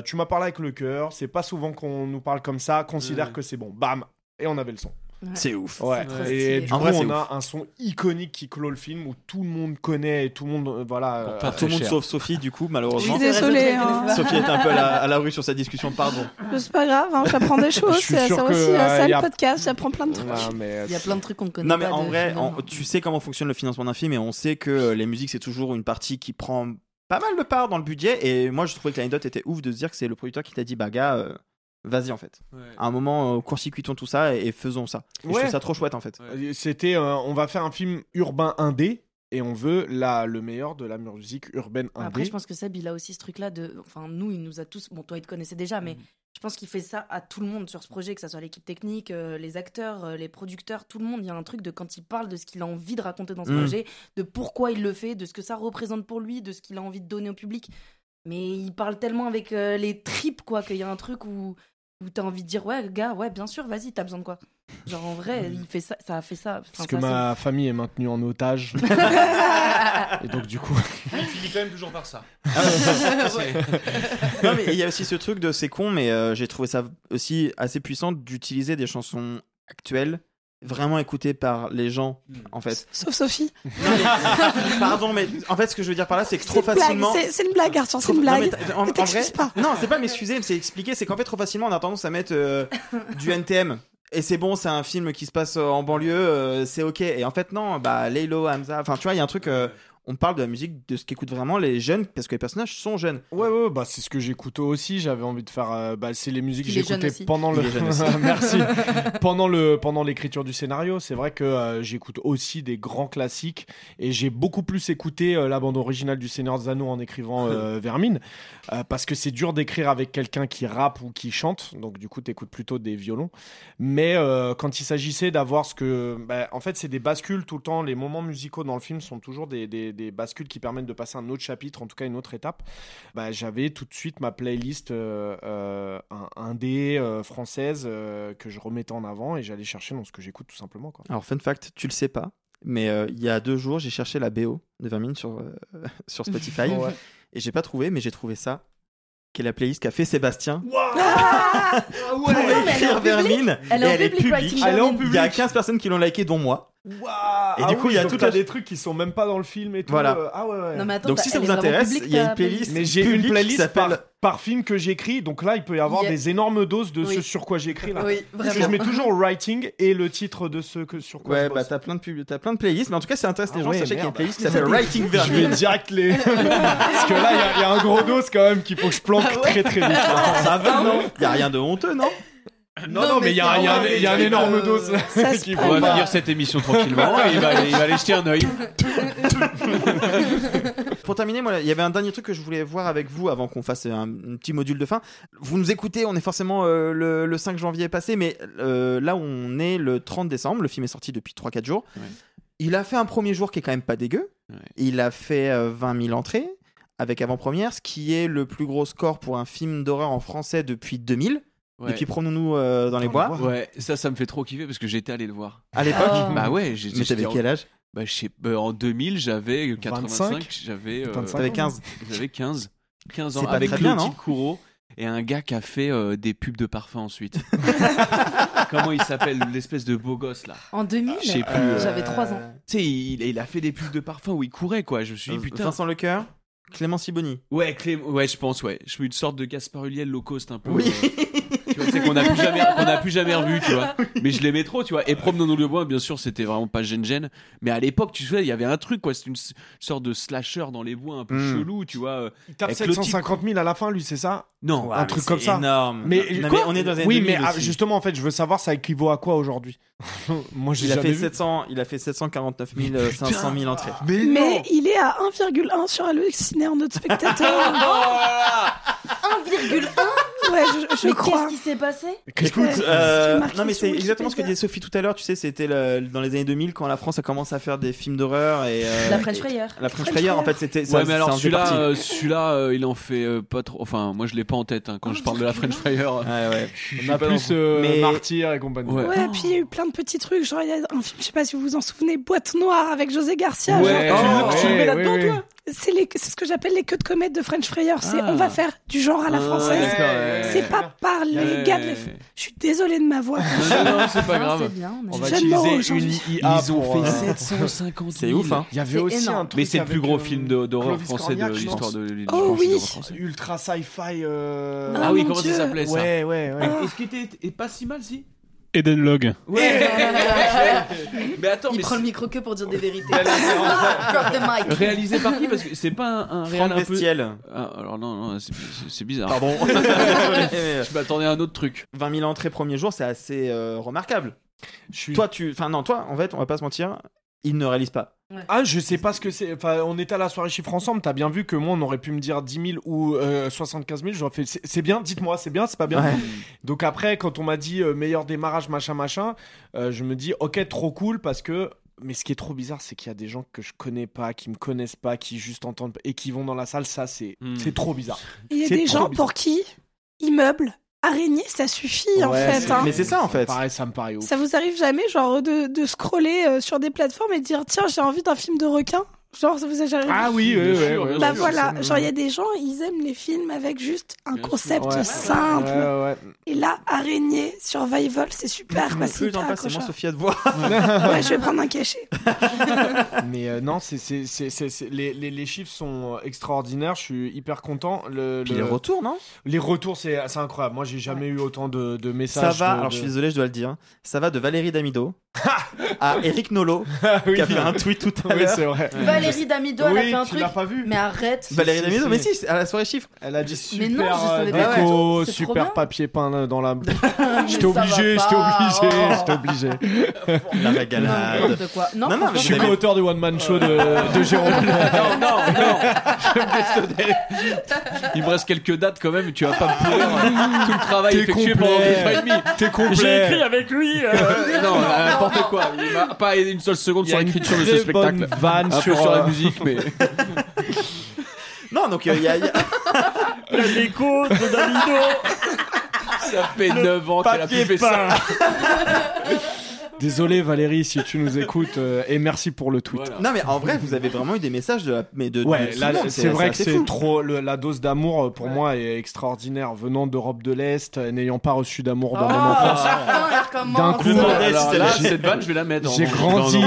tu m'as parlé avec le cœur, c'est pas souvent qu'on nous parle comme ça, considère Ouais. que c'est bon. Bam et on avait le son. C'est ouf. Ouais. Et du En coup, vrai, on a un son iconique qui clôt le film où tout le monde connaît et tout le monde euh, voilà. Pour euh, Tout le monde cher. sauf Sophie, du coup, Je malheureusement. suis désolée. hein. Sophie est un peu à la, à la rue sur cette discussion, pardon. C'est pas grave, hein, j'apprends des choses. (laughs) Je suis C'est sûr ça que, aussi, euh, euh, ça y le a- podcast, j'apprends plein de trucs. ouais, mais, Il y a plein de trucs qu'on ne connaît Non, mais pas. en de vrai, en- tu sais comment fonctionne le financement d'un film et on sait que euh, les musiques, c'est toujours une partie qui prend pas mal de part dans le budget. Et moi, je trouvais que l'anecdote était ouf de se dire que c'est le producteur qui t'a dit, bah, gars, euh, vas-y, en fait. À un moment, euh, court-circuitons tout ça et, et faisons ça. Et Je trouve ça trop chouette, en fait. C'était, euh, on va faire un film urbain indé et on veut la, le meilleur de la musique urbaine indé. Après, je pense que Seb, il a aussi ce truc-là de. Enfin, nous, il nous a tous. Bon, toi, il te connaissait déjà, mais je pense qu'il fait ça à tout le monde sur ce projet, que ce soit l'équipe technique, euh, les acteurs, euh, les producteurs, tout le monde. Il y a un truc de quand il parle de ce qu'il a envie de raconter dans ce Mm. projet, de pourquoi il le fait, de ce que ça représente pour lui, de ce qu'il a envie de donner au public. Mais il parle tellement avec euh, les tripes, quoi, qu'il y a un truc où, où t'as envie de dire, ouais, gars, ouais, bien sûr, vas-y, t'as besoin de quoi? Genre, en vrai, il fait ça, ça a fait ça. Parce que ça, c'est- ma famille est maintenue en otage. (laughs) et donc, du coup. Il finit quand même toujours par ça. (laughs) (laughs) non, mais il y a aussi ce truc de c'est con, mais euh, j'ai trouvé ça aussi assez puissant d'utiliser des chansons actuelles vraiment écoutées par les gens en fait Sauf Sophie. (laughs) pardon mais en fait ce que je veux dire par là c'est que trop facilement c'est- une blague, Arthur, c'est une non, blague. mais t'as- en, en vrai, pas. non, c'est pas m'excuser, mais c'est expliquer. C'est qu'en fait, trop facilement, on a tendance à mettre euh, du NTM. Et c'est bon, c'est un film qui se passe en banlieue, euh, c'est ok. Et en fait, non, bah, Laylo, Hamza, enfin, tu vois, il y a un truc. euh, on parle de la musique, de ce qu'écoutent vraiment les jeunes, parce que les personnages sont jeunes. Ouais, ouais, bah c'est ce que j'écoute aussi. J'avais envie de faire. euh, bah, c'est les musiques que j'écoutais pendant le. (laughs) Merci. pendant le pendant l'écriture du scénario, c'est vrai que euh, j'écoute aussi des grands classiques et j'ai beaucoup plus écouté euh, la bande originale du Seigneur des Anneaux en écrivant euh, (laughs) Vermine euh, parce que c'est dur d'écrire avec quelqu'un qui rappe ou qui chante. Donc du coup, t'écoutes plutôt des violons. Mais euh, quand il s'agissait d'avoir ce que, bah, en fait, c'est des bascules tout le temps. Les moments musicaux dans le film sont toujours des, des, des bascules qui permettent de passer un autre chapitre, en tout cas une autre étape. Bah, j'avais tout de suite ma playlist euh, euh, un, indé euh, française euh, que je remettais en avant et j'allais chercher dans ce que j'écoute tout simplement. Quoi. Alors, fun fact, tu le sais pas, mais euh, il y a deux jours, j'ai cherché la BO de Vermine sur, euh, (laughs) sur Spotify. (laughs) Ouais. Et j'ai pas trouvé, mais j'ai trouvé ça. Qui est la playlist qu'a fait Sébastien (laughs) Ah pour mais elle est en écrire public. Vermine. Elle est et en elle est public, publique. Il y a 15 personnes qui l'ont liké, dont moi. Et du coup, il y a toute la- des trucs qui sont même pas dans le film et tout. Voilà. euh, ah ouais, ouais. Non, mais attends, Donc, bah, si ça elle vous intéresse, il y a une playlist. Mais j'ai une playlist par, par film que j'écris, donc là il peut y avoir des énormes doses de Oui. ce sur quoi j'écris là. Oui, Parce que je mets toujours writing et le titre de ce que sur quoi Ouais, je bah t'as plein de pub- t'as plein de playlists, mais en tout cas, c'est intéressant les Ah gens. ouais, Sachez qu'il y a une playlist qui s'appelle (laughs) Writing Je vais direct les. (laughs) Parce que là, il y a- un gros dos quand même qu'il faut que je planque Ah très très vite. (laughs) Ça va, non Il y a rien de honteux, non Non, non, mais il y a, y a un- y a un énorme dos faut On va pas. finir cette émission tranquillement et (laughs) il va, aller- il va aller jeter un œil. (laughs) Pour terminer, moi, il y avait un dernier truc que je voulais voir avec vous avant qu'on fasse un, un petit module de fin. Vous nous écoutez, on est forcément euh, le, le 5 janvier passé, mais euh, là où on est le 30 décembre, le film est sorti depuis 3-4 jours. Ouais. Il a fait un premier jour qui est quand même pas dégueu. Ouais. Il a fait euh, 20 000 entrées avec avant-première, ce qui est le plus gros score pour un film d'horreur en français depuis 2000. Ouais. Depuis Prenons-nous euh, dans les les bois. bois. Ouais, ça, ça me fait trop kiffer parce que j'étais allé le voir. À l'époque, Oh. Bah ouais, j'étais. mais t'avais quel âge? Bah, je sais, bah, en 2000, j'avais 85, 25, j'avais. euh, 25. T'avais 15. J'avais 15. 15 ans C'est pas avec Clotilde Courreau et un gars qui a fait euh, des pubs de parfum ensuite. (laughs) Comment il s'appelle l'espèce de beau gosse là? En 2000, Je sais plus, j'avais 3 ans. Tu sais, il, il a fait des pubs de parfum où il courait quoi. Je me suis dit putain. Vincent Lecoeur, Clément Siboni. Ouais, Clé- ouais, je pense ouais. Je suis une sorte de Gaspard Ulliel low cost un peu. Oui. euh, c'est qu'on a plus (laughs) jamais, qu'on a plus jamais revu, tu vois. Mais je l'aimais trop, tu vois. Et Promenons le bois, bien sûr, c'était vraiment pas gêne gêne. Mais à l'époque, tu sais, il y avait un truc, quoi. C'était une sorte de slasher dans les bois un peu Mm. chelou, tu vois. Il tape avec le type- 750 000 à la fin, lui, c'est ça? Non. Ouais, un mais truc comme ça. énorme. Mais, Non, quoi mais on est dans années Oui, 2000 mais ah, aussi. justement, en fait, je veux savoir, ça équivaut à quoi aujourd'hui? (laughs) Moi, j'ai Il a jamais fait vu. 700, il a fait 749 000, euh, 500 000 entrées. Mais, Mais il est à 1,1 sur Halluciné en notre spectateur. (laughs) 1,1 ouais, je, je Mais crois. qu'est-ce qui s'est passé Écoute, euh, non mais c'est exactement ce que disait Sophie tout à l'heure. Tu sais, c'était le- dans les années 2000 quand la France a commencé à faire des films d'horreur et euh, La French Fryer. La French French Fryer, en fait, c'était. Ouais, mais alors celui-là, euh, celui-là, euh, il en fait euh, pas trop. Enfin, moi, je l'ai pas en tête hein, quand je parle de la French Fryer. Ouais, ouais. On a plus Mais- Martyr et compagnie. Ouais. Ouais, puis il y a eu plein de petits trucs. Genre, il y a un film, je sais pas si vous vous en souvenez, Boîte Noire avec José Garcia. Ouais, genre, Oh, tu le mets là-dedans, toi c'est ce que j'appelle les queues de comète de French Fryer. C'est Ah. on va faire du genre à la Ah, française. ouais. C'est pas par les Ouais. gars de les... Je suis désolée de ma voix. Non, non, non, c'est pas grave. c'est bien. On mais- va utiliser une. IA Ils ont fait euh, 750 C'est ouf, hein. Il y avait aussi énorme. un truc Mais c'est le plus gros euh, film d'horreur français de l'histoire de l'histoire Oh oui. Ultra sci-fi. euh, Ah, Ah oui, comment ça s'appelait ça Ouais, ouais, ouais. Et ce qui était pas si mal, si? Eden Log. Ouais (laughs) Mais attends, Il mais prend le micro que pour dire des vérités. (laughs) Drop the mic. réalisé par qui Parce que c'est pas un, un réel Franck un peu. Ah, alors non, non, c'est- c'est c'est bizarre. Pardon. (laughs) Je m'attendais à un autre truc. 20 000 entrées premier jour, c'est assez euh, remarquable. Je suis- Toi, tu, enfin non, toi, en fait, on va pas se mentir, il ne réalise pas. Ah, je sais pas ce que c'est. Enfin, on était à la soirée chiffre ensemble. T'as bien vu que moi, on aurait pu me dire 10 000 ou euh, 75 000. J'aurais fait. c'est- bien, dites-moi, c'est bien, c'est pas bien. Ouais. Donc après, quand on m'a dit euh, meilleur démarrage, machin, machin, euh, je me dis, ok, trop cool parce que. Mais ce qui est trop bizarre, c'est qu'il y a des gens que je connais pas, qui me connaissent pas, qui juste entendent et qui vont dans la salle. Ça, c'est Hmm. c'est trop bizarre. Il y a des gens bizarre. pour qui immeuble, araignée, ça suffit en fait. hein. Mais c'est ça en fait. Pareil, ça me paraît ouf. Ça vous arrive jamais, genre, de, de scroller euh, sur des plateformes et de dire tiens, j'ai envie d'un film de requin? Genre, ça vous a jamais Ah oui, oui, oui, oui. Bah sûr, voilà, genre, il y a des gens, ils aiment les films avec juste un Bien concept Ouais. simple. Ouais, ouais. Et là, araignée, survival, c'est super. C'est Plus j'en passe, c'est moins. Sophia de voix. Ouais, je vais prendre un cachet. (laughs) Mais euh, non, c'est, c'est, c'est, c'est- c'est- les, les, les chiffres sont extraordinaires. Je suis hyper content. Le, Puis le- les retours, non? Les retours, c'est, incroyable. Moi, j'ai jamais eu autant de, de Ça messages. va, de- alors de- je suis désolé, je dois le dire. Ça va de Valérie Damido (laughs) à Eric Nolo (laughs) Ah oui. qui a fait un tweet tout à (laughs) Oui, l'heure. c'est vrai. Valérie Damido, elle a Oui, fait un tu truc. l'as pas vu Mais arrête. Valérie Damido, mais si, à la soirée chiffre. Elle a dit super Mais non, je savais euh, pas déco, tout. Super papier peint dans la. J'étais obligé, j'étais pas. obligé, Oh. j'étais obligé. La Non, régalade. n'importe quoi. Non, Non, non, Je suis co-auteur du one man show de, de Jérôme. Non, non, non. Il me reste quelques dates quand même. Tu vas pas me pourrir euh, tout le travail T'es effectué complet. pendant deux ans et demi. T'es complet. avec lui. euh, non, euh, n'importe quoi. Il m'a pas aidé une seule seconde sur l'écriture de ce spectacle. bonne vanne sur, sur la musique, mais. (laughs) Non, donc il y a. il y a- (laughs) La déco de Davido. Ça fait 9 ans qu'elle a plus fait ça. (laughs) Désolé Valérie si tu nous écoutes euh, et merci pour le tweet. Voilà. Non, mais en vrai, vous avez vraiment eu des messages de la. Mais de, Ouais, de- c'est vrai que c'est trop. le- la dose d'amour euh, pour moi est extraordinaire. Venant d'Europe de l'Est, euh, n'ayant pas reçu d'amour dans mon enfance. D'un coup, Alors là, cette vanne, je vais la mettre. J'ai grandi.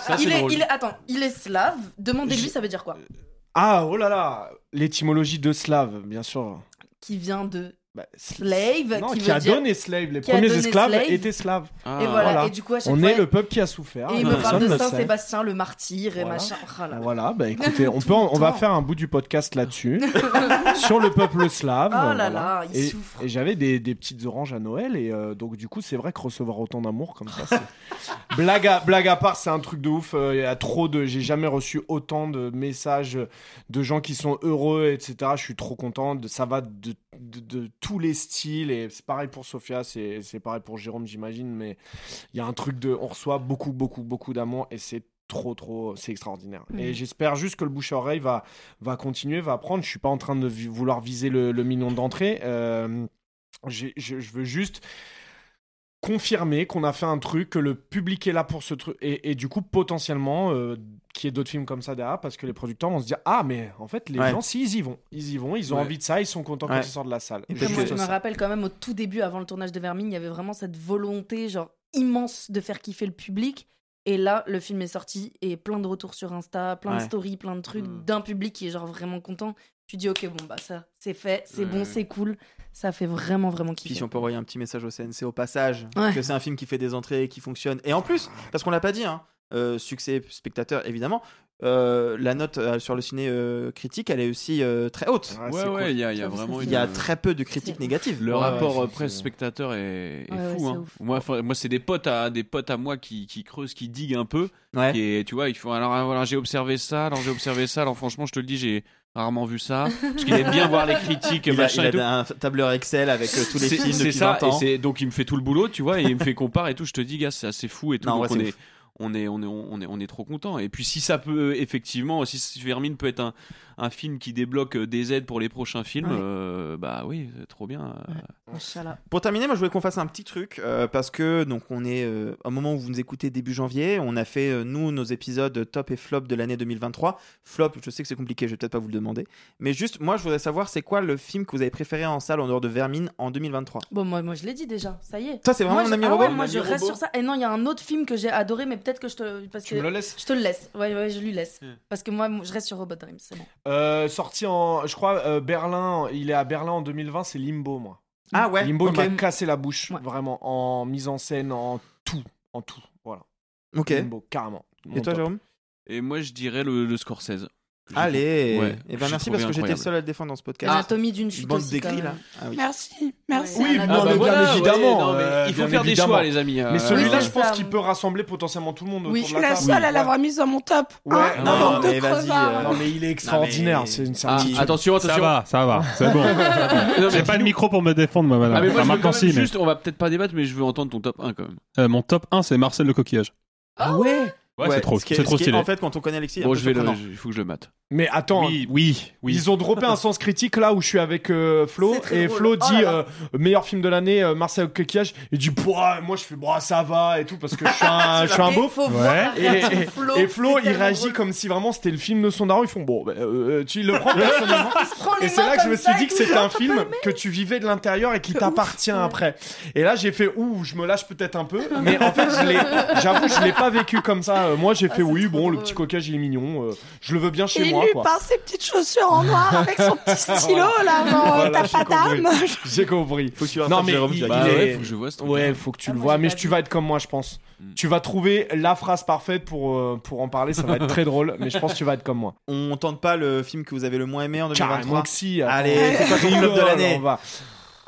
Ça, Il c'est est, drôle. il est, attends, il est slave. Demandez-lui, ça veut dire quoi? Ah, oh là là, l'étymologie de slave, bien sûr. Qui vient de Bah, slave, non, qui, qui, veut a dire. donné slave. Les premiers esclaves slave. étaient slaves. Ah, Et voilà. voilà. Et du coup, à chaque On fois, est le peuple qui a souffert. Et il me parle de ne sait. Saint-Sébastien, le martyr et Voilà. machin. Oh là là. Voilà, bah écoutez, on peut, en- on va faire un bout du podcast là-dessus, (laughs) sur le peuple slave. Oh là voilà. là, il et, souffre. et j'avais des, des petites oranges à Noël et euh, donc du coup c'est vrai que recevoir autant d'amour comme ça, c'est (laughs) blague à blague à part, c'est un truc de ouf. euh, Il y a trop de, j'ai jamais reçu autant de messages de gens qui sont heureux, etc. Je suis trop content. De, ça va de, de, de tous les styles et c'est pareil pour Sophia, c'est c'est pareil pour Jérôme, j'imagine. Mais il y a un truc de, on reçoit beaucoup beaucoup beaucoup d'amour et c'est trop trop c'est extraordinaire. Et j'espère juste que le bouche à oreille va va continuer va prendre je suis pas en train de vouloir viser le, le million d'entrées. Euh, j'ai- je, je veux juste confirmer qu'on a fait un truc que le public est là pour ce truc et, et du coup potentiellement euh, qu'il y ait d'autres films comme ça derrière parce que les producteurs vont se dire ah mais en fait les Ouais. gens si ils y vont ils y vont ils ont Ouais. envie de ça ils sont contents quand Ouais. ils sortent de la salle Et puis, Moi, je me rappelle quand même au tout début, avant le tournage de Vermine, il y avait vraiment cette volonté, genre immense, de faire kiffer le public. Et là, le film est sorti et plein de retours sur Insta, plein de stories, plein de trucs Mm. d'un public qui est genre vraiment content. tu dis ok bon bah ça c'est fait, c'est bon, c'est cool, ça fait vraiment vraiment Puis kiffer. si on peut envoyer un petit message au CNC au passage, Ouais. que c'est un film qui fait des entrées, qui fonctionne. Et en plus, parce qu'on l'a pas dit, hein, euh, succès spectateur évidemment, euh, la note euh, sur le ciné euh, critique, elle est aussi euh, très haute. Ouais, ouais, il y a, y a vraiment Il y a une- très peu de critiques négatives. Le Ouais, rapport ouais, c'est- presse-spectateur est, est Ouais, ouais, fou. hein. Moi, moi c'est des potes à des potes à moi qui, qui creusent, qui diguent un peu. Est- tu vois, il faut. Alors voilà, j'ai observé ça. Alors j'ai observé ça. Alors franchement, je te le dis, j'ai rarement vu ça. Parce qu'il aime bien voir les critiques, Il a, il et un tableur Excel avec euh, tous les films depuis ça, 20 ans. Et c'est- donc il me fait tout le boulot, tu vois, et il me fait compare et tout. Je te dis, gars, c'est assez fou et tout. Non, donc ouais, on, est, ouf. on est, on est, on est, on est trop content. Et puis si ça peut effectivement, si Vermine peut être un, un film qui débloque euh, des aides pour les prochains films, Ouais. euh, bah oui, c'est trop bien. euh. Inch'Allah. Pour terminer, moi je voulais qu'on fasse un petit truc euh, parce que donc on est euh, au moment où vous nous écoutez début janvier, on a fait euh, nous nos épisodes top et flop de l'année 2023. Flop, je sais que c'est compliqué, je vais peut-être pas vous le demander, mais juste moi je voudrais savoir c'est quoi le film que vous avez préféré en salle en dehors de Vermine en 2023. Bon moi, moi je l'ai dit déjà, ça y est. Ça, c'est vraiment Moi, mon ami ah robot ouais, moi je reste robot sur ça. Et non, il y a un autre film que j'ai adoré, mais peut-être que je te parce Tu que me le laisses? je te le laisse. Ouais ouais, je lui laisse. Parce que moi je reste sur Robot Dreams, c'est bon. Euh, sorti en, je crois, euh, Berlin. Il est à Berlin en 2020. C'est Limbo, moi. Ah ouais. Limbo, ok. il m'a cassé la bouche, vraiment, en mise en scène, en tout, en tout. Voilà. Ok. Limbo, carrément. Et toi top. Jérôme? Et moi, je dirais le, le Scorsese. Allez. Ouais, et ben j'ai merci parce que j'étais seul à le défendre dans ce podcast. Anatomie d'une chute Bande aussi, là. Ah oui. Merci, merci. Oui, Ah, non, bah mais voilà, bien ouais, évidemment. non, mais euh, il faut bien faire des choix, les amis. Mais euh, celui-là, oui, je pense qu'il peut rassembler potentiellement tout le monde Oui, Je suis la seule à Ouais. l'avoir mise dans mon top. Ouais, Hein, non, de mais vas-y, euh, Non, mais il est extraordinaire. mais- C'est une Ah, certitude. attention, Ça attention. va, ça va, c'est bon. (laughs) J'ai mais pas de micro pour me défendre, moi, madame. Ah, mais mais- juste, on va peut-être pas débattre, mais je veux entendre ton top 1 quand même. Euh, mon top 1, c'est Marcel le coquillage. Ah ouais? Ouais, c'est trop, ce qui est- c'est trop ce qui est- stylé. En fait, quand on connaît Alexis, Bon, un je peu vais le, surprenant. il faut que je le mate. Mais attends, Oui, oui, oui. Ils ont droppé un sens critique là où je suis avec euh, Flo C'est très et drôle. Flo Oh dit là là. euh, meilleur film de l'année euh, Marcel Coquillage il dit Pouah, moi je fais bah ça va et tout parce que je suis un, (laughs) je suis un Et beauf faut Ouais. voir la et, réaction et- de Flo, et Flo c'est il tellement réagit drôle. comme si vraiment c'était le film de son daron ils font bon bah, euh, tu le prends personnellement (laughs) Il se prend les et c'est mains là que je comme me ça suis dit que tout, c'était un (laughs) film que tu vivais de l'intérieur et qui t'appartient après et là j'ai fait ouh je me lâche peut-être un peu mais en fait je l'ai j'avoue je l'ai pas vécu comme ça Euh, moi j'ai fait c'est oui bon le petit coquillage il est mignon euh, je le veux bien chez Et moi lui quoi par ses petites chaussures en noir avec son petit (laughs) stylo là, t'as j'ai pas compris. (laughs) d'âme. J'ai compris. Faut que tu Non mais Jérôme, il, il faut que je vois ce truc. Ouais, faut que tu Ah, le vois, mais tu vas être comme moi, je pense. Tu vas trouver la phrase parfaite pour euh, pour en parler. Ça va être très drôle, mais je pense que tu vas être comme moi. On tente pas le film que vous avez le moins aimé en 2023 Carrément que si. attends. Allez, c'est quoi ton flop de l'année on va-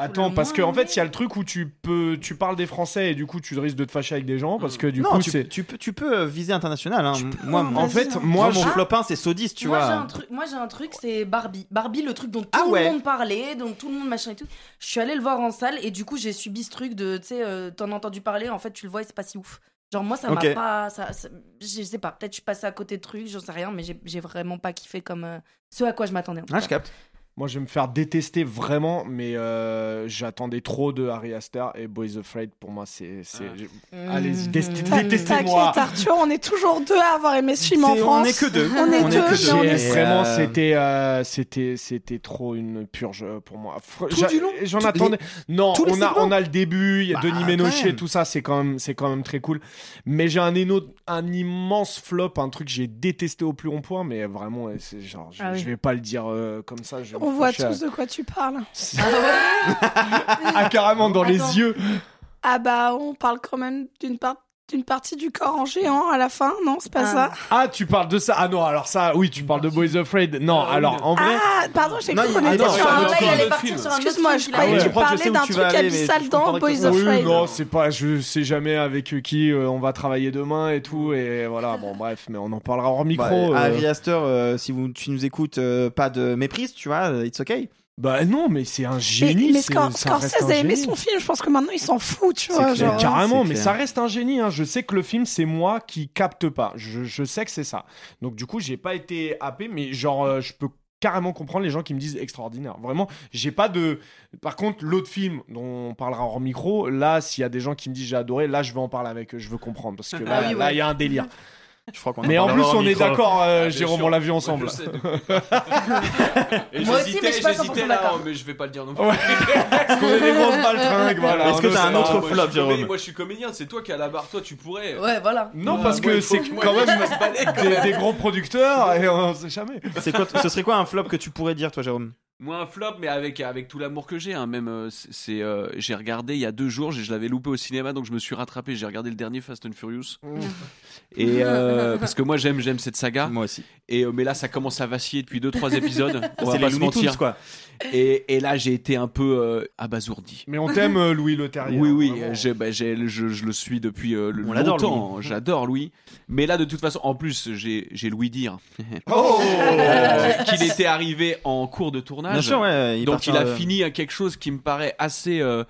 Attends, Le parce que moins en fait, il y a le truc où tu peux, tu parles des Français et du coup, tu risques de te fâcher avec des gens parce que du non, coup, tu, c'est. tu peux, tu peux euh, viser international. Hein. Moi, peux, moi, En vas-y, fait, hein. moi, mon je- flop 1, c'est Sodis, tu moi, vois. J'ai un truc, moi j'ai un truc, c'est Barbie. Barbie, le truc dont tout Ah le ouais. monde parlait, dont tout le monde machin et tout. Je suis allée le voir en salle et du coup j'ai subi ce truc de, tu sais, euh, t'en as entendu parler, en fait tu le vois et c'est pas si ouf. Genre moi ça Ok. m'a pas, ça, ça- je sais pas, peut-être je suis passée à côté de trucs, j'en sais rien, mais j'ai- j'ai vraiment pas kiffé comme euh, ce à quoi je m'attendais. en tout Ah, cas. je capte. Moi, je vais me faire détester vraiment, mais euh, j'attendais trop de Harry Astor et Boys Afraid. Pour moi, c'est. Mhm. Allez-y, T'inquiète détestez-moi. Arthur, on est toujours deux à avoir aimé ce film en France. on est que deux. On est On est deux. mais deux. on est- vraiment, euh, c'était, euh, c'était, c'était trop une purge pour moi. Fr- Tout du long J'en les- attendais. Non, tous on a, on a le début. Il y a Bah, Denis Ménochet, tout ça, c'est quand même, c'est quand même très cool. Mais j'ai un, éno- un immense flop, un truc que j'ai détesté au plus long point, mais vraiment, genre, je, Ah oui. je vais pas le dire euh, comme ça. je On voit tous de quoi tu parles. Ah, carrément dans les yeux. Ah bah, on parle quand même d'une part- d'une partie du corps en géant à la fin, non, c'est pas Ah. ça? Ah, tu parles de ça. Ah non, alors ça, oui, tu parles de Boys Afraid. Non, alors en vrai. Ah, pardon, j'ai cru qu'on ah était non, sur c'est un autre il film. Excuse-moi, je croyais que tu parlais d'un truc abyssal dans Boys of Oui, non, c'est pas, je sais jamais avec qui euh, on va travailler demain et tout, et voilà, bon, bref, mais on en parlera hors micro. Bah, euh. Harry Astor, euh, si vous, tu nous écoutes, euh, pas de méprise, tu vois, euh, it's okay. Bah non, mais c'est un Mais, génie. mais Scor- reste Scorsese a aimé son film, je pense que maintenant il s'en fout, tu vois. Genre, Carrément, mais clair. ça reste un génie. hein. Je sais que le film, c'est moi qui capte pas. Je, je sais que c'est ça. Donc du coup, j'ai pas été happé, mais genre, euh, je peux carrément comprendre les gens qui me disent extraordinaire. Vraiment, j'ai pas de. Par contre, l'autre film dont on parlera hors micro, là, s'il y a des gens qui me disent j'ai adoré, là, je vais en parler avec eux. Je veux comprendre parce que là, Ah oui, là, il ouais. y a un délire. (laughs) Je crois qu'on Mais en plus, on est d'accord, euh, bien Jérôme, sûr. on l'a vu Ouais, ensemble. je sais, Et (laughs) Moi aussi, j'hésitais- mais je suis pas 100% j'hésitais là, d'accord. mais je vais pas le dire non plus. Ouais. Parce qu'on est des grosses baltringues, voilà. Est-ce que on t'as le un sait. autre moi, je flop, suis Jérôme comédien, Moi, je suis comédien, c'est toi qui as la barre, toi, tu pourrais. Ouais, voilà. Non, parce moi, que c'est quand même des, gros producteurs et on sait jamais. C'est quoi, ce serait quoi un flop que tu pourrais dire, toi, Jérôme? Moi, un flop, mais avec, avec tout l'amour que j'ai. hein, même, euh, c'est, euh, j'ai regardé il y a deux jours, je l'avais loupé au cinéma, donc je me suis rattrapé. J'ai regardé le dernier Fast and Furious. Et euh, (laughs) parce que moi, j'aime, j'aime cette saga. Moi aussi. Et euh, mais là, ça commence à vaciller depuis deux trois épisodes. (laughs) On va C'est pas se mentir. quoi. Et, et là, j'ai été un peu euh, abasourdi. Mais on t'aime, euh, Louis Le Terrier. Oui, oui, j'ai- bah, j'ai- je, je le suis depuis euh, le On longtemps. J'adore Louis. Mais là, de toute façon, en plus, j'ai j'ai Louis dire Oh (laughs) euh, qu'il était arrivé en cours de tournage. Bien sûr, ouais. Donc il a euh, fini à quelque chose qui me paraît assez euh,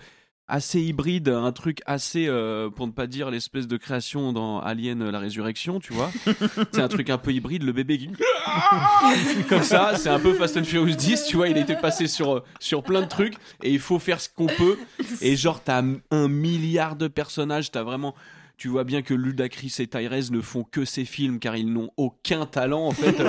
assez hybride, un truc assez euh, pour ne pas dire l'espèce de création dans Alien euh, la résurrection, tu vois. (laughs) c'est un truc un peu hybride, le bébé qui (laughs) comme ça, c'est un peu Fast and Furious 10, tu vois, il était passé sur sur plein de trucs et il faut faire ce qu'on peut et genre t'as un milliard de personnages, t'as vraiment tu vois bien que Ludacris et Tyrese ne font que ces films car ils n'ont aucun talent en fait. (laughs)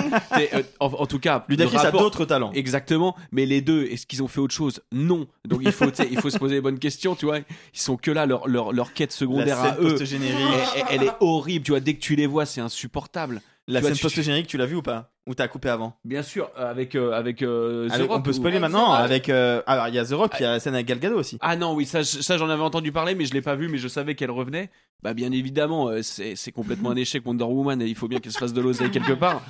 Euh, en, en tout cas, Ludacris a d'autres talents. Exactement, mais les deux, est-ce qu'ils ont fait autre chose? Non. Donc il faut, il se poser les bonnes questions, tu vois. Ils sont que là, leur, leur, leur quête secondaire à eux. Elle, elle est horrible, tu vois. Dès que tu les vois, c'est insupportable. La scène post-générique, tu l'as vu ou pas? Ou t'as coupé avant? Bien sûr, avec euh, avec euh, The Avec- Rock On peut ou- spoiler maintenant avec. euh, Alors, il y a The Rock, il y a la scène avec Gal Gadot aussi. Ah non, oui, ça, je- ça j'en avais entendu parler, mais je l'ai pas vu, mais je savais qu'elle revenait. Bah bien évidemment, euh, c'est c'est complètement un échec Wonder Woman et il faut bien qu'elle se fasse de l'oseille quelque part.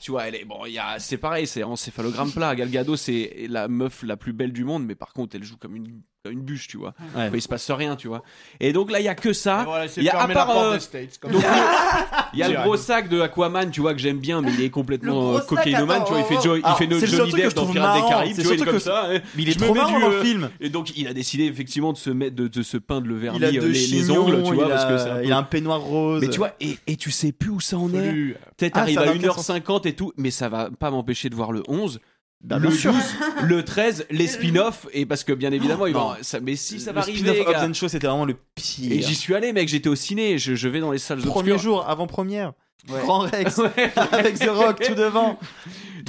Tu vois, elle est bon, il y a c'est pareil, c'est encéphalogramme plat. Gal Gadot, c'est la meuf la plus belle du monde, mais par contre, elle joue comme une comme une bûche, tu vois. Ouais. Enfin, il se passe rien, tu vois. Et donc là, il y a que ça. Voilà, il y a à part, euh, des States, comme donc, ça. il y a le gros sac de Aquaman, tu vois que j'aime bien, mais il est complètement euh, cocaïnomane, tu vois. Il fait, Jo- il Alors, fait seul Johnny Depp dans Pirates des Caraïbes, c'est tu vois, il est comme que- ça. Mais il est Je me trop mets marrant du, dans le euh, film. Et donc, il a décidé effectivement de se mettre, de, de se peindre le vernis, Il a euh, deux les, ongles, tu vois, il parce que a- un peu- il a un peignoir rose. Mais tu vois, et, et tu sais plus où ça en est. Peut-être Ah, arrive à n'a aucun 1h50 et tout, mais ça va pas m'empêcher de voir le 11. Bah, le bien sûr. 12, le 13, les spin-offs, et parce que bien évidemment, ils vont, non. ça, mais si ça le va spin-off arriver, gars. and Show, c'était vraiment le pire. Et j'y suis allé, mec, j'étais au ciné, je, je vais dans les salles Premier obscures. jour, avant-première. Ouais. Grand Rex. (laughs) Ouais. avec The Rock tout devant.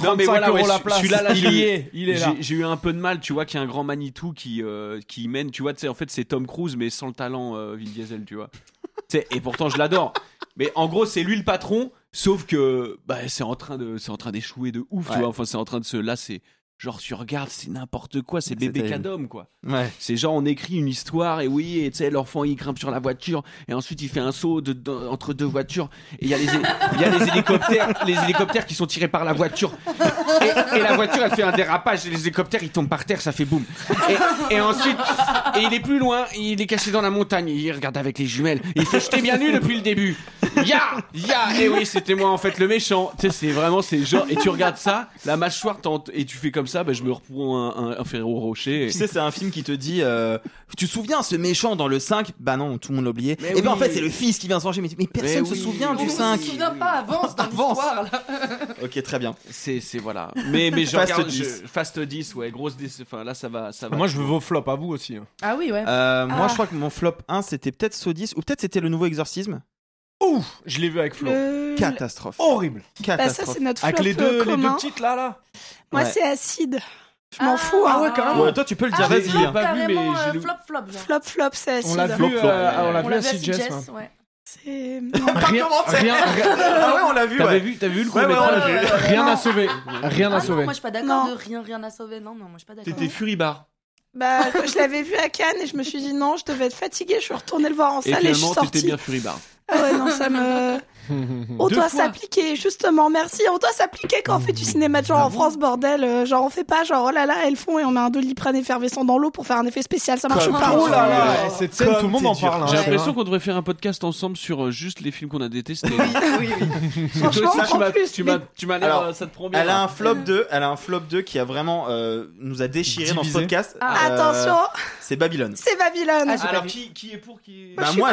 Non 35 mais voilà, ouais, la ce- place. celui-là, là, Il j'ai y eu- est, il est là. j'ai- eu un peu de mal, tu vois, qu'il y a un grand Manitou qui euh, qui mène, tu vois, tu sais, en fait, c'est Tom Cruise mais sans le talent euh, Vin Diesel, tu vois. Et pourtant je l'adore. Mais en gros, c'est lui le patron, sauf que bah c'est en train de c'est en train d'échouer de ouf, tu vois. Enfin, c'est en train de se là, c'est genre tu regardes, c'est n'importe quoi, c'est bébé cadom quoi. Ouais. C'est genre on écrit une histoire et oui, et tu sais l'enfant il grimpe sur la voiture et ensuite il fait un saut de- de- entre deux voitures et il y a les hé- il y a les hélicoptères, les hélicoptères qui sont tirés par la voiture et, et la voiture elle fait un dérapage et les hélicoptères ils tombent par terre, ça fait boum. Et, et ensuite et il est plus loin, il est caché dans la montagne, il regarde avec les jumelles. Il fait jeter bien nu depuis le début. Ya, ya. Et oui, c'était moi en fait le méchant. Tu sais, c'est vraiment c'est genre et tu regardes ça, la mâchoire tente et tu fais comme ça, bah, je me reprends un, un, un Ferrero Rocher. et- Tu sais, c'est un film qui te dit euh, Tu te souviens, ce méchant dans le 5 Bah non, tout le monde l'a oublié. Mais et ben en oui. fait, c'est le fils qui vient se venger. Mais, mais personne Mais se oui. souvient On du se 5. souvient pas, (laughs) avance dans l'histoire là. (laughs) Ok, très bien. C'est c'est voilà. Mais mais je Fast regarde 10. je- Fast 10 ouais, grosse 10 enfin là ça va ça va. Moi, je veux vos flops à vous aussi. hein. Ah oui, ouais. Euh, Moi, Ah. je crois que mon flop 1, c'était peut-être Sodis, ou peut-être c'était le nouveau exorcisme. Ouf, je l'ai vu avec Flo. Le- Catastrophe. Horrible. Bah, ça, Catastrophe. c'est notre flop Avec les deux, les deux petites là, là. Moi, Ouais. c'est acide. Je m'en Ah, fous. hein. ouais, carrément. Ouais, toi, tu peux le dire, Ah, vas-y. flop, hein. pas vu, mais j'ai euh, lu- flop, flop. genre. Flop, flop, c'est acide. On l'a vu, euh, ouais. on l'a On vu vu à. CJS, hein. ouais. C'est. Rien, rien, rien, Ah ouais, on l'a vu, T'avais ouais. vu t'avais vu le Ouais, ouais, court-métrage on l'a vu. rien à sauver. Rien Ah à non, sauver. moi je suis pas d'accord de rien, rien à sauver. Non, non, moi je suis pas d'accord. T'étais furibar. Bah, je l'avais vu à Cannes et je me suis dit non, je devais être fatiguée. Je suis retournée le voir en Et salle et je suis sortie. t'étais bien furibar. Ah ouais, non, ça me. (laughs) On doit s'appliquer, justement, merci. On doit s'appliquer quand on fait du cinéma de genre Ah en France, bordel. Euh, Genre, on fait pas genre, oh là là, elles font et on met un doliprane effervescent dans l'eau pour faire un effet spécial. Ça marche Comme pas. Oh là là, Oh, cette scène, comme tout le monde en parle. hein, J'ai l'impression qu'on devrait faire un podcast ensemble sur euh, juste les films qu'on a détestés. oui, oui. (laughs) Franchement, Toi aussi, tu en m'as- plus, tu m'as tu m'as l'air Alors, euh, ça te prend bien. Elle a un flop 2, elle a un flop 2 qui a vraiment euh, nous a déchiré dans ce podcast. Ah. Euh, Attention, C'est Babylone. c'est Babylone. Ah, Alors qui qui est pour qui Moi, Bah moi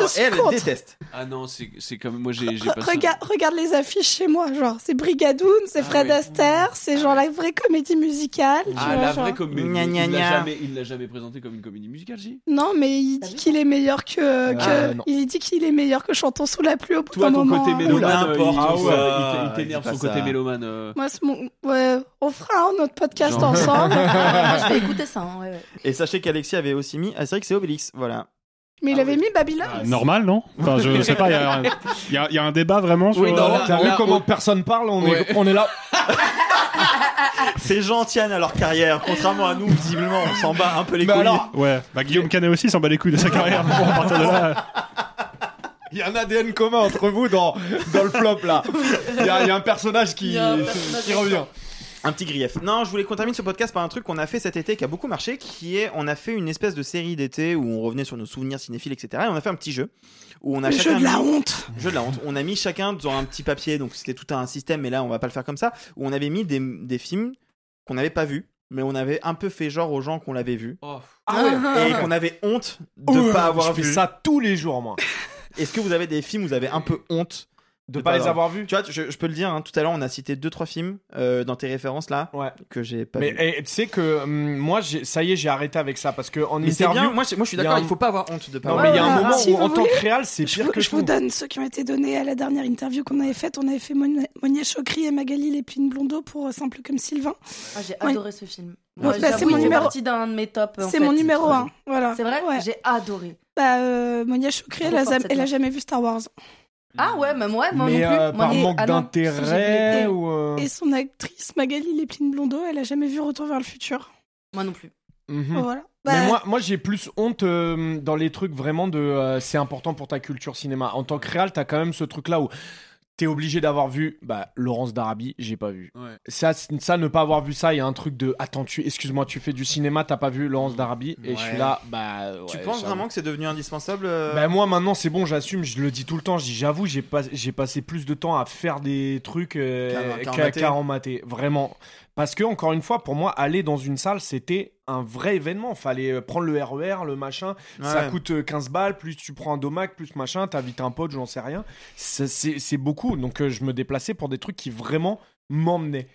je suis elle déteste. Ah non, c'est c'est comme moi moi j'ai j'ai passé. un- Regarde, les affiches chez moi, genre c'est Brigadoun, c'est Fred ouais. Astaire, c'est genre la vraie comédie musicale. tu Ah, vois, la genre. vraie comédie. Gna, gna, Il l'a gna. jamais, il l'a jamais présenté comme une comédie musicale, si? Non, mais il dit qu'il est meilleur que. Ah, il dit qu'il est meilleur que Chantons sous la pluie au bout Toi, d'un ton moment. côté mélomane, euh, il, ah t'énerve son côté mélomane. euh. Moi, c'est mon. Ouais, on fera un autre podcast ensemble. (laughs) Je vais écouter ça. hein. Et sachez qu'Alexis avait aussi mis Astérix et Obélix. Voilà. Mais il avait mis Babylone. Ah, Normal, non (laughs) Enfin, je sais pas, il y a, un- il y a- il y a un débat vraiment sur. Oui, non, là- t'as vu là, comment on- personne parle on, Ouais. est, on est là. (laughs) Ces gens tiennent à leur carrière, contrairement à nous, visiblement, on s'en bat un peu les Mais couilles. alors, Ouais, bah Guillaume Canet aussi s'en bat les couilles de sa carrière. Bon, à partir de là. il y a un ADN commun entre vous dans, dans le flop là. Il y, a il y a un personnage qui, Il y a un personnage qui revient. Un petit grief. Non, je voulais qu'on termine ce podcast par un truc qu'on a fait cet été qui a beaucoup marché, qui est on a fait une espèce de série d'été où on revenait sur nos souvenirs cinéphiles, etc. Et on a fait un petit jeu où on a Le chacun jeu de la mis- honte. Jeu de la honte. On a mis chacun dans un petit papier, donc c'était tout un système, mais là on va pas le faire comme ça. Où on avait mis des, des films qu'on n'avait pas vus, mais on avait un peu fait genre aux gens qu'on l'avait vu Oh. Ah ouais. et qu'on avait honte de Ouais, pas avoir je vu. fais ça tous les jours moi. Est-ce que vous avez des films où vous avez un peu honte De pas les avoir vus. Tu vois, je, je peux le dire. hein, tout à l'heure, on a cité deux trois films euh, dans tes références là Ouais. que j'ai pas Mais vus. eh, tu sais que hum, moi, j'ai- ça y est, j'ai arrêté avec ça parce que en Mais c'est interview. bien. Moi, je- moi, je suis il y a d'accord. un- Il faut pas avoir honte de pas Non, avoir mais il y a un Voilà. moment Si où vous en tant voulez, que réal, c'est Je, pire vous- que je vous tout. donne ceux qui ont été donnés à la dernière interview qu'on avait faite. On avait fait Mon- Monier Chokri et Magali Lépine Blondeau pour euh, Simple comme Sylvain. Ah, j'ai Ouais. adoré ce film. Ouais, Moi, bah, c'est mon numéro- partie d'un de mes tops. en C'est fait. mon numéro 1. Voilà. C'est vrai? Ouais. J'ai adoré. Bah, euh, Monia Chokri, elle, a, forte, zam- cette elle a meuf. jamais vu Star Wars. Ah ouais, même ouais, moi mais non plus. euh, Moi par manque ah d'intérêt ou. euh, Et son actrice Magali Lépine Blondeau, elle a jamais vu Retour vers le futur. Moi non plus. mhm. Voilà. Mais Bah, moi, moi j'ai plus honte euh, dans les trucs vraiment de. euh, c'est important pour ta culture cinéma. En tant que réal, t'as quand même ce truc là où t'es obligé d'avoir vu bah, Laurence d'Arabie, j'ai pas vu. Ouais. Ça, ça, ne pas avoir vu ça, il y a un truc de. Attends, tu, excuse-moi, tu fais du cinéma, t'as pas vu Laurence d'Arabie Et je suis là, bah. Tu penses vraiment que c'est devenu indispensable euh, Bah moi maintenant c'est bon j'assume je le dis tout le temps je dis j'avoue j'ai pas j'ai passé plus de temps à faire des trucs euh, Qu'à- qu'à en mater vraiment parce que encore une fois pour moi aller dans une salle c'était un vrai événement. Fallait euh, prendre le RER le machin. Ça coûte euh, 15 balles plus tu prends un domac plus machin t'invites un pote j'en sais rien. C'est beaucoup. Donc euh, je me déplaçais pour des trucs qui vraiment m'emmenaient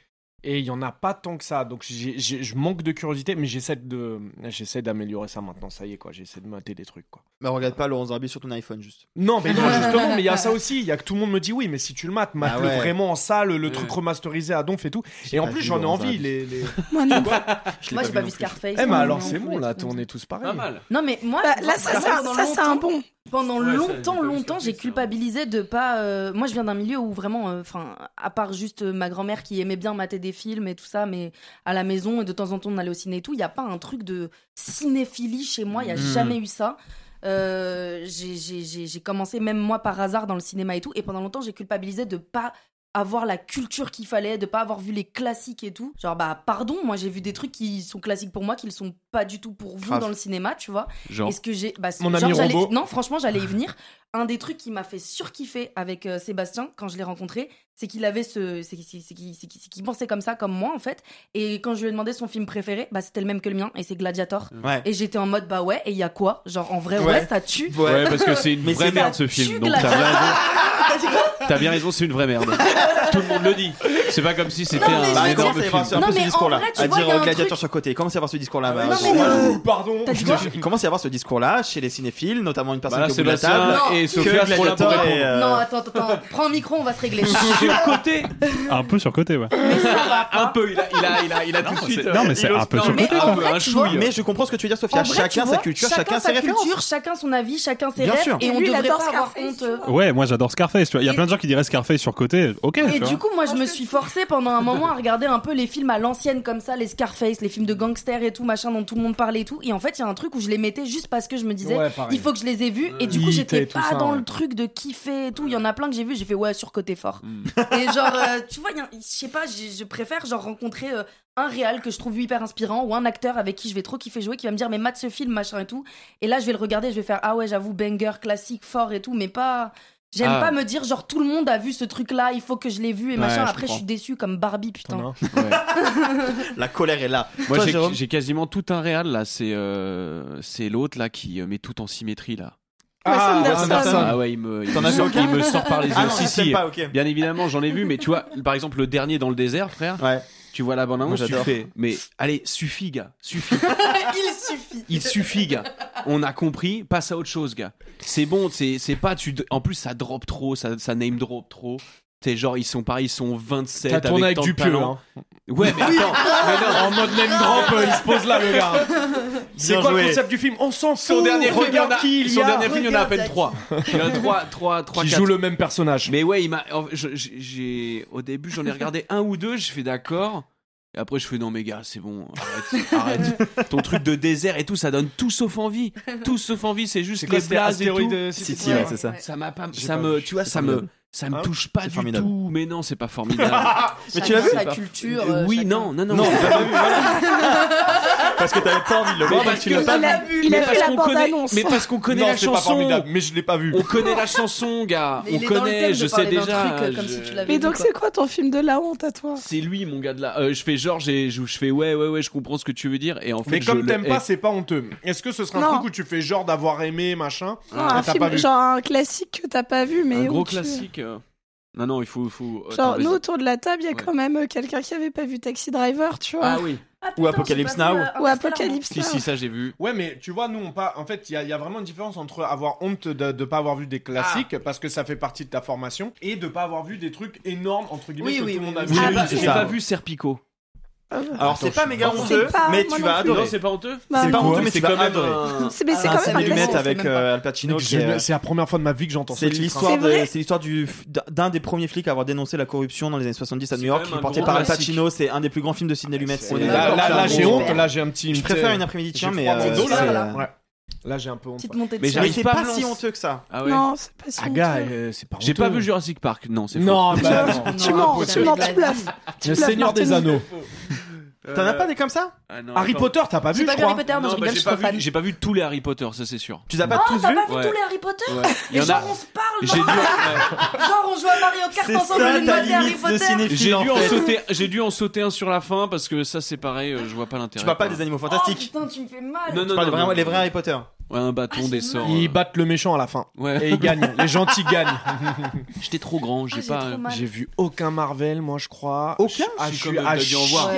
et il y en a pas tant que ça donc je manque de curiosité mais j'essaie de j'essaie d'améliorer ça maintenant ça y est quoi j'essaie de mater des trucs quoi Bah regarde pas Laurence Darby sur ton iPhone juste. non, mais non, justement, mais il y a ça (laughs) aussi. Il y a que tout le monde me dit oui, mais si tu le mates, mate Ah le ouais. vraiment en salle, le truc remasterisé à donf et tout. Et en plus, j'en ai envie. Les, les... (laughs) moi non. Moi, j'ai pas vu. Scarface. Eh, mais alors c'est bon, là, on est tous pareils. Pas mal. Non, mais moi, Bah, là, ça, c'est un bon. Pendant Ouais, longtemps, longtemps, j'ai culpabilisé de pas. euh, Moi, je viens d'un milieu où vraiment, euh, enfin, à part juste euh, ma grand-mère qui aimait bien mater des films et tout ça, mais à la maison et de temps en temps on allait au ciné et tout, il y a pas un truc de cinéphilie chez moi. Il y a Mhm. jamais eu ça. Euh, j'ai commencé même moi par hasard dans le cinéma et tout, et pendant longtemps j'ai culpabilisé de pas avoir la culture qu'il fallait, de pas avoir vu les classiques et tout. Genre bah pardon, moi j'ai vu des trucs qui sont classiques pour moi, qui le sont pas du tout pour vous Grave. dans le cinéma, tu vois. Genre. Est-ce que j'ai bah, Mon genre, ami j'allais-. Non, franchement, j'allais y venir. Un des trucs qui m'a fait surkiffer avec euh, Sébastien quand je l'ai rencontré, c'est qu'il avait ce c'est c'est- c'est qu'il c'est qu'il- c'est qu'il pensait comme ça comme moi en fait. Et quand je lui ai demandé son film préféré, bah c'était le même que le mien et c'est Gladiator. Ouais. Et j'étais en mode bah ouais, et il y a quoi? Genre en vrai ouais, Ouais. ça tue. Ouais, parce que c'est une Mais vraie c'est merde ce film. Donc t'as bien Gladiator. raison. (laughs) T'as bien raison, c'est une vraie merde. (laughs) Tout le monde le dit. C'est pas comme si c'était Non, mais un je veux Bah, dire- comment énorme avoir film. un peu Non, ce mais en discours-là vrai, tu À vois, il dire y a euh, un gladiateur truc- sur côté. Comment ça y avoir ce discours-là bah, non, mais, euh, Ouh, pardon. T'as dit quoi Il commence à y avoir ce discours-là chez les cinéphiles, notamment une personne Bah là, qui est au bout de la Sébastien table. et que Sophia seront là pour Gladiator répondre. est, euh, Non, attends, attends, attends. prends un micro, on va se régler. (laughs) Côté Un peu surcoté, ouais. Un peu, il a, il a, il a, il a tout de suite. c'est- non, mais c'est il ose un peu surcoté, un quoi. un vrai, tu vois, chouille. Mais je comprends ce que tu veux dire, Sophia. En vrai, chacun sa vois, culture, chacun, sa ses références. culture, chacun son avis, chacun ses Bien rêves. sûr. Et on lui, il devrait adore pas avoir Scarface, honte. tu euh, vois. Ouais, moi j'adore Scarface, tu vois. Il y a Et- plein de gens qui diraient Scarface surcoté. Ok, Et du coup, moi, je me suis forcée pendant un moment à regarder un peu les films à l'ancienne comme ça, les Scarface, les films de gangsters et tout, machin, dont tout le monde parlait et tout. Et en fait, il y a un truc où je les mettais juste parce que je me disais, Ouais, il faut que je les ai vus. Et du coup, j'étais pas ça, dans ouais. le truc de kiffer et tout. Il y en a plein que j'ai vu, j'ai fait ouais, surcoté fort. Mm. Et genre, euh, tu vois, je sais pas, je préfère genre rencontrer euh, un réal que je trouve hyper inspirant ou un acteur avec qui je vais trop kiffer jouer qui va me dire, mais mate ce film, machin et tout. Et là, je vais le regarder, je vais faire, ah ouais, j'avoue, banger, classique, fort et tout, mais pas. J'aime ah. pas me dire genre tout le monde a vu ce truc là, il faut que je l'ai vu et machin. Après, je suis déçu comme Barbie, putain. (laughs) la colère est là. Moi, j'ai quasiment tout un réal là. C'est euh, l'autre là qui euh, met tout en symétrie là. Ah, Anderson. ah ouais, il me, il, me sort, il me sort par les ah yeux. Si, si. Bien évidemment, j'en ai vu, mais tu vois, par exemple, le dernier dans le désert, frère. Ouais tu vois la bande-annonce, tu fais, mais allez, suffit, gars, suffit. (laughs) Il suffit. Il suffit, gars. On a compris, passe à autre chose, gars. C'est bon, c'est pas, tu, en plus, ça drop trop, ça, ça name drop trop. T'es genre, ils sont pareil, ils sont 27. T'as tourné avec, avec du. Hein. Ouais, mais attends, mais non, en mode name drop, euh, il se pose là, le gars. (laughs) C'est quoi joué. le concept du film? On s'en fout. Son dernier film, il y a, son dernier film, il y en a à peine 3. Il y en a 3, 3, 3 Qui joue le même personnage. Mais ouais, il m'a. J'ai au début, j'en ai regardé un ou deux. Je fais d'accord. Et après, je fais non, mais gars, c'est bon, arrête, arrête. (laughs) Ton truc de désert et tout, ça donne tout sauf envie. Tout sauf envie, c'est juste les blagues et tout. Euh, City, ouais, c'est ça. Ça m'a pas, ça me, tu vois, ça me, ça me hein touche pas du tout. Mais non, c'est pas (laughs) formidable. mais tu l'as vu la pas... culture. Euh, oui, non, non, non. non. (laughs) Parce que t'avais pas envie de le voir, parce. Il a vu la bande-annonce. Mais parce qu'on connaît la chanson. Mais je l'ai pas vu. On connaît la chanson, gars. (laughs) On connaît, je sais déjà. Mais donc c'est quoi ton film de la honte à toi? C'est lui, mon gars de la. Euh, je fais genre, je, fais ouais, ouais, ouais, je comprends ce que tu veux dire. Et en fait, mais comme t'aimes pas, c'est pas honteux. Est-ce que ce serait un truc où tu fais genre d'avoir aimé, machin? Un film Genre un classique que t'as pas vu, mais. Un gros classique. Non, non, il faut. Genre, nous, autour de la table, il y a quand même euh, quelqu'un qui avait pas vu Taxi Driver, tu vois. Ah oui. Ou Apocalypse Now. Ou Apocalypse Now. Si, si, ça j'ai vu. Ouais, mais tu vois, nous, on pas. En fait, il y, y, a vraiment une différence entre avoir honte de ne pas avoir vu des classiques, ah. parce que ça fait partie de ta formation, et de pas avoir vu des trucs énormes, entre guillemets, oui, que oui, tout le oui, a vu. J'ai ah pas, pas vu Serpico. Alors c'est pas méga honteux, mais tu vas adorer. Non, c'est pas honteux. C'est pas honteux, mais c'est quand même C'est quand même lunettes avec Al Pacino. C'est la première fois de ma vie que j'entends. C'est l'histoire, hein. c'est l'histoire du d'un des premiers flics à avoir dénoncé la corruption dans les années 70 à New York, porté par Al Pacino. C'est un des plus grands films de Sidney Lumet. Là, j'ai honte. Là, j'ai un petit. Je préfère une euh, après-midi tiens, mais. Là, j'ai un peu honte. Petite montée de mais j'arrive c'est pas, si honteux que ça. Ah ouais. Non, c'est pas si Aga, honteux. Euh, c'est pas J'ai pas vu Jurassic Park. Non, c'est faux. Non, bah (laughs) non. tu mens, tu mens, tu bluffes. Le Seigneur des Anneaux. Euh, T'en as pas des comme ça ah, Harry. Potter, t'as pas vu, bah, J'ai pas j'ai, pas vu, tous les Harry Potter, ça c'est sûr. Tu pas oh, tous pas vu tous les Harry Potter Il y a- genre, on se parle, dû, on joue à Mario Kart ensemble, on ça Harry Potter. j'ai dû en sauter, dû en sauter un sur la fin parce que ça c'est pareil, euh, je vois pas l'intérêt. Tu parles pas des animaux oh, fantastiques. putain, tu me fais mal. Non, non, non, les vrais Harry Potter. Ouais, un bâton, des sorts. Ils battent le méchant à la fin. Ouais. Et ils gagnent. Les gentils (laughs) gagnent. J'étais trop grand, j'ai pas. J'ai vu aucun Marvel, moi je crois. Aucun. Je suis,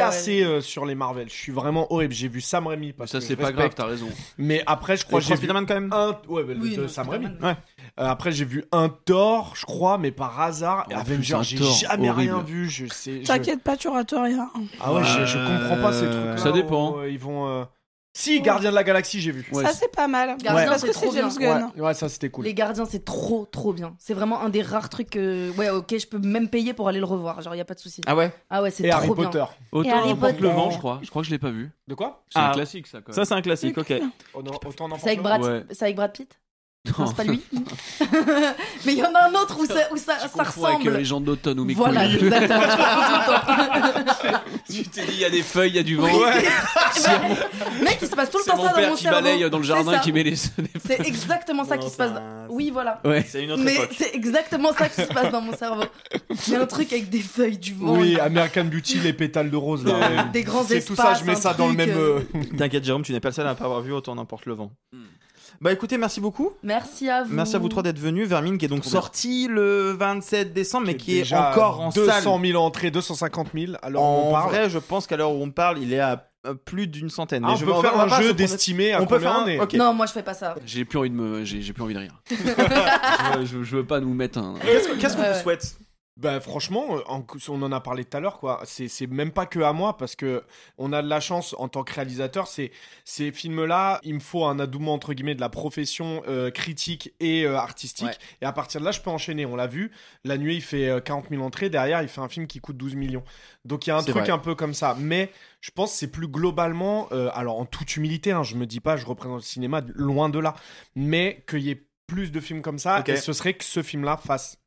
assez euh, sur les Marvel. Je suis vraiment horrible. J'ai vu Sam Raimi. Ça c'est pas grave, t'as raison. Mais après, je crois que j'ai vu Spider-Man quand même. Un... Ouais, bah, le, Sam Raimi. Ouais. Euh, après, j'ai vu un Thor, je crois, mais par hasard. Oh, j'ai jamais rien vu. Je sais. T'inquiète pas, tu rates rien. Ah ouais, je, euh, comprends pas ces trucs. Ça dépend. Oh, ils vont. Si, Gardien de la Galaxie, j'ai vu. Ouais, ça, c'est pas mal. Gardien, Parce que c'est James Gunn. Ouais, ça, c'était cool. Les Gardiens, c'est trop, trop bien. C'est vraiment un des rares trucs. Que... Ouais, ok, je peux même payer pour aller le revoir. Genre, y a pas de souci. Ah ouais? Ah ouais, c'est trop Harry bien. Potter. Et Harry Potter. le vent, je crois. Je crois que je l'ai pas vu. De quoi? Ah, c'est un classique, ça. Ça, c'est un classique, ok. Oh, non, autant C'est avec, Brad... avec Brad Pitt? Non, c'est pas lui. (laughs) (laughs) mais il y en a un autre où ça, où ça, ça ressemble. Avec euh, les gens d'automne ou Voilà, (laughs) exactement. (laughs) tu t'es dit, il y a des feuilles, il y a du vent. Ouais. Mon... (laughs) Eh ben, mec, il se passe tout le temps ça dans mon cerveau. C'est mon père qui balaye dans le jardin, qui met les. C'est exactement ça qui se passe. Oui, voilà. C'est une autre Mais c'est exactement ça qui se passe dans mon cerveau. Il y a un truc avec des feuilles, du vent. Oui, American Beauty, les pétales de rose. Des grands espaces. C'est tout ça, je mets ça dans le même. Euh. Euh, T'inquiète, Jérôme, tu n'es pas le à ne pas avoir vu autant n'importe le vent. Hmm. Bah écoutez, merci beaucoup. Merci à vous. Merci à vous trois d'être venus. Vermine qui est donc sorti le 27 décembre, mais qui est encore en 200 salle. 000 entrées, 250 000. Alors en vrai, je pense qu'à l'heure où on parle, il est à plus d'une centaine. Ah, on, je peut faire un jeu d'estimer à on peut faire un... Non, moi je fais pas ça. J'ai plus envie de me, j'ai plus envie de rire. (laughs) je, veux pas nous mettre un. Qu'est-ce que, qu que vous bah, franchement, euh, on en a parlé tout à l'heure quoi. C'est même pas que à moi parce que on a de la chance en tant que réalisateur. C'est ces films là, il me faut un adouement entre guillemets de la profession euh, critique et euh, artistique. Et à partir de là, je peux enchaîner. On l'a vu. La nuit, il fait 40 000 entrées. Derrière, il fait un film qui coûte 12 millions. Donc il y a un truc un peu comme ça. Mais je pense c'est plus globalement. alors en toute humilité, hein, je me dis pas, je représente le cinéma loin de là. Mais qu'il y ait plus de films comme ça, et ce serait que ce film-là fasse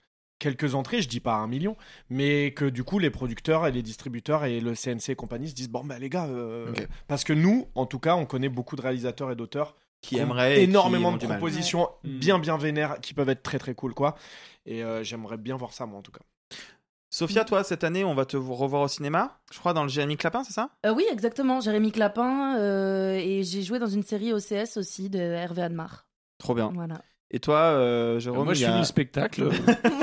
quelques entrées, je dis pas un million, mais que du coup les producteurs et les distributeurs et le CNC et compagnie se disent bon bah les gars, euh, parce que nous, en tout cas, on connaît beaucoup de réalisateurs et d'auteurs qui aimeraient énormément de propositions mm. bien bien vénères qui peuvent être très très cool quoi. Et euh, j'aimerais bien voir ça moi en tout cas. Sophia, toi, cette année, on va te revoir au cinéma, je crois, dans le Jérémy Clapin, c'est ça? Euh, oui, exactement, Jérémy Clapin, et j'ai joué dans une série OCS aussi de Hervé Admar. Trop bien. Voilà. Et toi, euh, Jérôme Moi, je a- finis le spectacle.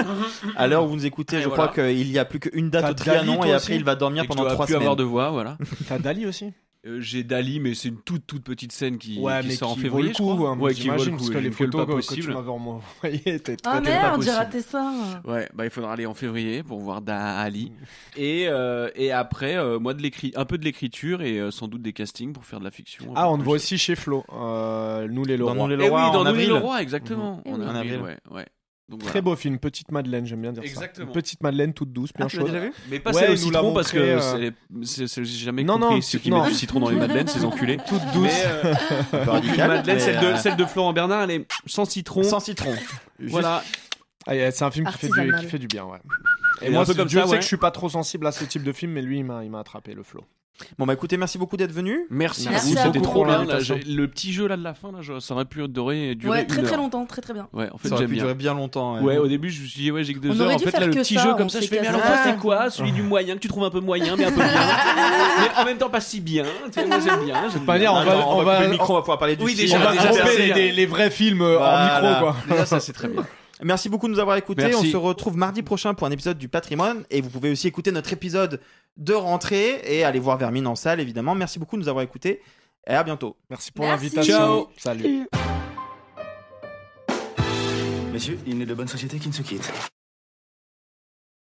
(laughs) à l'heure où vous nous écoutez, Et je voilà. crois qu'il y a plus qu'une date au Trianon et après aussi il va dormir Et pendant trois plus semaines. avoir de voix, voilà. T'as Dali aussi? Euh, J'ai Dali, mais c'est une toute toute petite scène qui, Ouais, qui mais sort en février, vaut le coup, je crois. hein, ouais, qui vaut le j'imagine, coup. parce que les photos pas que, que tu possible. m'avais envoyées étaient très Ah merde, possible. j'ai raté ça. Ouais, bah il faudra aller en février pour voir Dali. (laughs) Et, euh, et après, euh, moi, de l'écrit, un peu de l'écriture et euh, sans doute des castings pour faire de la fiction. Ah, on te voit aussi chez Flo. Euh, nous les Dans Leroy. Nous les Eh oui, Leroy, en dans Nous les avril. Leroy, exactement. Mhm. En avril, avril. ouais. ouais. Donc, Très voilà. beau film, Petite Madeleine, j'aime bien dire Exactement. ça. Petite Madeleine toute douce, bien Ah, chaude. déjà vu Mais pas Ouais, celle au citron parce que euh, c'est j'ai jamais Non, compris non, ceux qui non. mettent du citron dans les madeleines, ces enculés. (laughs) Toute douce. Mais, euh, (laughs) radical, Madeleine, mais, celle, de, euh, celle de Florent Bernard, elle est sans citron. Sans citron. Voilà. Ah, yeah, c'est un film qui fait, du, Artisanal. qui fait du bien, ouais. Et Et un moi, peu comme Dieu ça, sait ouais. que je suis pas trop sensible à ce type de film, mais lui, il m'a il m'a attrapé le flow. Bon bah écoutez, merci beaucoup d'être venu. Merci, Merci à vous, c'était trop bien. là, le petit jeu là de la fin, là, je- ça aurait pu durer, durer Ouais, une très très heure. longtemps, très très bien. Ouais, en fait, Ça aurait pu bien. durer bien longtemps. Ouais, au début, je me suis dit, ouais, j'ai que deux On heures. En fait, là, le petit ça, jeu comme ça, je fais, mais alors toi, Ah. c'est quoi Celui du moyen que tu trouves un peu moyen, mais un peu bien. (laughs) mais en même temps, pas si bien. Moi, j'aime bien. j'aime Pas dire, on va- on, va le micro, on va pouvoir parler du Oui, film. déjà, on va grouper c'est les, vrais films euh, en micro, quoi. Ça, c'est très bien. Merci beaucoup de nous avoir écoutés. Merci. On se retrouve mardi prochain pour un épisode du patrimoine. Et vous pouvez aussi écouter notre épisode de rentrée et aller voir Vermine en salle, évidemment. Merci beaucoup de nous avoir écoutés. Et à bientôt. Merci pour l'invitation. Ciao. Salut. Messieurs, il n'est de bonne société qui ne se quitte.